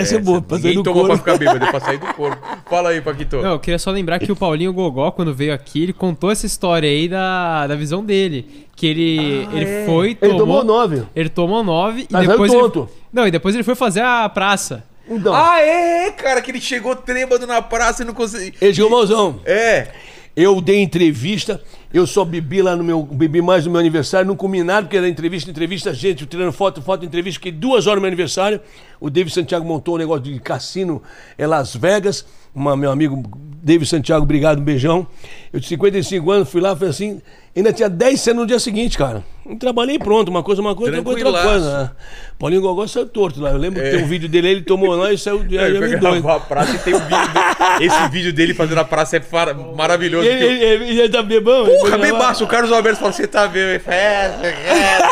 Essa é boa, pra sair Ninguém do toma pra corpo. ficar bêbado, é pra sair do corpo. Fala aí, Paquito. Não, eu queria só lembrar que o Paulinho Gogó, quando veio aqui, ele contou essa história aí da, da visão dele. Que ele, ele foi, tomou... Ele tomou nove. Ele tomou nove e Mas depois saiu ele... tonto. Não, e depois ele foi fazer a praça. Então, Ah, é, cara, que ele chegou trêbado na praça e não conseguiu. ele chegou malzão. É. Eu dei entrevista, eu só bebi lá no meu. Bebi mais no meu aniversário, não comi nada, porque era entrevista, entrevista, gente, tirando foto, foto, entrevista, fiquei duas horas no meu aniversário. O David Santiago montou um negócio de cassino em Las Vegas. Uma, meu amigo David Santiago, obrigado, um beijão. Eu tinha 55 anos, fui lá, foi assim. Ainda tinha 10 cenas no dia seguinte, cara. Eu trabalhei pronto, uma coisa, uma coisa, outra coisa, outra coisa. Né? Paulinho Gogó saiu torto lá. Eu lembro que tem um vídeo dele, ele tomou lá e saiu. É. Ele doido. a praça e tem um vídeo. dele- Esse vídeo dele fazendo a praça é maravilhoso. Ele, ele, ele, ele tá bebão? Porra, bebaço. O Carlos Alberto falou: você tá vendo? Festa, festa.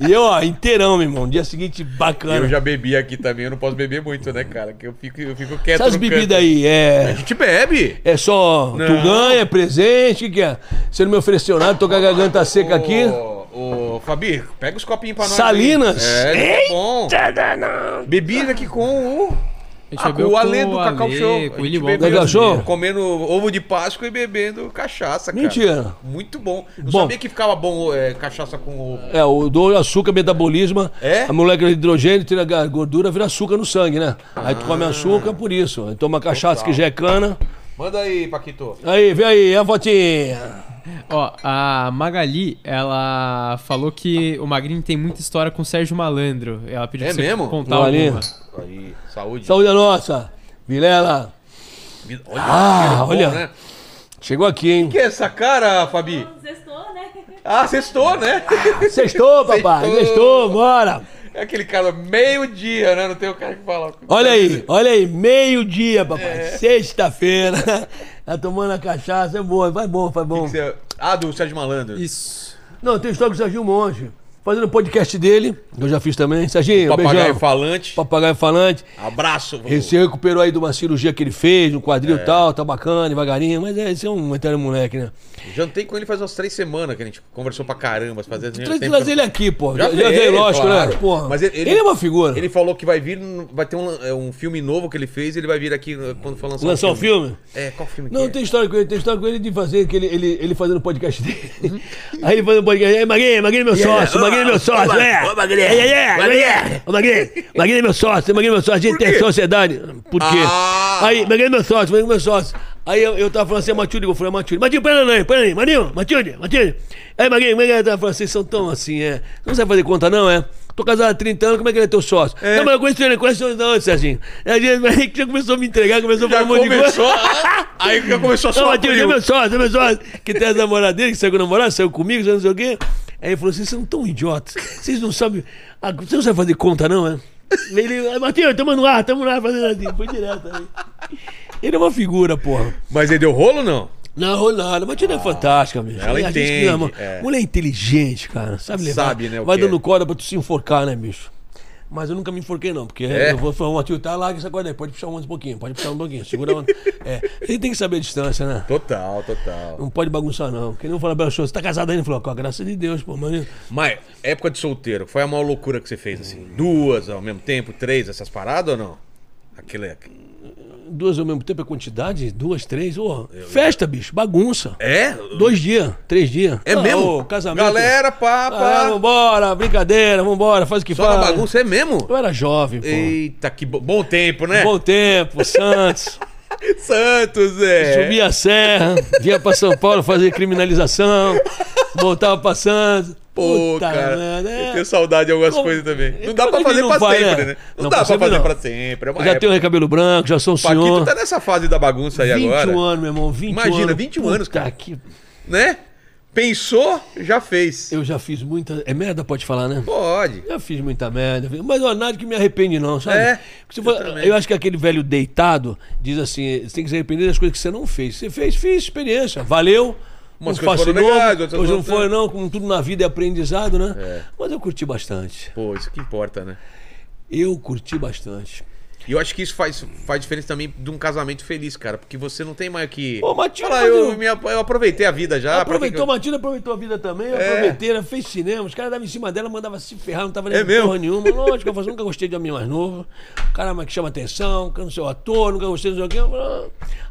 E eu, ó, inteirão, meu irmão. Dia seguinte, bacana. Eu já bebi aqui também, eu não posso beber muito, né, cara? Que eu fico, eu fico quieto. Essas bebidas aí, A é. gente bebe. É só. Não. Tu ganha, é presente, o que, que é? Você não me ofereceu nada, tô com a garganta seca aqui. Ô, Fabi, pega os copinhos pra nós. aí. Salinas? É, tá bom. Eita, não. Bebida aqui com o. A gente Ah, com o com do Cacau Ale, Show. com Willy Wonka bebeu Cacau Show? Comendo ovo de Páscoa e bebendo cachaça, cara. Mentira. Muito bom. Não Bom. sabia que ficava bom é, cachaça com ovo. É, o do açúcar, metabolismo. É? A molécula de hidrogênio tira a gordura, vira açúcar no sangue, né? Aí tu Ah. come açúcar por isso. Aí toma cachaça que já é cana. Manda aí, Paquito. Aí, vem aí, a fotinha. Ó, a Magali, ela falou que o Magrinho tem muita história com o Sérgio Malandro. Ela pediu É pra você mesmo? contar Olha. alguma. Aí, saúde. Saúde a nossa. Vilela. Olha, Ah, bom, olha. né? Chegou aqui, hein? que é essa cara, Fabi? Sextou, né? Ah, sextou, né? Sextou, papai. Sextou. Sextou, bora. É aquele cara meio-dia, né? Não tem o cara que fala. Olha aí, olha aí, meio-dia, papai. Sexta-feira. Tá tomando a cachaça, é boa, vai bom, vai bom. Você- Ah, do Sérgio Malandro. Isso. Não, tem história com o Serginho Monge. Fazendo o podcast dele, que eu já fiz também. Serginho, Papagaio beijão. falante. Papagaio falante. Abraço. Ele se recuperou aí de uma cirurgia que ele fez, no quadril e tal, tá bacana, devagarinho, mas é, esse é um eterno moleque, né? Jantei com ele faz umas três semanas que a gente conversou pra caramba. Fazer Traz, ele aqui, pô. Já Já, veio, lógico, claro. né? Porra. Mas ele, ele- ele- é uma figura. Ele falou que vai vir, vai ter um, é, um filme novo que ele fez, ele vai vir aqui uh, quando for lançar Lançar um filme? É, qual filme Não, que é? tem história com ele, tem história com ele de fazer, que ele, ele, ele fazendo podcast dele. Aí ele fazendo podcast, aí Magrinho é meu sócio, Magrinho é meu sócio, é. Ô, Magrinho, é, é, ô, Magrinho, Magrinho é meu sócio, Magrinho é meu sócio, a gente tem sociedade. Por quê? Ah. Aí, Magrinho é meu sócio, Magrinho é meu sócio. Aí eu, eu tava falando assim, Matilde, eu falei, Matilde, Matilde, pera aí, pera aí, Marinho, Matilde, Matilde. Aí, Magrinho, Magrinho, tava falando, vocês são tão assim, é. Não sabe fazer conta, não, é? Tô casado há 30 anos, como é que ele é teu sócio? Não, mas eu conheço ele, conheço ele não, Serginho. Aí já começou a me entregar, começou a falar um monte de coisa. aí já começou a Não, soar Matheus, é meu sócio, é meu sócio. Que tem as namoradas dele, que saiu com namorado, saiu comigo, não sei o quê. Aí ele falou: vocês são tão idiotas. Vocês não sabem. ah, Vocês não sabem fazer conta, não, é? Ele, "Ah, Matheus, tamo no ar, tamo no ar fazendo assim. Foi direto aí. Ele é uma figura, porra. Mas ele deu rolo ou não? Não, rolou nada. Matheus é fantástica, bicho. ela A gente entende, que é. Mulher inteligente, cara. Sabe levar. Sabe, né, Vai é. dando corda pra tu se enforcar, né, bicho? Mas eu nunca me enforquei, não, porque É? eu vou falar, Matheus, tá lá, essa corda aí, pode puxar um pouquinho, pode puxar um pouquinho, segura onda. É, gente tem que saber a distância, né? Total, total. Não pode bagunçar, não. Porque não fala pra pessoa, você tá casado ainda? Falou, com a graça de Deus, pô, mano. Mas, época de solteiro, foi a maior loucura que você fez, assim? Duas ao mesmo tempo, três, essas paradas ou não? Aquele. Duas ao mesmo tempo é quantidade? Duas, três? Ô, festa, bicho, bagunça. É? Dois dias, três dias. É Ah, mesmo? ô, casamento. Galera, pá, Ah, vambora, brincadeira, vambora, faz o que Só faz. bagunça, é mesmo? Eu era jovem, pô. Eita, que bo- bom tempo, né? Bom tempo, Santos. Santos, é. Subia a serra, vinha pra São Paulo fazer criminalização, voltava pra Santos. Pô, Puta cara, merda, é. eu tenho saudade de algumas Como- coisas também. Não dá pra fazer não pra sempre, né? né? Não, Não, dá pra sempre fazer não. pra sempre. É Já época. tenho cabelo branco, já sou um Paquito senhor. tá nessa fase da bagunça aí 21 agora. anos, meu irmão, 21 Imagina, anos. 21 anos, cara. que- Né? Pensou, já fez. Eu já fiz muita. É merda, pode falar, né? Pode. Já fiz muita merda. Mas ó, nada que me arrepende, não, sabe? É, for- eu também. eu acho que aquele velho deitado diz assim: você tem que se arrepender das coisas que você não fez. Você fez, fiz experiência. Valeu. Umas não coisas foram legais, outras Hoje não foi, não. Como tudo na vida é aprendizado, né? É. Mas eu curti bastante. Pô, isso que importa, né? Eu curti bastante. E eu acho que isso faz, faz diferença também de um casamento feliz, cara. Porque você não tem mais que. Pô, Matilde, Falar, mas eu, eu- me eu aproveitei a vida já. aproveitou, eu- Matilda aproveitou a vida também, É. aproveitei, ela fez cinema, os caras davam em cima dela, mandava se ferrar, não tava nem É porra nenhuma. Lógico, eu nunca gostei de homem mais novo. Cara que chama atenção, que eu não sou ator, nunca gostei de alguém.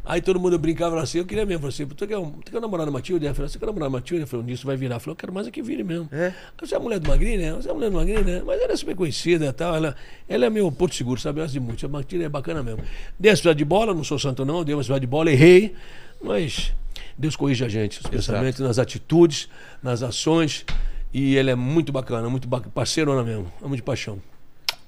Aí todo mundo brincava assim, eu queria mesmo, falei assim, tu quer, um- tu quer namorar na Matilde? Ela falou, você quer namorar na Matilde? Eu falei, um dia isso vai virar. Eu falei, eu quero mais é que vire mesmo. É. Você é a mulher do Magrinho, né? Você é a mulher do Magrinho, né? Mas ela é super conhecida e tal. Ela, ela é meu porto seguro, sabe? Eu de muito. A Matilde é bacana mesmo. Dei a cidade de bola, não sou santo não, dei uma cidade de bola, errei. Mas Deus corrige a gente, os pensamentos, nas atitudes, nas ações. E ele é muito bacana, muito bacana. Parceirona mesmo. Amo de paixão.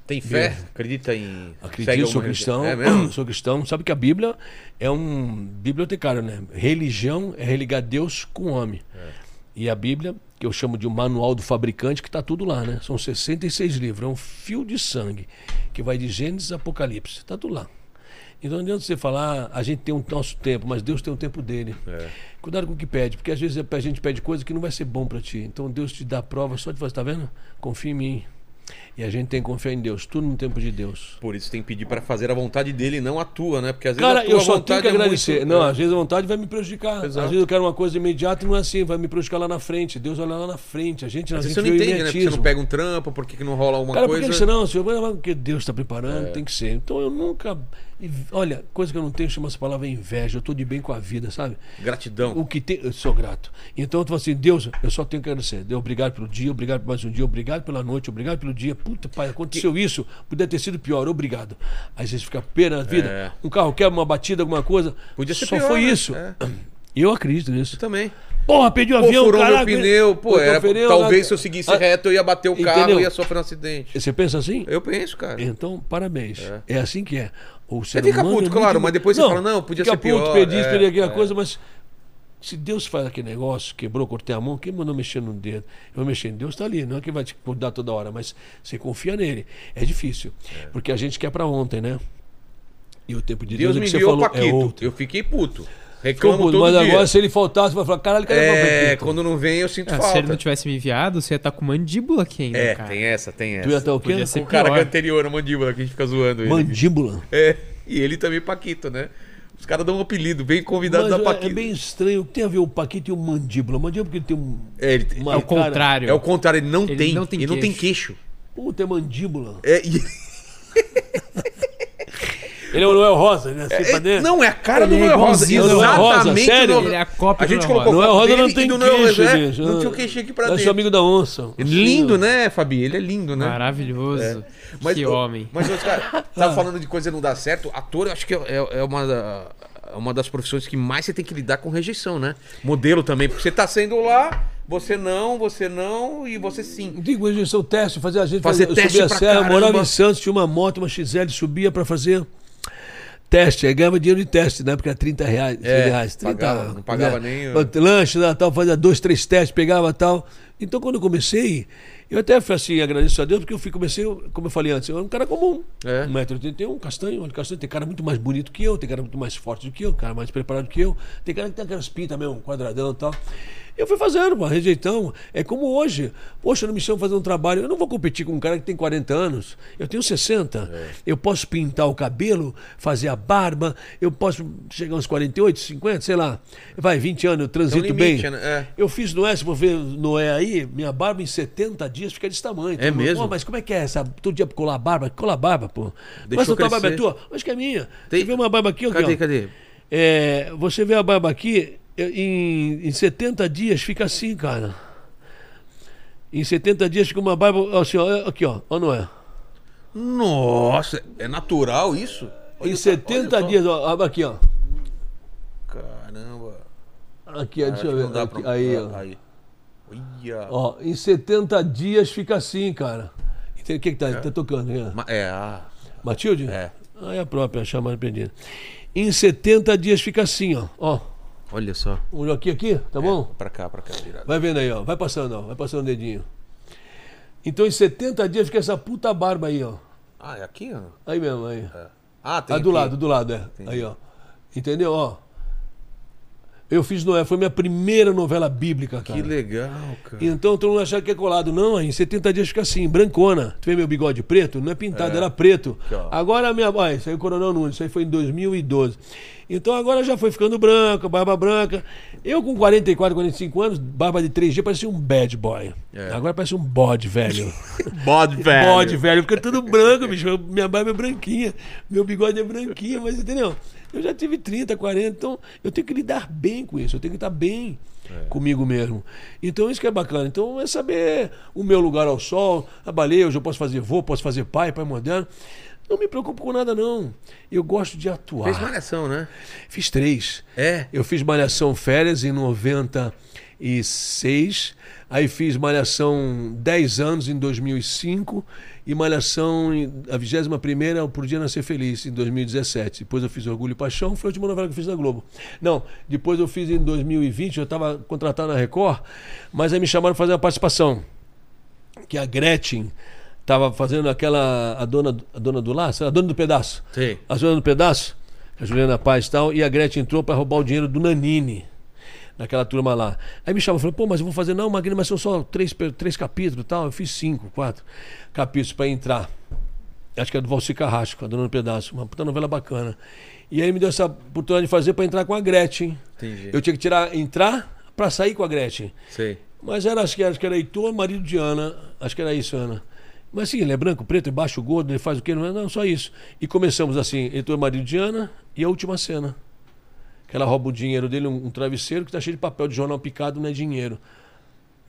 Tem fé? Acredita em. Acredito, sou cristão. É mesmo? Sou cristão. Sabe que a Bíblia é um bibliotecário, né? Religião é religar Deus com o homem. É. E a Bíblia, que eu chamo de um manual do fabricante, que está tudo lá, né? São 66 livros. É um fio de sangue que vai de Gênesis a Apocalipse. Está tudo lá. Então não adianta você falar, a gente tem o nosso tempo, mas Deus tem o tempo dele. É. Cuidado com o que pede, porque às vezes a gente pede coisa que não vai ser bom para ti. Então Deus te dá prova só de fazer, tá vendo? Confia em mim. E a gente tem que confiar em Deus, tudo no tempo de Deus. Por isso tem que pedir pra fazer a vontade dele e não a tua, né? Porque às vezes Cara, a tua eu só tenho vontade que é muito- agradecer. Não, É. às vezes a vontade vai me prejudicar. Exato. Às vezes eu quero uma coisa imediata e não é assim, vai me prejudicar lá na frente. Deus olha lá na frente. A gente, a Às vezes gente você não entende, né? Porque você não pega um trampo, por que que não rola alguma Cara, por coisa. que você não, senhor? Porque Deus está É. preparando, tem que ser. Então eu nunca. Olha, coisa que eu não tenho chama essa palavra inveja. Eu estou de bem com a vida, sabe? Gratidão. O que tem, eu sou grato. Então eu falo assim, Deus, eu só tenho que agradecer. Deus, obrigado pelo dia, obrigado por mais um dia, obrigado pela noite, obrigado pelo dia. Puta, pai, aconteceu isso, podia ter sido pior, obrigado. Aí você fica pena na vida. É. Um carro quebra uma batida, alguma coisa. Podia ser Só pior, foi né? isso. É. Eu acredito nisso. Também. Porra, perdi o Pô, avião, furou caraca. meu pneu, pô, era, pneu, talvez se eu seguisse Ah, reto eu ia bater o carro entendeu? e ia sofrer um acidente. Você pensa assim? Eu penso, cara. Então, parabéns. É, assim que é. O ser fica humano puto, é claro, muito- mas depois você fala, não, podia fica ser pior, puto, perdi, é, esperei aquela é. coisa, mas se Deus faz aquele negócio, quebrou, cortei a mão, quem mandou mexer no dedo? Eu vou mexer, Deus está ali, não é que vai te cuidar toda hora, mas você confia nele. É difícil, porque a gente quer para ontem, né? E o tempo de Deus, Deus é me que você enviou o falou, é outro. eu fiquei puto. Reclamo puto, todo mas dia. agora se ele faltasse, vai falar, caralho, cadê É, quando não vem eu sinto Ah, se ele falta. não tivesse me enviado, você ia estar com mandíbula aqui ainda, É, cara. tem essa, tem Tu ia essa. estar o quê? Podia ser O cara que é pior. anterior, a mandíbula, que a gente fica zoando ele. Mandíbula. É, e ele também Paquito, né? Os caras dão um apelido, bem convidado Mas da é, Paquito. é bem estranho. Tem a ver o Paquito e o mandíbula. O mandíbula porque ele tem um. É, ele tem- uma É o cara- contrário. é o contrário, ele não Ele tem. não tem ele não tem queixo. queixo. Puta, é mandíbula. É, e- Ele é o Noel Rosa, né? Assim, é- não, é a cara Ele do é Noel Rosa. Rosa, Exatamente. sério? Ele é a cópia A do gente Noel colocou Noel Rosa não tem do Noel queixo, Rosa, é, bicho. Não tinha o queixinho aqui pra Eu sou dentro. amigo da onça. Lindo, né, Fabi? Ele é lindo, né? Maravilhoso. que ô, homem. Mas, cara, tava falando de coisa não dar certo. Ator, eu acho que é, é- é uma, da- é uma das profissões que mais você tem que lidar com rejeição, né? Modelo também, porque você tá sendo lá, você não, você não e você sim. Digo, eles são teste, fazer a gente Fazer eu teste subia a serra, caramba. morava em Santos, tinha uma moto, uma XL, subia pra fazer teste, aí ganhava dinheiro de teste, na época era 30 reais, 30 reais 30, pagava, não pagava nem o- Lanche, né, tal, fazia dois, três testes, pegava tal. Então quando eu comecei, eu até fui assim, agradeço a Deus, porque eu fui, comecei, como eu falei antes, eu era um cara comum. É. 1,81m, castanho, olho castanho, tem cara muito mais bonito que eu, tem cara muito mais forte do que eu, cara mais preparado que eu, tem cara que tem aquelas pintas mesmo, quadradão e tal. Eu fui fazendo, pô, rejeitão. É como hoje. Poxa, não me chama fazer um trabalho. Eu não vou competir com um cara que tem 40 anos. Eu tenho 60. Eu posso pintar o cabelo, fazer a barba. Eu posso chegar uns 48, 50, sei lá. Vai, 20 anos, eu transito limite, bem. né? É. Eu fiz Noé, se for ver Noé aí, minha barba em 70 dias fica desse tamanho. É mundo, mesmo? "Pô, mas como é que é essa? Todo dia colar a barba? Cola a barba, pô. Deixa mas a tua barba é tua? Acho que é minha. Tem- Você vê uma barba aqui, ó, aqui, Cadê, ó. cadê? É, você vê a barba aqui, eu- em, em 70 dias fica assim, cara. Em 70 dias fica uma barba, assim, ó, aqui, ó, ó, não é? Nossa, é natural isso? Olha Em só, 70 olha só. dias, ó, aqui, ó. Caramba. Aqui, ó, Acho deixa eu ver. Aqui, pra- aí, ó. Aí. Ó, em 70 dias fica assim, cara. O que que tá, tá tocando? Ma- É, ah. Matilde? É. Ah, é a própria, chamada perdida. Em 70 dias fica assim, ó. Ó, Olha só. um aqui, aqui, tá bom? Pra cá, pra cá, virado. Vai vendo aí, ó. Vai passando, ó. Vai passando o dedinho. Então em 70 dias fica essa puta barba aí, ó. Ah, é aqui, ó? Aí mesmo, aí. É. Ah, tem Ah, do aqui. lado, do lado, é. Aí, ó. Entendeu? Ó. Eu fiz Noé, foi minha primeira novela bíblica, cara. Que legal, cara. Então todo mundo achava que é colado. Não, em 70 dias fica assim, brancona. Tu vê meu bigode preto? Não é pintado, era preto. Aqui, ó. agora a minha. Ah, isso aí é o Coronel Nunes, isso aí foi em 2012. Então agora já foi ficando branca, barba branca. Eu com 44, 45 anos, barba de 3G, parecia um bad boy. É. Agora parece um bode velho. Bode, velho. bode velho, fica tudo branco, bicho. Minha barba é branquinha, meu bigode é branquinho, mas entendeu? Eu já tive 30, 40, então eu tenho que lidar bem com isso, eu tenho que estar bem comigo mesmo. Então isso que é bacana. Então é saber o meu lugar ao sol, a baleia, hoje eu posso fazer vô, posso fazer pai, pai moderno. Não me preocupo com nada, não. Eu gosto de atuar. Fez malhação, né? Fiz três. É. Eu fiz Malhação Férias em 96. Aí fiz Malhação 10 anos em 2005. E Malhação, a 21 Por Dia Nascer Feliz, em 2017. Depois eu fiz Orgulho e Paixão, foi a última novela que eu fiz na Globo. Não, depois eu fiz em 2020, eu estava contratado na Record, mas aí me chamaram para fazer uma participação. Que a Gretchen estava fazendo aquela. A dona, a dona do lar, a dona do pedaço. Sei. A Zona do Pedaço, a Juliana Paz e tal, e a Gretchen entrou para roubar o dinheiro do Nanini. naquela turma lá. Aí me chamou e falou, pô, mas eu vou fazer, não, Magno, mas são só três, três capítulos e tal. Eu fiz cinco, quatro capítulos para entrar. Acho que é do Valci Carrasco, a Dona do Pedaço. Uma puta novela bacana. E aí me deu essa oportunidade de fazer para entrar com a Gretchen. Entendi. Eu tinha que tirar, entrar para sair com a Gretchen. Sei. Mas era, acho que, acho que era Heitor, marido de Ana. Acho que era isso, Ana. Mas sim, ele é branco, preto, é baixo, gordo, ele faz o quê? Não, é, não, só isso. E começamos assim, Heitor, marido de Ana, e a última cena. Que ela rouba o dinheiro dele, um, um travesseiro que tá cheio de papel de jornal picado, não é dinheiro.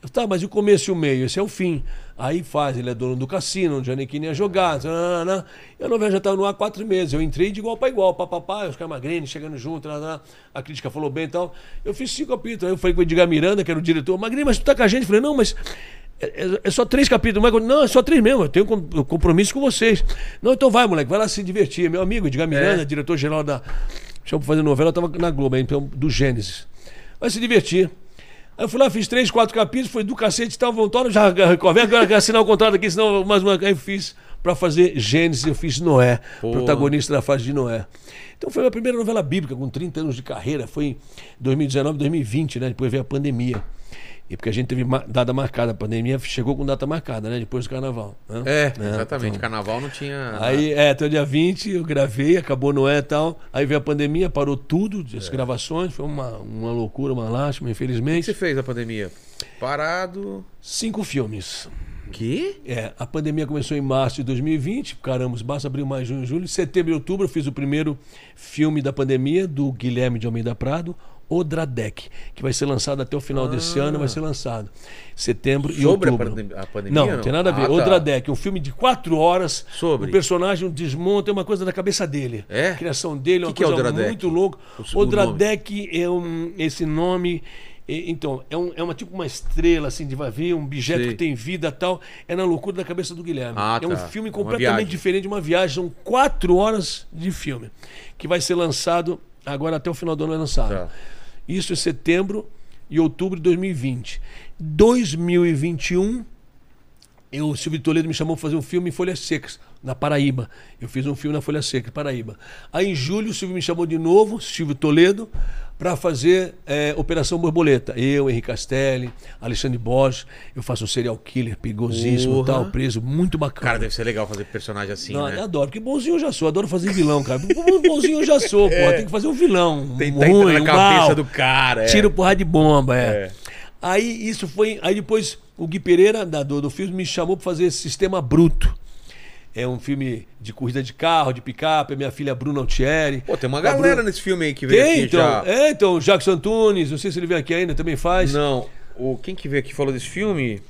Eu, Tá, mas e o começo e o meio? Esse é o fim. Aí faz, ele é dono do cassino, onde a Nequine ia jogar. tanana. E a novela já estava no ar quatro meses. Eu entrei de igual para igual, papapá, os magrenes chegando junto, a crítica falou bem e tal. Eu fiz cinco capítulos. Aí eu falei com o Edgar Miranda, que era o diretor, Magrinho, mas tu tá com a gente? Eu falei, não, mas é, é- é só três capítulos. Mas, não, é só três mesmo, eu tenho com- eu compromisso com vocês. Não, então vai, moleque, vai lá se divertir. Meu amigo Edgar Miranda, diretor-geral da. Chama pra fazer novela, eu tava na Globo, então, do Gênesis. Vai se divertir. Aí eu fui lá, fiz três, quatro capítulos, foi do cacete tal, vontade, já recorre, agora quero assinar o contrato aqui, senão mais uma. Aí eu fiz pra fazer Gênesis, eu fiz Noé, Pô. protagonista da fase de Noé. Então foi a minha primeira novela bíblica, com 30 anos de carreira, foi em 2019, 2020, né? Depois veio a pandemia. E porque a gente teve data marcada, a pandemia chegou com data marcada, né? Depois do carnaval. né? É, exatamente. então. Carnaval não tinha. Aí, é, até o dia 20 eu gravei, acabou Noé e tal. Aí veio a pandemia, parou tudo, as gravações, foi uma, uma loucura, uma lástima, O que infelizmente. você fez na pandemia? Parado. Cinco filmes. Que? É, a pandemia começou em março de 2020, caramba, março, abril, maio, junho, julho. Em setembro e outubro eu fiz o primeiro filme da pandemia, do Guilherme de Almeida Prado, Odradec, que vai ser lançado até o final desse ano, vai ser lançado. Setembro e Ah. Sobre a outubro. pandem- a pandemia, Não, não? tem nada a ver. Ah, tá. Odradec, um filme de quatro horas. Sobre. O personagem desmonta, é uma coisa da cabeça dele. É? A criação dele é uma Que que é coisa muito louca. Odradec é um, esse nome. Então, é, um, é uma tipo uma estrela, assim, de vai ver, um objeto que tem vida e tal. É na loucura da cabeça do Guilherme. Ah, é um tá. filme Uma completamente diferente, uma viagem. São quatro horas de filme. Que vai ser lançado agora até o final do ano é lançado. Tá. Isso em setembro e outubro de 2020. 2021, eu, o Silvio Toledo me chamou para fazer um filme em Folhas Secas, na Paraíba. Eu fiz um filme na Folha Seca, Paraíba. Aí em julho o Silvio me chamou de novo, Silvio Toledo, para fazer é, Operação Borboleta. Eu, Henrique Castelli, Alexandre Borges. Eu faço um serial killer perigosíssimo, tal, preso, muito bacana. Cara, deve ser legal fazer personagem assim, Não, né? eu adoro, porque bonzinho eu já sou, adoro fazer vilão, cara. bonzinho eu já sou, porra. Tem que fazer um vilão. Um Tentar ruim, entrar um na cabeça mal. do cara. É. Tiro porra de bomba, é. É. Aí isso foi. Aí depois o Gui Pereira, da, do, do filme, me chamou pra fazer esse Sistema Bruto. É um filme de corrida de carro, de picape, é minha filha Bruna Altieri. Pô, tem uma galera Bruna- nesse filme aí que veio Tem, aqui então. já. É, então, o Jackson Antunes, não sei se ele vem aqui ainda, também faz. Não. O, quem que veio aqui e falou desse filme?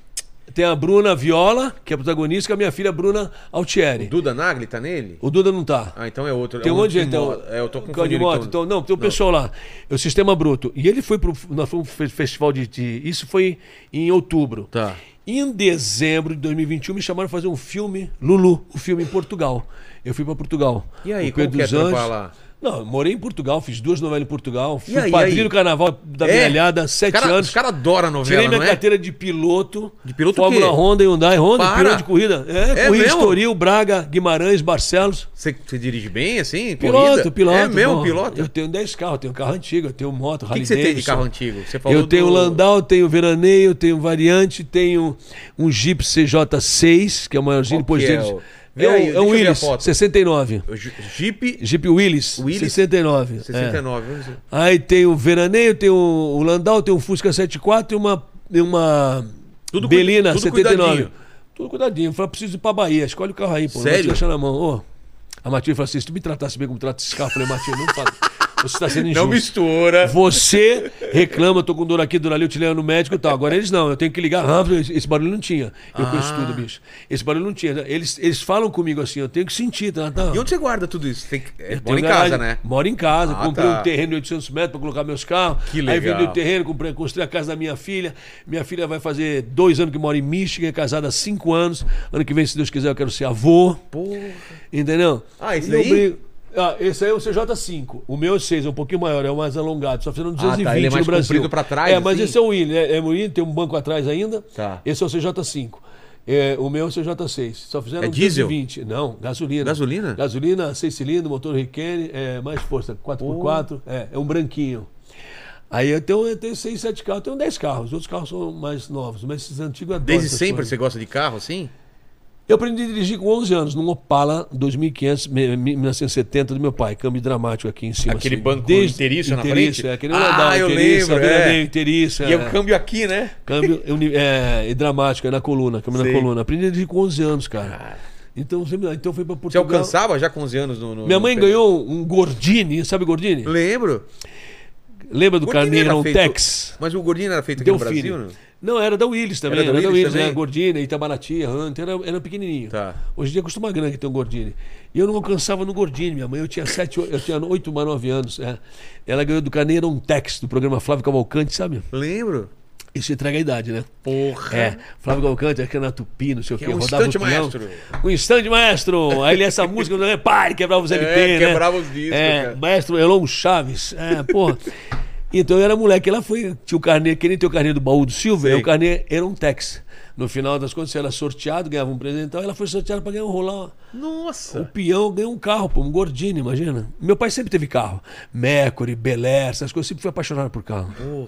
Tem a Bruna Viola, que é protagonista, com a minha filha Bruna Altieri. Duda Nagli tá nele? O Duda não tá. Ah, então é outro. Tem é um monte de gente. Então. É, eu tô carro de confundindo. moto. Então, não, tem o pessoal lá. É o Sistema Bruto. E ele foi pro. Nós fomos pro fe- festival de, de- Isso foi em outubro. Tá. Em dezembro de 2021 me chamaram para fazer um filme, Lulu, o filme em Portugal. Eu fui para Portugal. E aí, O Pedro como que é Anjos. lá? Não, morei em Portugal, fiz duas novelas em Portugal, fui aí, padrinho do carnaval da É? sete Cara- anos. Os caras adoram novela, Tirei minha é? carteira de piloto. De piloto o Fórmula? Honda e Hyundai. Honda, Para. piloto de corrida. É, É corrida mesmo? Estoril, Braga, Guimarães, Barcelos. Você, você dirige bem, assim? Piloto, corrida? piloto. É mesmo, pô. piloto? Eu tenho 10 carros, tenho carro antigo, eu tenho moto, O que, você tem de carro antigo? Você falou Eu tenho do... Landau, tenho Veraneio, tenho Variante, tenho um Jeep CJ6, que é o maiorzinho, Qual depois é deles. o- É, Vê aí, é um Willys, foto. 69. o Ju- Jeep Jeep Willys, Willys? 69. é. 69. vamos ver. Aí tem o Veraneio, tem o, o Landau, tem um Fusca 74 e uma, e uma Tudo Belina tudo 79. cuidadinho. Tudo cuidadinho. Falei, preciso ir pra Bahia, escolhe o carro aí, pô. Não vai Sério? te deixar na mão. Ô, A Matilde falou assim: se tu me tratasse bem como trata esse carro, eu falei, Matilde, não fala. Você está sendo injusto. Não mistura. Você reclama, tô com dor aqui, dor ali, eu te levo no médico e tal. Agora eles não, eu tenho que ligar rápido. Esse barulho não tinha. Eu conheço Ah. tudo, bicho. Esse barulho não tinha. Eles, eles falam comigo assim, eu tenho que sentir, tá? tá. E onde você guarda tudo isso? Tem que... é, mora em casa, garagem, né? Moro em casa, Ah, comprei tá. um terreno de 800 metros para colocar meus carros. Que Aí legal. vendi o terreno, comprei, construí a casa da minha filha. Minha filha vai fazer dois anos que mora em Michigan, é casada há cinco anos. Ano que vem, se Deus quiser, eu quero ser avô. Porra. Entendeu? Ah, eu daí? Ah, esse aí é o CJ5. O meu é o 6, é um pouquinho maior, é o mais alongado. Só fazendo 220 tá, ele é mais no Brasil. pra trás, É, mas assim? esse é o William. É, é o William, tem um banco atrás ainda. Tá. Esse é o CJ5. É, o meu é o CJ6. Só fizeram É diesel? 220. Não, gasolina. Gasolina? Gasolina, 6 cilindros, motor Riquene, é, mais força, 4x4. É, é um branquinho. Aí eu tenho, eu tenho seis, sete carros, eu tenho dez carros. Os outros carros são mais novos, mas esses antigos adoro Desde sempre coisas. você gosta de carro, assim? Eu aprendi a dirigir com 11 anos, num Opala 2500, me- me- 1970 do meu pai, câmbio dramático aqui em cima. Aquele assim. banco inteiriço na inteiriço, frente? É, aquele Ah, eu lembro, é. inteiriço, E é. o câmbio aqui, né? Câmbio é, e dramático, é na coluna, câmbio Sei. na coluna. Aprendi a dirigir com 11 anos, cara. Então, sempre, então fui pra Você Portugal. alcançava já com 11 anos no. no- Minha no mãe pé? ganhou um Gordini, sabe Gordini? Lembro. Lembra do Gordini Carneiro feito- Tex? Mas o Gordini era feito aqui no. Brasil, não? Não, era da Willis também. Era Era da da Willis, também? né? Gordini, Itabaraty, Hunter, era, era pequenininho. Tá. Hoje em dia custa uma grana que tem um Gordini. E eu não alcançava no Gordini. Minha mãe, eu tinha sete, eu tinha oito, nove anos. é. Ela ganhou do Carneiro Tex, do programa Flávio Cavalcante, sabe? Lembro. Isso entrega a idade, né? Porra. É, Flávio Cavalcante, acho que era na Tupi, não sei o quê. é um rodava instante o peão. maestro. Um instante maestro. Aí ele essa música, né? Pare, quebrava os LP, É, né? quebrava os discos, É, cara. maestro Elon Chaves. É, porra. Então eu era moleque, ela foi, tinha o carnê, que nem tem o carnê do baú do Silver, Sei. o carnê era um Tex. No final das contas, você era sorteado, ganhava um presente, então ela foi sorteada para ganhar um rolar. O Nossa. peão ganhou um carro, pô, um Gordini, imagina. Meu pai sempre teve carro. Mercury, Bel Air, essas coisas, sempre fui apaixonado por carro. Porra.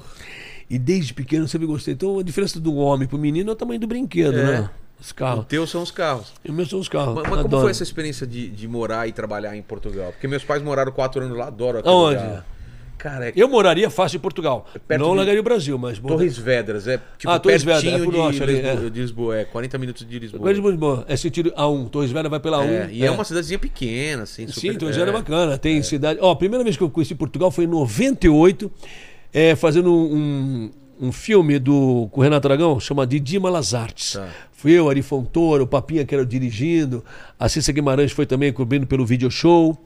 E desde pequeno eu sempre gostei. Então a diferença do homem pro menino é o tamanho do brinquedo, É. né? Os O carros. teu são os carros. E os meus são os carros. Mas, mas como Adoro. foi essa experiência de, de morar e trabalhar em Portugal? Porque meus pais moraram quatro anos lá, adoro aquele Aonde? lugar. Cara, é Eu moraria fácil em Portugal. Perto não de- largaria o Brasil, mas. Torres Vedras, é tipo Ah, Torres pertinho Vedras, é por de, norte Lisboa, é. de Lisboa, é 40 minutos de Lisboa. Coisa de Lisboa. É sentido A1. Torres Vedras vai pela 1. É, e é. uma cidadezinha pequena, assim. Sim, super- Torres Vedras é bacana. Tem cidade. Ó, a primeira vez que eu conheci Portugal foi em 98, é, fazendo um, um filme do, com o Renato Aragão, chama Didi Malazartes. Tá. Fui eu, Ari Fontoura, o Papinha que era o dirigindo, a Cissa Guimarães foi também cobrindo pelo video show.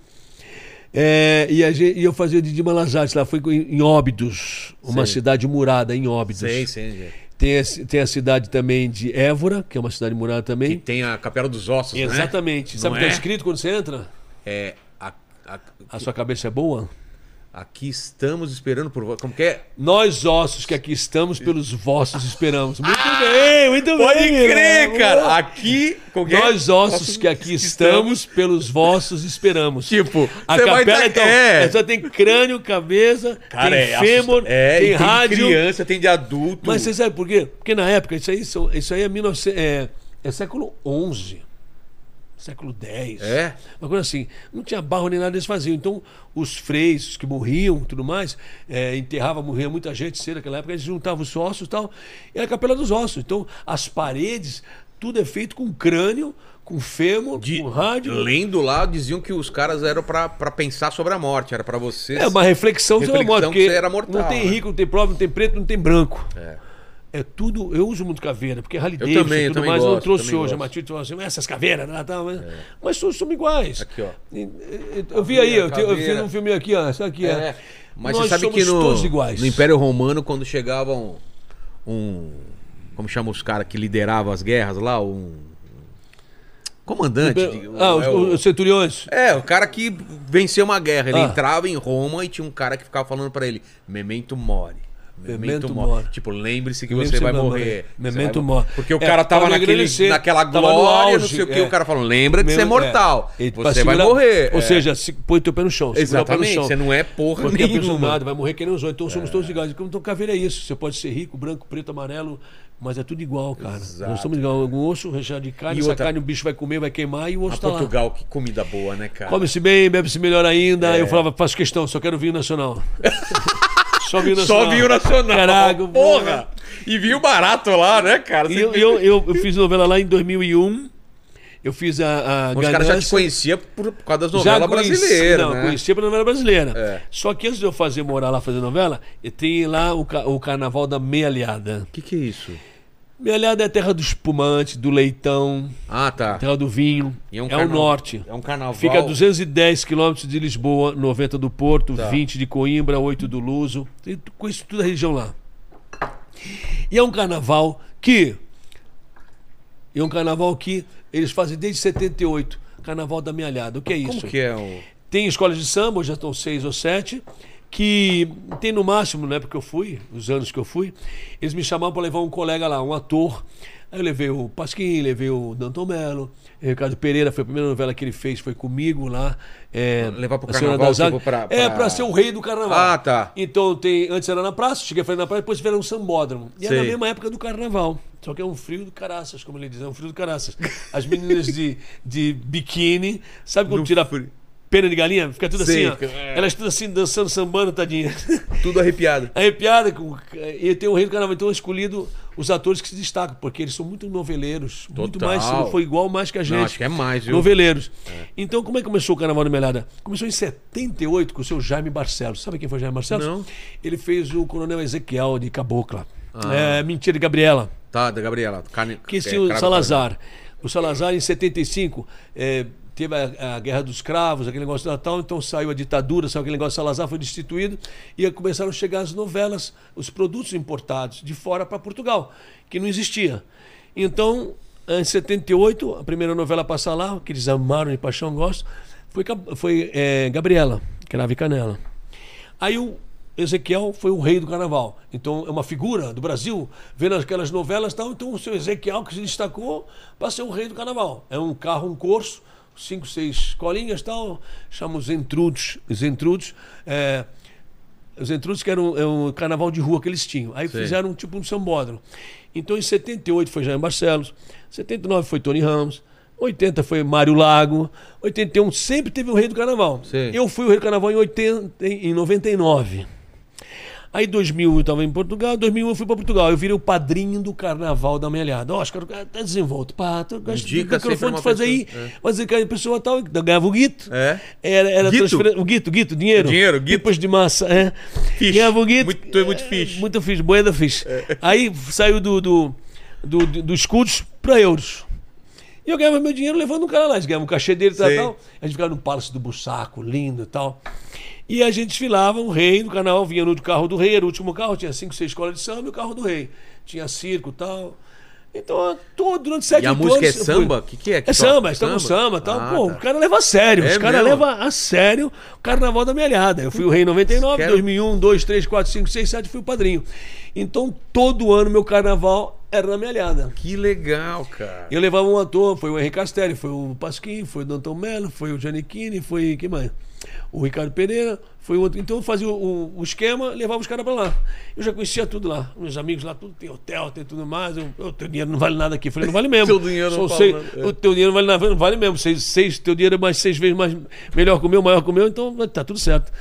É, e, a gente- e eu fazia Didi Malazartes lá, foi em, em Óbidos, uma Sei. cidade murada em Óbidos. Sei, gente. Tem, a, tem a cidade também de Évora, que é uma cidade murada Que também. tem a Capela dos Ossos, né? Exatamente. Sabe o que é? está escrito quando você entra? É. a- a- A sua cabeça é boa? Aqui estamos esperando por vo- Como que é? Nós ossos que aqui estamos, pelos vossos esperamos. Muito bem, muito Ah! Pode bem. crer, Guilherme. cara! Aqui. Como que é? Nós ossos que aqui estamos, pelos vossos esperamos. Tipo, a você vai capela tá- então, é. só tem crânio, cabeça, Cara, tem é fêmur, é, tem e rádio. Tem criança, tem de adulto. Mas você sabe por quê? Porque na época, isso aí, isso aí é, 19, é, é século XI, século X. É? Uma coisa assim. Não tinha barro nem nada eles faziam. Então, os freis os que morriam tudo mais, é, enterrava, morria muita gente cedo naquela época, eles juntavam os ossos e tal. E era a capela dos ossos. Então, as paredes, tudo é feito com crânio, com fêmur, De- com rádio. Lendo lá, diziam que os caras eram pra pensar sobre a morte, era pra você. É uma reflexão, sobre a Reflexão morte, que porque você era mortal, não tem né? rico, não tem pobre, não tem preto, não tem branco. É. É tudo. Eu uso muito caveira, porque Harley Eu Davidson também, e eu tudo mais não gosto, trouxe também hoje. A gosto. Matilde falou assim, essas caveiras, né, mas, mas todos somos iguais. Aqui, ó. Eu vi aí, eu, eu fiz um filme aqui, ó. Essa aqui, É. é. Mas Nós você sabe somos que no, todos iguais. no Império Romano, quando chegava um. um- como chama os caras que lideravam as guerras lá? Um. Comandante. de- Ah, os, é, o, os centuriões. é, o cara que venceu uma guerra. Ele Ah. entrava em Roma e tinha um cara que ficava falando pra ele: Memento mori. Memento mori. Tipo, lembre-se que Lembre-se você vai morrer. Memento mori. Porque o É, cara tava naquele, naquela glória, não sei o que. é. O cara falando: lembra que você é mortal. é. Você vai morrer. Ou É. seja, se, põe teu pé no chão. no Exatamente, chão. você não é porra Porque a nenhuma. nada, vai morrer que nem os outros. Então somos todos iguais. Então caveira é isso. Você pode ser rico, branco, preto, amarelo, mas é tudo igual, cara. Exato. Nós somos igual. Um osso recheado de carne, E essa outra- carne o bicho vai comer, vai queimar e o osso A tá lá. Portugal, que comida boa, né, cara? Come-se bem, bebe-se melhor ainda. É. Eu falava, faço questão, só quero vinho nacional. só vinho nacional. Só vinho nacional. Caraca, porra! E vinho barato lá, né, cara? E eu, eu, eu, eu fiz novela lá em 2001. Eu fiz a, a Os caras já te conheciam por, por causa das novelas conheci- brasileiras, Não, né? conhecia pela novela brasileira. É. Só que antes de eu fazer morar lá fazer novela, tenho lá o, o carnaval da Meia Alhada. O que, que é isso? Meia Alhada é a terra do espumante, do leitão, Ah, tá. terra do vinho. E é um é carna- o norte. É um carnaval. Fica a 210 quilômetros de Lisboa, 90 do Porto, Tá. 20 de Coimbra, 8 do Luso. Conheço toda a região lá. E é um carnaval que. É um carnaval que eles fazem desde 78. Carnaval da Meia Alhada. O que é Como isso? que é o. Tem escolas de samba, hoje já estão seis ou sete, que tem no máximo, na época que eu fui, os anos que eu fui, eles me chamavam para levar um colega lá, um ator. Aí eu levei o Pasquim, levei o Danton Mello, o Ricardo Pereira, foi a primeira novela que ele fez, foi comigo lá. É, Levar pro carnaval, tipo, pra- É, pra- pra ser o rei do carnaval. Ah, tá. Então tem, antes era na praça, cheguei a fazer na praça, depois tiveram um sambódromo. E era Sei. na mesma época do carnaval. Só que é um frio do caraças, como ele diz, é um frio do caraças. As meninas de, de biquíni, sabe quando tira frio. Pena de galinha? Fica tudo Sei, assim, ó. é. Elas tudo assim, dançando, sambando, tadinha. Tudo arrepiado. Arrepiada. com- E tem o rei do carnaval. Então eu escolhido os atores que se destacam, porque eles são muito noveleiros. Muito Total. mais, se não foi igual, mais que a gente. acho que é mais, viu? Noveleiros. Então, como é que começou o Carnaval do Melhada? Começou em 78 com o seu Jaime Barcelos. Sabe quem foi Jaime Barcelos? Não. Ele fez o Coronel Ezequiel de Cabocla. Ah. É, Mentira de Gabriela. Tá, da Gabriela. Carne, Que é, tinha o Salazar. O Salazar, em 75, é, teve a, a Guerra dos Cravos, aquele negócio do Natal, então saiu a ditadura, saiu aquele negócio, Salazar foi destituído, e começaram a chegar as novelas, os produtos importados de fora para Portugal, que não existia. Então, em 78, a primeira novela a passar lá, que eles amaram de paixão, gosto, foi, foi é, Gabriela, Cravo e Canela. Aí o Ezequiel foi o rei do carnaval. Então é uma figura do Brasil, vendo aquelas novelas tal. Então o seu Ezequiel que se destacou para ser o rei do carnaval. É um carro, um corso, cinco, seis colinhas e tal. Chama os entrudos. Os entrudos. É, os entrudos que eram é um carnaval de rua que eles tinham. Aí Sei. fizeram tipo um sambódromo. Então em 78 foi Jaime Barcelos, 79 foi Tony Ramos, 80 foi Mário Lago, 81 sempre teve o rei do carnaval. Sei. Eu fui o rei do carnaval em, 80, em 99. Aí 2000 eu estava em Portugal, 2001 eu fui para Portugal. Eu virei o padrinho do carnaval da Melhada. Oscar, tá desenvolto. Pá, tu gosta sempre microfone uma de fazer aí. É. Fazer que a pessoa tal, ganhava o guito. É. Era, era Guito? O guito, guito, dinheiro. Dinheiro, guito. Depois de massa, é. Fixe. Ganhava o guito. Muito- é muito fixe. Muito fixe, moeda fixe. Aí saiu do, do, do, do- dos escudos para euros. E eu ganhava meu dinheiro levando um cara lá. Eles ganhavam o cachê dele e tal, tal. A gente ficava no Palácio do Bussaco, lindo e tal. E a gente desfilava, o rei do carnaval vinha no carro do rei, era o último carro, tinha cinco, seis escolas de samba e o carro do rei. Tinha circo e tal. Então, todo, durante sete E a música é anos samba? O que, que é? que É samba, estamos samba e tal. Ah, Pô, tá. o cara leva a sério. É Os caras levam a sério o carnaval da melhada. Eu fui o rei em 99, Quero- 2001, 2, 3, 4, 5, 6, 7, fui o padrinho. Então, todo ano meu carnaval era na melhada. Que legal, cara. Eu levava um ator, foi o Henrique Castelli, foi o Pasquim, foi o Danton Mello, foi o Giannichini, foi quem mais? O Ricardo Pereira, foi o outro. Então eu fazia o, o- esquema, levava os caras pra lá. Eu já conhecia tudo lá. Meus amigos lá, tudo tem hotel, tem tudo mais. Eu, eu, teu dinheiro não vale nada aqui. Eu falei, não vale mesmo. Teu dinheiro não São vale. O teu dinheiro não vale nada, não vale mesmo. Seis, seis, teu dinheiro é mais seis vezes mais melhor que o meu, maior que o meu, então tá tudo certo.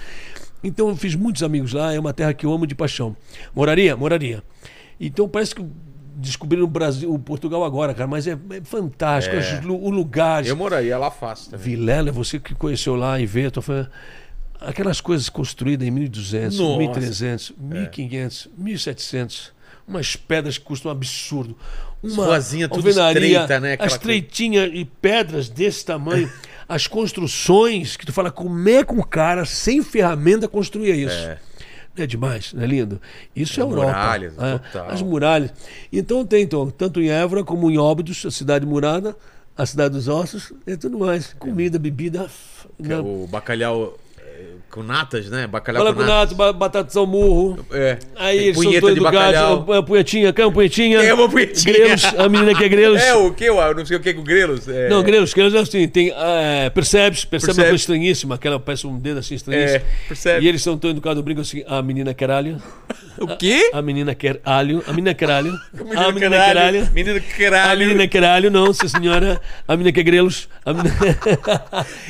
Então eu fiz muitos amigos lá, é uma terra que eu amo de paixão. Moraria? Moraria. Então parece que descobriram o Brasil, o Portugal agora, cara, mas é, é fantástico, É. o lugar. Eu moraria lá fácil também. Vilela, você que conheceu lá em Veto, foi aquelas coisas construídas em 1200, Nossa. 1300, 1500, 1700. Umas pedras que custam um absurdo. Uma ruazinha tudo estreita, né? Aquela As estreitinhas e pedras desse tamanho. As construções que tu fala, como é que um cara sem ferramenta construía isso? É. Não é demais, não é lindo? Isso é, As Europa. muralhas, é. As muralhas. Então tem, então, tanto em Évora como em Óbidos, a cidade murada, a cidade dos ossos e tudo mais. Comida, bebida. Que né? é O bacalhau é, com natas, né? Bacalhau Fala com com nato, ba- batata ao murro. É. Aí Tem eles são punheta de educados. bacalhau. a Punhetinha, cama, punhetinha. É uma punhetinha. Grelos, a menina que é grelos. É o que? Eu não sei o que com grelos. É... Não, grelos, grelos é assim, tem, é, percebes, percebe uma coisa estranhíssima, aquela parece um dedo assim estranhíssimo. É, percebe. E eles são tão educados, brincam assim, a menina quer alho, O quê? a menina quer alho, a menina quer alho, a menina quer alho, Menino a caralho. menina quer alho, não, sim senhora, a menina quer grelos, a menina...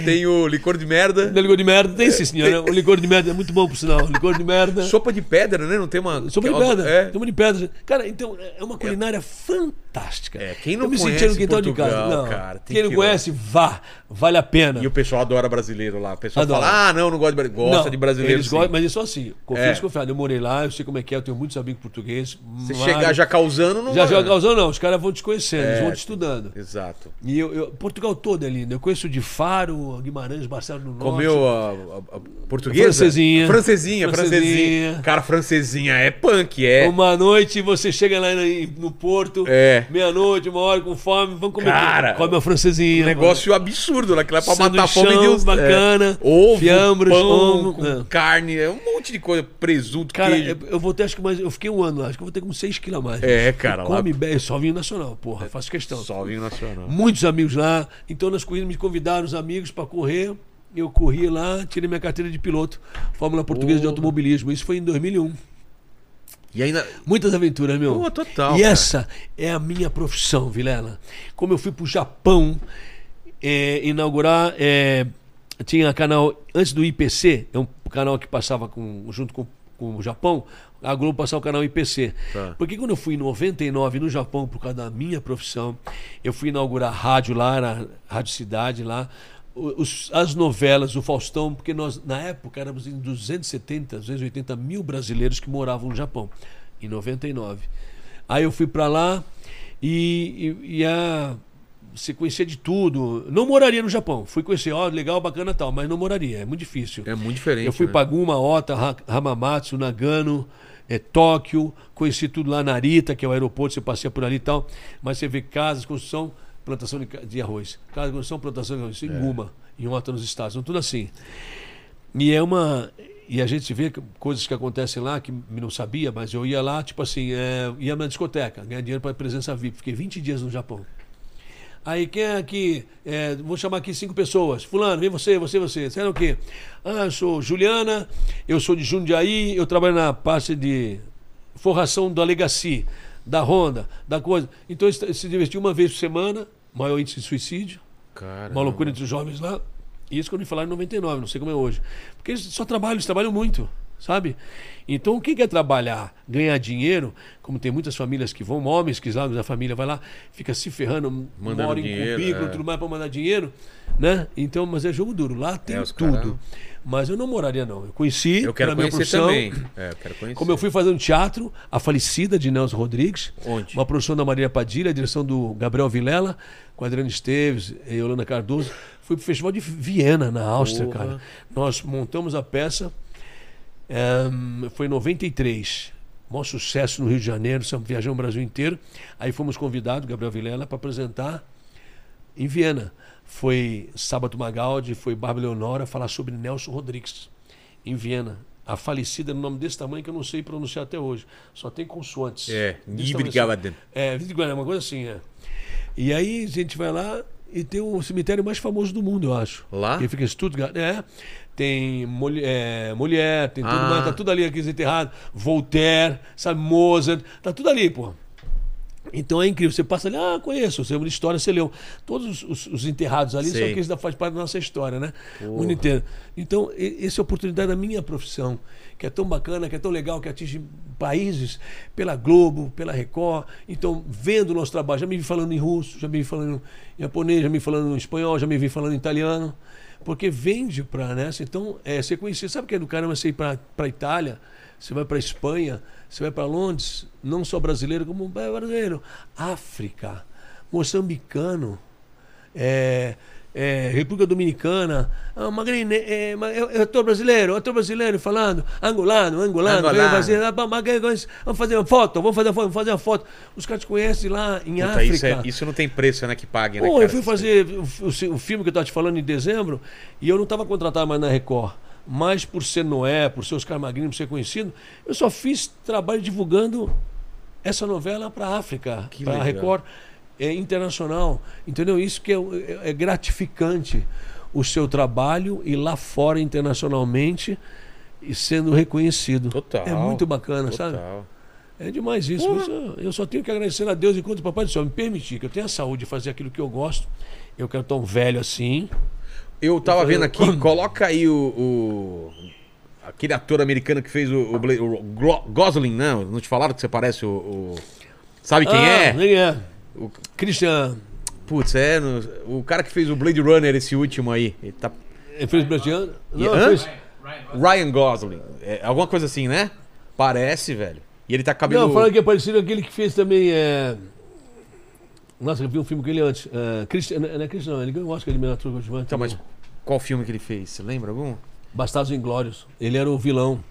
Tem o licor de merda. Não, licor de merda, tem sim senhora, o licor de merda é muito bom por sinal, licor de merda... Sopa de pedra, né? Não tem uma. Sopa de que- pedra. É. Sopa de pedra. Cara, então é uma culinária fantástica. É, quem não Eu me conhece sentia no quintal de Portugal, casa. Não, cara, quem não que ir conhece, vá. Vale a pena. E o pessoal adora brasileiro lá. O pessoal Adora. fala, ah, não, não gosta de brasileiro. Gosta Não, de brasileiro. Eles sim. gostam, mas é só assim. Confio É. desconfiado. Eu morei lá, eu sei como é que é, eu tenho muitos amigos portugueses. Se mas- chegar já causando, não Já vai. joga causando, não. Os caras vão te conhecendo, eles É, vão te estudando. Exato. E eu, eu- Portugal todo é lindo. Eu conheço de Faro, Guimarães, Barcelona do Norte. Comeu a, a- a Portuguesa? Francesinha. Francesinha, francesinha. Francesinha. Cara, francesinha é punk, é. Uma noite você chega lá no, Porto, É. meia-noite, uma hora com fome, vamos comer. Cara, come uma francesinha. Um negócio absurdo, lá que lá pra matar a fome Deus. bacana, é. Ovo, fiambres, pão, ovo, com é. carne, é um monte de coisa, presunto, Cara, queijo. eu, vou ter, acho que mais. Eu fiquei um ano lá, acho que eu vou ter com 6 quilos a mais. É, cara, E lá- Come bem, só vinho nacional, porra, faço questão. Só vinho nacional. Muitos amigos lá, então nas corridas me convidaram os amigos pra correr. Eu corri lá, tirei minha carteira de piloto, Fórmula Portuguesa de Porra. Automobilismo. Isso foi em 2001. E ainda. Muitas aventuras, meu. Pô, total, E cara. essa é a minha profissão, Vilela. Como eu fui pro Japão é, inaugurar, é, tinha canal antes do IPC, é um canal que passava com, junto com, com o Japão. A Globo passava o canal IPC. Tá. Porque quando eu fui em 99 no Japão, por causa da minha profissão, eu fui inaugurar rádio lá, na Rádio Cidade lá. Os- as novelas, o Faustão, porque nós, na época, éramos em 270, 280 mil brasileiros que moravam no Japão, em 99. Aí eu fui para lá e, e, e a, você conhecia de tudo. Não moraria no Japão. Fui conhecer, ó, legal, bacana tal, mas não moraria, é muito difícil. É muito diferente. Eu fui né? para Guma, Ota, Ha- Hamamatsu, Nagano, é, Tóquio, conheci tudo lá Narita, que é o aeroporto, você passeia por ali e tal. Mas você vê casas, construção, plantação de, de arroz. Casa, construção, plantação de arroz. Em Guma, em Ota, nos Estados. Então, tudo assim. E é uma. E a gente vê que- coisas que acontecem lá que não sabia, mas eu ia lá, tipo assim, é, ia na discoteca, ganhar dinheiro para presença VIP. Fiquei 20 dias no Japão. Aí quem é aqui? É, vou chamar aqui cinco pessoas. Fulano, vem você, você, você. Você era o quê? Ah, eu sou Juliana, eu sou de Jundiaí, eu trabalho na parte de forração da Legacy, da Honda, da coisa. Então eles se divertiam uma vez por semana, maior índice de suicídio, Cara, uma loucura entre os jovens lá. Isso quando me falaram em 99, não sei como é hoje. Porque eles só trabalham, eles trabalham muito, sabe? Então quem quer trabalhar, ganhar dinheiro, como tem muitas famílias que vão, homens que lá da família vai lá, fica se ferrando, Mandando mora em dinheiro, currículo, é. tudo mais para mandar dinheiro, né? Então, mas é jogo duro. Lá tem É, tudo. cara- Mas eu não moraria não. Eu conheci, Eu quero minha conhecer profissão, também. É, eu quero conhecer. como eu fui fazendo teatro, a falecida de Nelson Rodrigues, Onde? uma produção da Maria Padilha, a direção do Gabriel Vilela, com a Adriana Esteves e Yolanda Cardoso. Fui pro Festival de Viena, na Áustria, Porra. cara. Nós montamos a peça, ehm, foi em 93. Maior sucesso no Rio de Janeiro, viajamos o Brasil inteiro. Aí fomos convidados, Gabriel Vilela, para apresentar em Viena. Foi Sábato Magaldi, foi Bárbara Leonora falar sobre Nelson Rodrigues, em Viena. A falecida, no nome desse tamanho que eu não sei pronunciar até hoje. Só tem consoantes. É, Nibrigavaden. assim. É, Vidigavan, uma coisa assim, é. E aí a gente vai lá e tem o cemitério mais famoso do mundo, eu acho. Lá? Que fica em Stuttgart. É. Tem Moli- é, Molière, tem tudo Ah. mais, tá tudo ali aqui enterrado. Voltaire, sabe, Mozart, tá tudo ali, pô. Então é incrível. Você passa ali, ah, conheço, você lembra de história, você leu. Todos os, os- os enterrados ali são aqueles que faz parte da nossa história, né? O mundo inteiro. Então, e- essa é a oportunidade da minha profissão, que é tão bacana, que é tão legal, que atinge países pela Globo, pela Record. Então, vendo o nosso trabalho, já me vi falando em russo, já me vi falando em japonês, já me vi falando em espanhol, já me vi falando em italiano. Porque vende para nessa. Então, é, você conhecer. Sabe que é do caramba você ir para a Itália? Você vai para Espanha, você vai para Londres, não só brasileiro, como brasileiro. África, moçambicano, é, é, República Dominicana. Ah, Magrini, é, ma- eu, eu tô brasileiro, eu tô brasileiro falando, angolano, angolano, Angolano. vem fazer, ah, vamos fazer uma foto, vamos fazer uma foto, vamos fazer uma foto. Os caras te conhecem lá em Puta, África. isso, é- isso não tem preço, né? Que pague, né? Pô, cara? eu fui fazer o, o- filme que eu estava te falando em dezembro e eu não estava contratado mais na Record. Mas por ser Noé, por ser Oscar Magrini, por ser conhecido, eu só fiz trabalho divulgando essa novela para a África, para a. Record é, internacional. Entendeu? Isso que é, é- é gratificante o seu trabalho e lá fora internacionalmente e sendo reconhecido. Total. É muito bacana, sabe? Total. É demais isso. Isso eu- só tenho que agradecer a Deus enquanto o Papai do Céu me permitir que eu tenha a saúde de fazer aquilo que eu gosto. Eu quero tão velho assim. Eu tava Eu vendo aqui, coloca aí o, o- Aquele ator americano que fez o, o, o Gosling, não? Não te falaram que você parece o. o- Sabe quem Ah, é? Quem é? O- Christian. Putz, é. no- o cara que fez o Blade Runner, esse último aí. Ele tá. Ele fez Brasileiro? Não, Hã? fez. Ryan Gosling. É, alguma coisa assim, né? Parece, velho. E ele tá cabelo. Não, falando que é parecido aquele que fez também. É... Nossa, eu vi um filme com ele antes. É... Christian, não é Christian, não. Ele ganhou o Oscar de melhor ator coadjuvante. Então, mas qual filme que ele fez? Você lembra algum? Bastardos Inglórios. Ele era o vilão.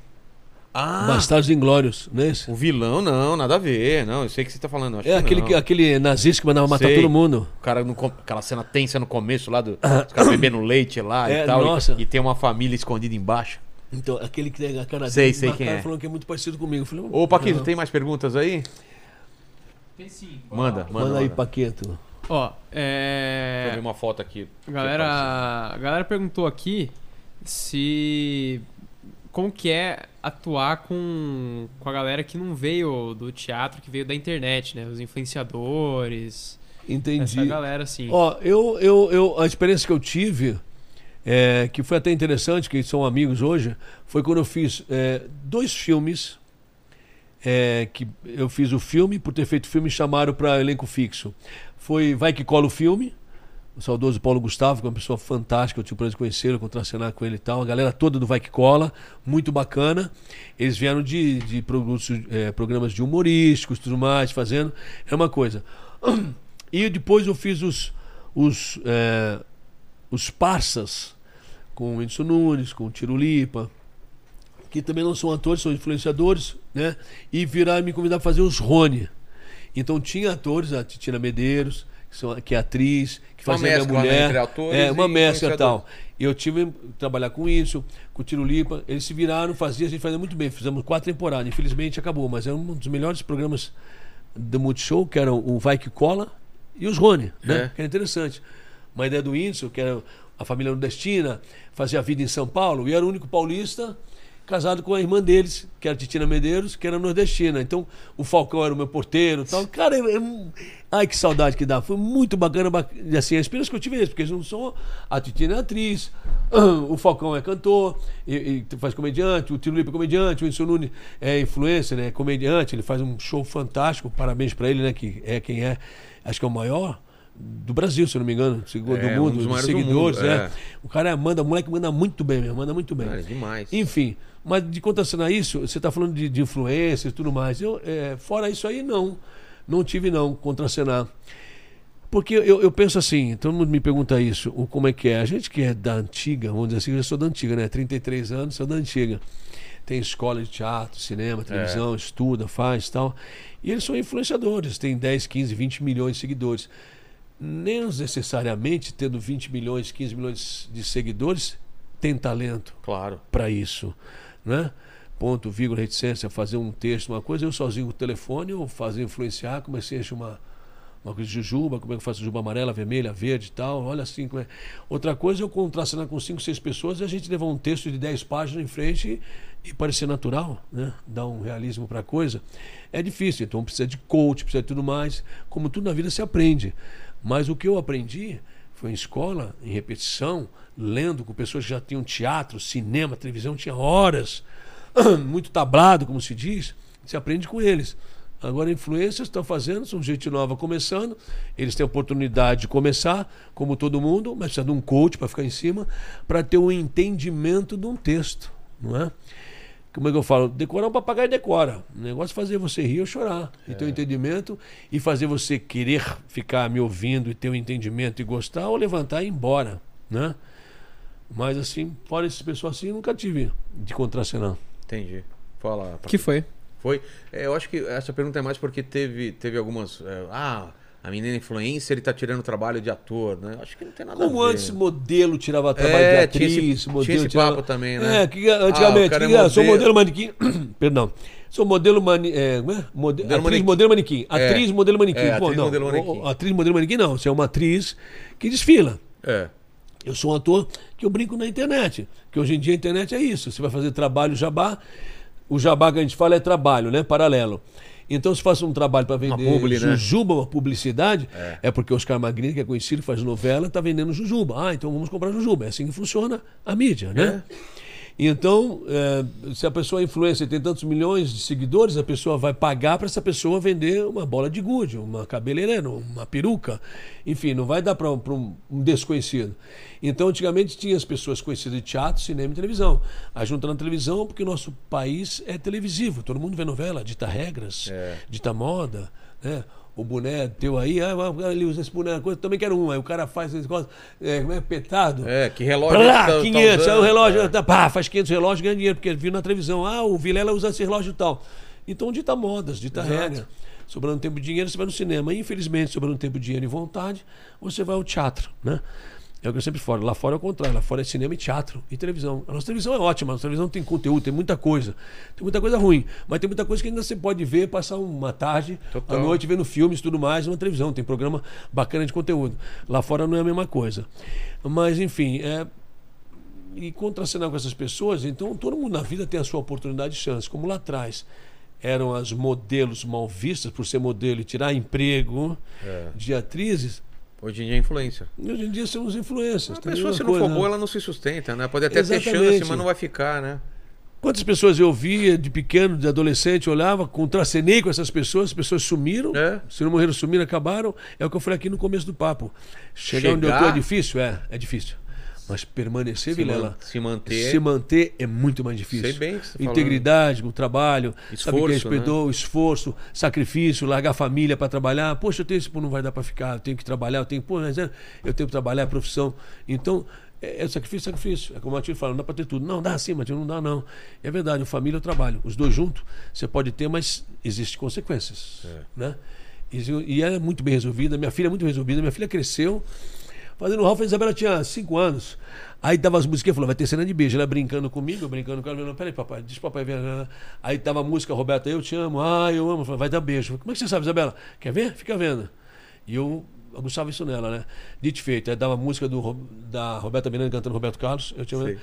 Ah, Bastardos Inglórios, não é esse? o vilão não, nada a ver. Não, eu sei o que você tá falando. acho É que aquele, que- aquele nazista que mandava matar Sei. todo mundo. O cara, no aquela cena tensa no começo lá, do, os caras bebendo leite lá É, e tal. e- nossa. E, tem uma família escondida embaixo. Então, aquele que tem a cara Sei, dele sei quem é. falando que é muito parecido comigo. Eu falei, Ô, Paquito, não. tem mais perguntas aí? Tem sim. Manda, manda. Manda aí, manda. Paquito. Ó, Deixa eu é. ver uma foto aqui. Galera, a galera perguntou aqui se. Como que é atuar com, com a galera que não veio do teatro, que veio da internet, né? Os influenciadores. Entendi. Essa galera, assim. Ó, eu, eu, eu, a experiência que eu tive, é, que foi até interessante, que são amigos hoje, foi quando eu fiz é, dois filmes. é, que eu fiz o filme, por ter feito o filme, chamaram para elenco fixo. Foi Vai Que Cola o Filme, o saudoso Paulo Gustavo, que é uma pessoa fantástica, eu tive o prazer de conhecê-lo, contracenar com ele e tal. A galera toda do Vai Que Cola, muito bacana. Eles vieram de, de produtos, é, programas de humorísticos tudo mais, fazendo. É uma coisa. E depois eu fiz os, os, é, os Parsas, com o Whindersson Nunes, com o Tirulipa, que também não são atores, são influenciadores, né? E viraram me convidar para fazer os Rony. Então tinha atores, a Titina Medeiros, que, é atriz, que Uma fazia minha mescla, né, mulher. entre atores é, uma e mescla e tal. E eu tive que trabalhar com isso, com o Tirulipa. Eles se viraram, fazia, a gente fazia muito bem. Fizemos quatro temporadas. Infelizmente acabou, mas era um dos melhores programas do Multishow, que era o Vai Que Cola e os Rony, né? É. Que era interessante. Uma ideia do Whindersson, que era a família nordestina, fazia vida em São Paulo, e era o único paulista casado com a irmã deles, que era Titina Medeiros, que era nordestina. Então, o Falcão era o meu porteiro tal. Cara, é, é ai que saudade que dá. Foi muito bacana, bac- e assim, a experiência que eu tive isso, porque eles não são... A Titina é atriz, o Falcão é cantor, e, e faz comediante, o Tiro Lipa é comediante, o Whindersson Nunes é influencer, né, é comediante, ele faz um show fantástico, parabéns pra ele, né, que é quem é, acho que é o maior do Brasil, se não me engano, segundo É, do um mundo, dos de maiores do seguidores, mundo, é. é. O cara manda, o moleque manda muito bem mesmo, manda muito bem. Cara, é demais. Enfim, mas de contracenar isso, você está falando de, de influência e tudo mais. Eu, é, fora isso aí, não. Não tive, não, contracenar. Porque eu, eu penso assim, todo mundo me pergunta isso, o, como é que é? A gente que é da antiga, vamos dizer assim, eu já sou da antiga, né? 33 anos, sou da antiga. Tem escola de teatro, cinema, televisão, estuda, faz tal. E eles são influenciadores, tem 10, 15, 20 milhões de seguidores. Nem necessariamente tendo 20 milhões, 15 milhões de seguidores, tem talento Claro. para isso, né? Ponto, vírgula, reticência, fazer um texto, uma coisa, eu sozinho com o telefone, eu fazia influenciar, comecei a encher uma, uma coisa de jujuba, como é que eu faço jujuba amarela, vermelha, verde e tal, olha assim como é. Outra coisa eu contracenar com cinco, seis pessoas e a gente levar um texto de 10 páginas em frente e, e parecer natural, né? Dar um realismo para a coisa. É difícil, então precisa de coach, precisa de tudo mais, como tudo na vida se aprende. Mas o que eu aprendi foi em escola, em repetição, lendo com pessoas que já tinham teatro, cinema, televisão, tinha horas, muito tablado, como se diz, se aprende com eles. Agora, influências estão fazendo, são gente nova começando, eles têm a oportunidade de começar, como todo mundo, mas precisa de um coach para ficar em cima, para ter um entendimento de um texto, não é? Como é que eu falo? Decorar um papagaio decora. O negócio é fazer você rir ou chorar. E ter um entendimento e fazer você querer ficar me ouvindo e ter um entendimento e gostar ou levantar e ir embora. Né? Mas assim, fora esse pessoal assim, eu nunca tive de contracenar. Entendi. Fala. que foi? Foi. É, eu acho que essa pergunta é mais porque teve, teve algumas. é, ah, a menina influencer ele tá tirando trabalho de ator, né? Acho que não tem nada Como a ver. antes modelo tirava trabalho É, de tinha atriz, esse- modelo tinha esse tirava... papo também, né? É, que antigamente, Ah, é que, ah, sou modelo. manequim, perdão, sou modelo mani, é, como é? Mode- Modelo atriz manequim. modelo manequim, É. atriz modelo manequim, É, Pô, atriz não, modelo manequim. atriz modelo manequim não, você é uma atriz que desfila. É. Eu sou um ator que eu brinco na internet. Que hoje em dia a internet é isso. Você vai fazer trabalho jabá. O jabá que a gente fala é trabalho, né? Paralelo. Então, se faça um trabalho para vender publi, né? jujuba, uma publicidade, é. porque o Oscar Magrini, que é conhecido, faz novela, está vendendo jujuba. Ah, então vamos comprar jujuba. É assim que funciona a mídia, né? Então, é, se a pessoa é influencer e tem tantos milhões de seguidores, a pessoa vai pagar para essa pessoa vender uma bola de gude, uma cabeleireira, uma peruca. Enfim, não vai dar para um, um desconhecido. Então, antigamente tinha as pessoas conhecidas de teatro, cinema e televisão. A junta na televisão, porque o nosso país é televisivo. Todo mundo vê novela, dita regras, É. dita moda, né? O boné teu aí, ah, ah, ele usa esse boné, coisa, também quero um. Aí o cara faz esse negócio, é, como é, petado. É, que relógio tá- lá, tá 500, aí usando, o relógio, é. tá, pá, faz 500 relógios, ganha dinheiro, porque viu na televisão, ah, o Vilela usa esse relógio e tal. Então dita modas, dita Exato. regra. Sobrando tempo e dinheiro, você vai no cinema. Infelizmente, sobrando tempo, dinheiro e vontade, você vai ao teatro, né? É o que eu sempre falo. Lá fora é o contrário. Lá fora é cinema e teatro e televisão. A nossa televisão é ótima. A nossa televisão tem conteúdo, tem muita coisa. Tem muita coisa ruim. Mas tem muita coisa que ainda você pode ver, passar uma tarde, Total. à noite, vendo filmes e tudo mais na televisão. Tem programa bacana de conteúdo. Lá fora não é a mesma coisa. Mas, enfim, é, e contracenar com essas pessoas, então todo mundo na vida tem a sua oportunidade e chance. Como lá atrás eram as modelos mal vistas por ser modelo e tirar emprego É. de atrizes, Hoje em dia é influência. hoje em dia somos influências. A pessoa, se não coisa, for boa, né? ela não se sustenta, né? Pode até ter Exatamente. chance, mas não vai ficar, né? Quantas pessoas eu via de pequeno, de adolescente, olhava, contracenei com essas pessoas, as pessoas sumiram, É. se não morreram, sumiram, acabaram. É o que eu falei aqui no começo do papo. Chegar, onde eu Chegar- tô é difícil? É, é difícil. Mas permanecer, Se, Vilela, man- se manter. Se manter é muito mais difícil. Sei bem que você tá falando. Integridade, o trabalho, sabe Esforço, que respeitou, esforço, sacrifício, largar a família para trabalhar. Poxa, eu tenho isso, pô, não vai dar para ficar, eu tenho que trabalhar, eu tenho, pô, mas é, eu tenho que trabalhar, é profissão. Então, é, é sacrifício, sacrifício. É como o Matinho fala, não dá para ter tudo. Não, dá sim, Matinho, não dá não. É verdade, o família e o trabalho. Os dois juntos, você pode ter, mas existem consequências. Né? E, e ela é muito bem resolvida, minha filha é muito resolvida, minha filha cresceu. Fazendo o Ralph, a Isabela tinha 5 anos. Aí dava as musiquinhas, falou, vai ter cena de beijo. Ela brincando comigo, eu brincando com ela, falando, peraí, papai, o papai ver. Aí tava a música, Roberta, eu te amo, ah, eu amo. Falei, vai dar beijo. Como é que você sabe, Isabela? Quer ver? Fica vendo. E eu aguçava isso nela, né? Dito feito. Aí dava a música do, da Roberta Miranda cantando Roberto Carlos, eu amo. Sei.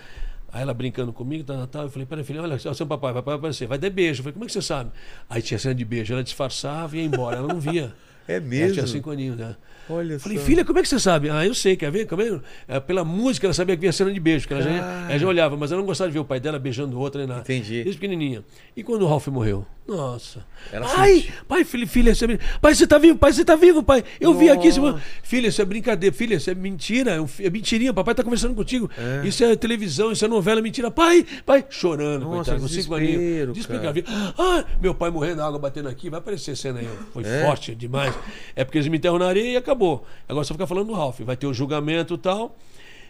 Aí ela brincando comigo, tal, tal, tal. Eu falei, peraí, filha, olha, o seu papai, papai vai aparecer, vai dar beijo. Eu falei, como é que você sabe? Aí tinha cena de beijo, ela disfarçava e ia embora, ela não via. É Ela mesmo? tinha cinco aninhos, né? Olha falei, só. filha, como é que você sabe? Ah, eu sei, quer ver? Quer ver? É, pela música ela sabia que vinha cena de beijo, que ela já, Ah. ela já olhava, mas ela não gostava de ver o pai dela beijando o outro nem nada. Entendi. Desde pequenininha. E quando o Ralph morreu? Nossa. Ela Ai, sentiu. pai, filho, filha, você... é pai, você tá vivo, pai, você tá vivo, pai. Eu vi aqui. Você... Nossa. Filha, isso é brincadeira. Filha, isso é mentira. É é mentirinha. Papai tá conversando contigo. Isso é televisão, isso é novela, mentira. Pai, pai, chorando, Nossa, coitado, com cinco aninhos. Ah, meu pai morrendo, água batendo aqui. Vai aparecer cena aí. Foi É? forte demais. É porque eles me enterram na areia e acabou. Agora só ficar falando do Ralph. Vai ter o julgamento e tal.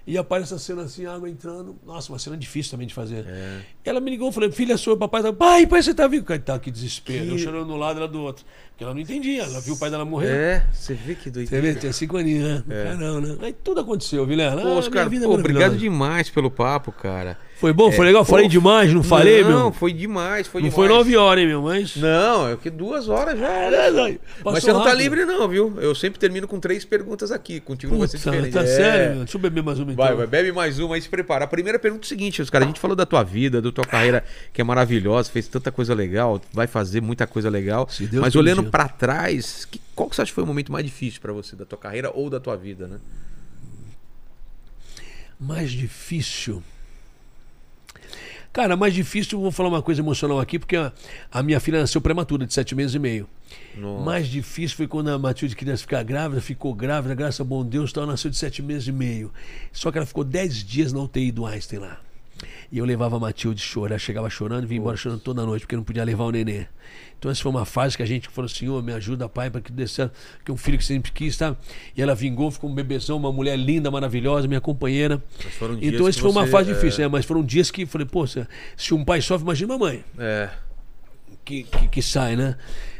E aparece a cena assim, água entrando. Nossa, uma cena difícil também de fazer. É. Ela me ligou, falei, filha sua, papai tá. Pai, pai, você tá vivo? Coitado, que desespero. Que- Eu chorando de um lado, ela do outro. Porque ela não entendia. Ela viu o pai dela morrer. É, você vê que Você doideira. vê, tem cinco aninhos, né? Caramba, né? Aí tudo aconteceu, Vilela. Pô, Ah, é pô, obrigado demais pelo papo, cara. Foi bom? Foi É, legal? Falei pô, demais? Não falei, não, meu? foi demais, foi Não demais. foi nove horas, hein, meu? Mas. Não, é que duas horas já. É, não, Mas você não tá rápido. livre não, viu? Eu sempre termino com três perguntas aqui. Contigo não vai ser Puta, diferente. tá É. sério, meu? Deixa eu beber mais uma então. Vai, vai, bebe mais uma e se prepara. A primeira pergunta é o seguinte, os caras, a gente falou da tua vida, da tua carreira, que é maravilhosa, fez tanta coisa legal, vai fazer muita coisa legal. Se Deus mas olhando pra trás, que- qual que você acha que foi o momento mais difícil pra você, da tua carreira ou da tua vida, né? Mais difícil. Cara, mais difícil, vou falar uma coisa emocional aqui, porque a, a minha filha nasceu prematura, de sete meses e meio. Nossa. Mais difícil foi quando a Matilde queria ficar grávida, ficou grávida, graças a bom Deus, então ela nasceu de sete meses e meio. Só que ela ficou dez dias na UTI do Einstein lá. E eu levava a Matilde chorar, ela chegava chorando e vinha embora chorando toda noite, porque não podia levar o nenê. Então essa foi uma fase que a gente falou, Senhor, me ajuda, Pai, para que dê certo, que é um filho que sempre quis, tá? E ela vingou, ficou um bebezão, uma mulher linda, maravilhosa, minha companheira. Mas foram dias Então esse foi uma fase é, difícil, né? mas foram dias que falei, pô, se, se um pai sofre, imagina uma mãe É. que, que, que sai, né?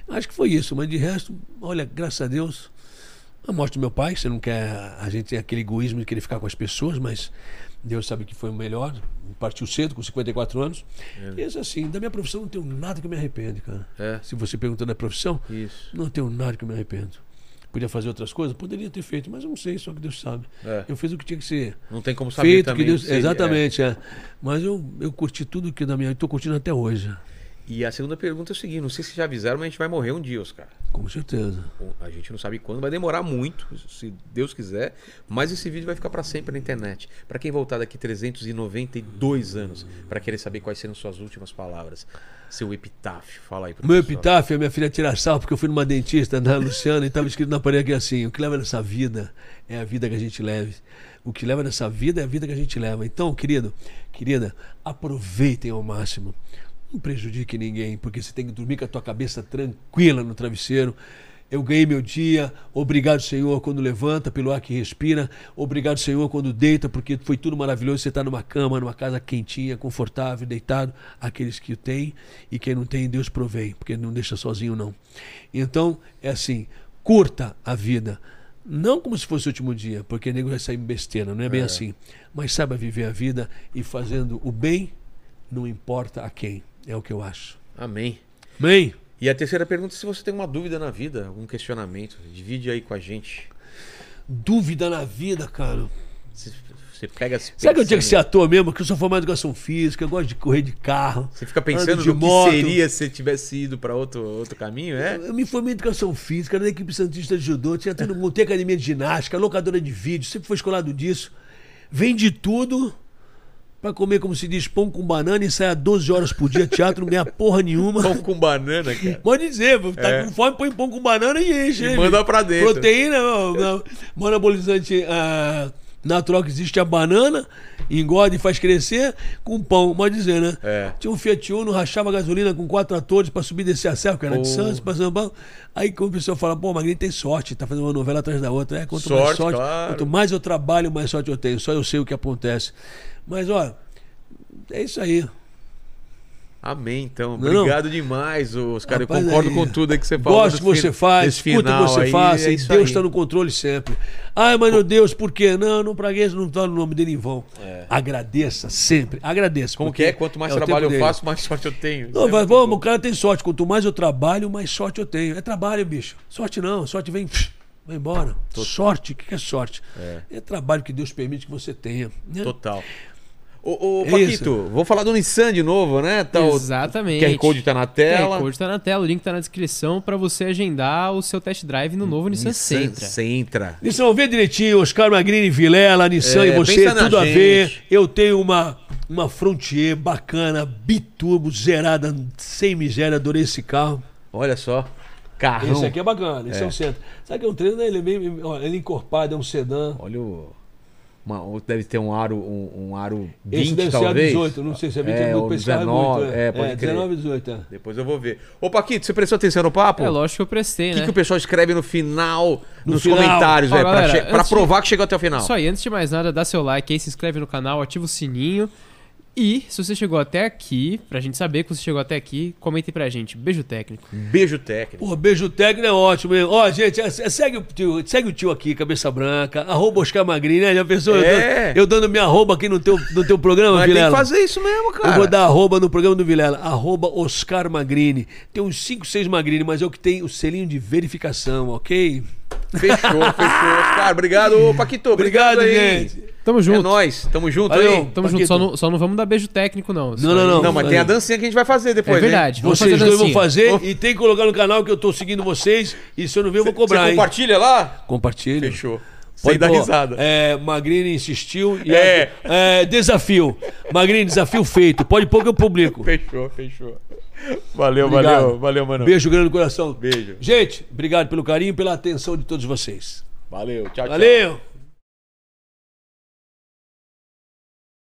Acho que foi isso, mas de resto, olha, graças a Deus, a morte do meu pai, você não quer, a gente tem aquele egoísmo de querer ficar com as pessoas, mas Deus sabe que foi o melhor, partiu cedo, com 54 anos. E isso assim, da minha profissão não tenho nada que me arrepende, cara. É. Se você perguntar da profissão, Isso. não tenho nada que eu me arrependo. Podia fazer outras coisas? Poderia ter feito, mas eu não sei, só que Deus sabe. É. Eu fiz o que tinha que ser Não tem como saber feito, também. que Deus, é. exatamente, é. Mas eu, eu curti tudo que da minha, estou curtindo até hoje, E a segunda pergunta é o seguinte, não sei se já avisaram, mas a gente vai morrer um dia, Oscar. com certeza. A gente não sabe quando, vai demorar muito, se Deus quiser, mas esse vídeo vai ficar pra sempre na internet. Pra quem voltar daqui 392 anos, pra querer saber quais serão suas últimas palavras, seu epitáfio, fala aí Meu epitáfio, a minha filha tira sarro porque eu fui numa dentista na Luciana e estava escrito na parede aqui assim: o que leva nessa vida é a vida que a gente leve. O que leva nessa vida é a vida que a gente leva. Então, querido, querida, aproveitem ao máximo. Não prejudique ninguém, porque você tem que dormir com a tua cabeça tranquila no travesseiro. Eu ganhei meu dia. Obrigado, Senhor, quando levanta, pelo ar que respira. Obrigado, Senhor, quando deita, porque foi tudo maravilhoso. Você está numa cama, numa casa quentinha, confortável, deitado. Aqueles que o têm e quem não tem, Deus provém, porque não deixa sozinho, não. Então, é assim: curta a vida. Não como se fosse o último dia, porque nego vai sair besteira, não é bem assim. Mas saiba viver a vida e fazendo o bem, não importa a quem. É o que eu acho. Amém. Amém? E a terceira pergunta, se você tem uma dúvida na vida, algum questionamento, divide aí com a gente. Dúvida na vida, cara. Você, você pega se Sabe que eu tinha que ser ator mesmo? Que eu sou formado em educação física, eu gosto de correr de carro. Você fica ando pensando de no que moto. seria se você tivesse ido pra outro, outro caminho, é? Eu me formei em educação física, era da equipe Santista de Judô, tinha tudo, montei academia de ginástica, locadora de vídeo, sempre fui escolado disso. Vendi tudo pra comer, como se diz, pão com banana e sair 12 horas por dia teatro, não ganhar porra nenhuma. Pão com banana, cara. Pode dizer, tá É. com fome, põe pão com banana e enche. E manda pra dentro. Proteína, anabolizante ah, natural que existe a banana, engorda e faz crescer, com pão, pode dizer, né? É. Tinha um Fiat Uno, rachava gasolina com quatro atores pra subir e descer a serra, que era de Pô. Santos, pra Paulo. Aí quando o pessoal fala, pô, Magrinho tem sorte, tá fazendo uma novela atrás da outra. É, quanto mais Sorte, sorte, claro. quanto mais eu trabalho, mais sorte eu tenho. Só eu sei o que acontece. Mas, ó, é isso aí. Amém, então. Não, não. Obrigado demais, Oscar. Eu Rapaz, concordo aí, com tudo aí que você falou. Gosto do que você faz, escuta o que você aí, faz. é e Deus está no controle sempre. Ai, mas meu Deus, por quê? Não, não pragueço, não está o nome dele em vão. Agradeça sempre. Agradeça. É. Como que é? Quanto mais o trabalho eu dele. faço, mais sorte eu tenho. Não, é muito vamos, o cara tem sorte. Quanto mais eu trabalho, mais sorte eu tenho. É trabalho, bicho. Sorte não. Sorte vem. Vai embora. Sorte, o que que é sorte? É. trabalho que Deus permite que você tenha. né? Total. Ô, ô É Paquito, isso. vou falar do Nissan de novo, né? Tá, o Exatamente. QR Code tá na tela. QR Code tá na tela, o link tá na descrição pra você agendar o seu test drive no novo Nissan Sentra. Sentra. Nissan, vê direitinho, Oscar Magrini, Vilela, Nissan É, e você, tudo a ver. gente. Eu tenho uma, uma Frontier bacana, biturbo, zerada, sem miséria, adorei esse carro. Olha só. Carrão. Esse aqui é bacana, esse é, um centro. Sabe que é um trailer, né? Ele é bem, ó, ele é encorpado, é um sedã. Olha o. uma- deve ter um aro, um, um aro 20, Esse deve talvez. ser a 18, não sei se é 20, é, não, carro é 19, muito, é, pode é, crer. 19 18, é. Depois eu vou ver. Ô, Paquito, você prestou atenção no papo? É lógico que eu prestei, O que, né? que o pessoal escreve no final, No nos final. comentários, velho, pra, pra antes de- provar que chegou até o final? Isso aí, antes de mais nada, dá seu like aí, se inscreve no canal, ativa o sininho. E se você chegou até aqui, pra gente saber que você chegou até aqui, comente pra gente. Beijo técnico. Beijo técnico. Pô, beijo técnico é ótimo, hein? Ó, gente, é- é- segue, o tio, segue o tio aqui, cabeça branca, arroba Oscar Magrini, né? Já pensou? Eu É. dando- Eu, dando minha arroba aqui no teu, no teu programa, Mas tem Vilela? que fazer isso mesmo, cara. Eu vou dar arroba no programa do Vilela, arroba Oscar Magrini. Tem uns 5, 6 Magrini, mas é o que tem o selinho de verificação, ok? Fechou, fechou. Cara, obrigado, ô, Paquito. Obrigado, Obrigado, aí. gente. Tamo É junto. nóis. Tamo junto Valeu. aí. Tamo Paquito. junto, só não, só não vamos dar beijo técnico, não. Não, não, não. Não, mas tem a dancinha que a gente vai fazer depois, É verdade. né? Vamos Vocês fazer dois vão fazer Oh. e tem que colocar no canal que eu tô seguindo vocês e se eu não ver eu vou cobrar, Você hein? compartilha lá? Compartilha. Fechou. Sem Pode dar pôr, risada. É, Magrini insistiu e É. é, desafio. Magrini, desafio feito. Pode pôr que eu publico. Fechou, fechou. Valeu, Obrigado. valeu, valeu, mano. Beijo grande no coração. Beijo. Gente, obrigado pelo carinho e pela atenção de todos vocês. Valeu, tchau, tchau. Valeu!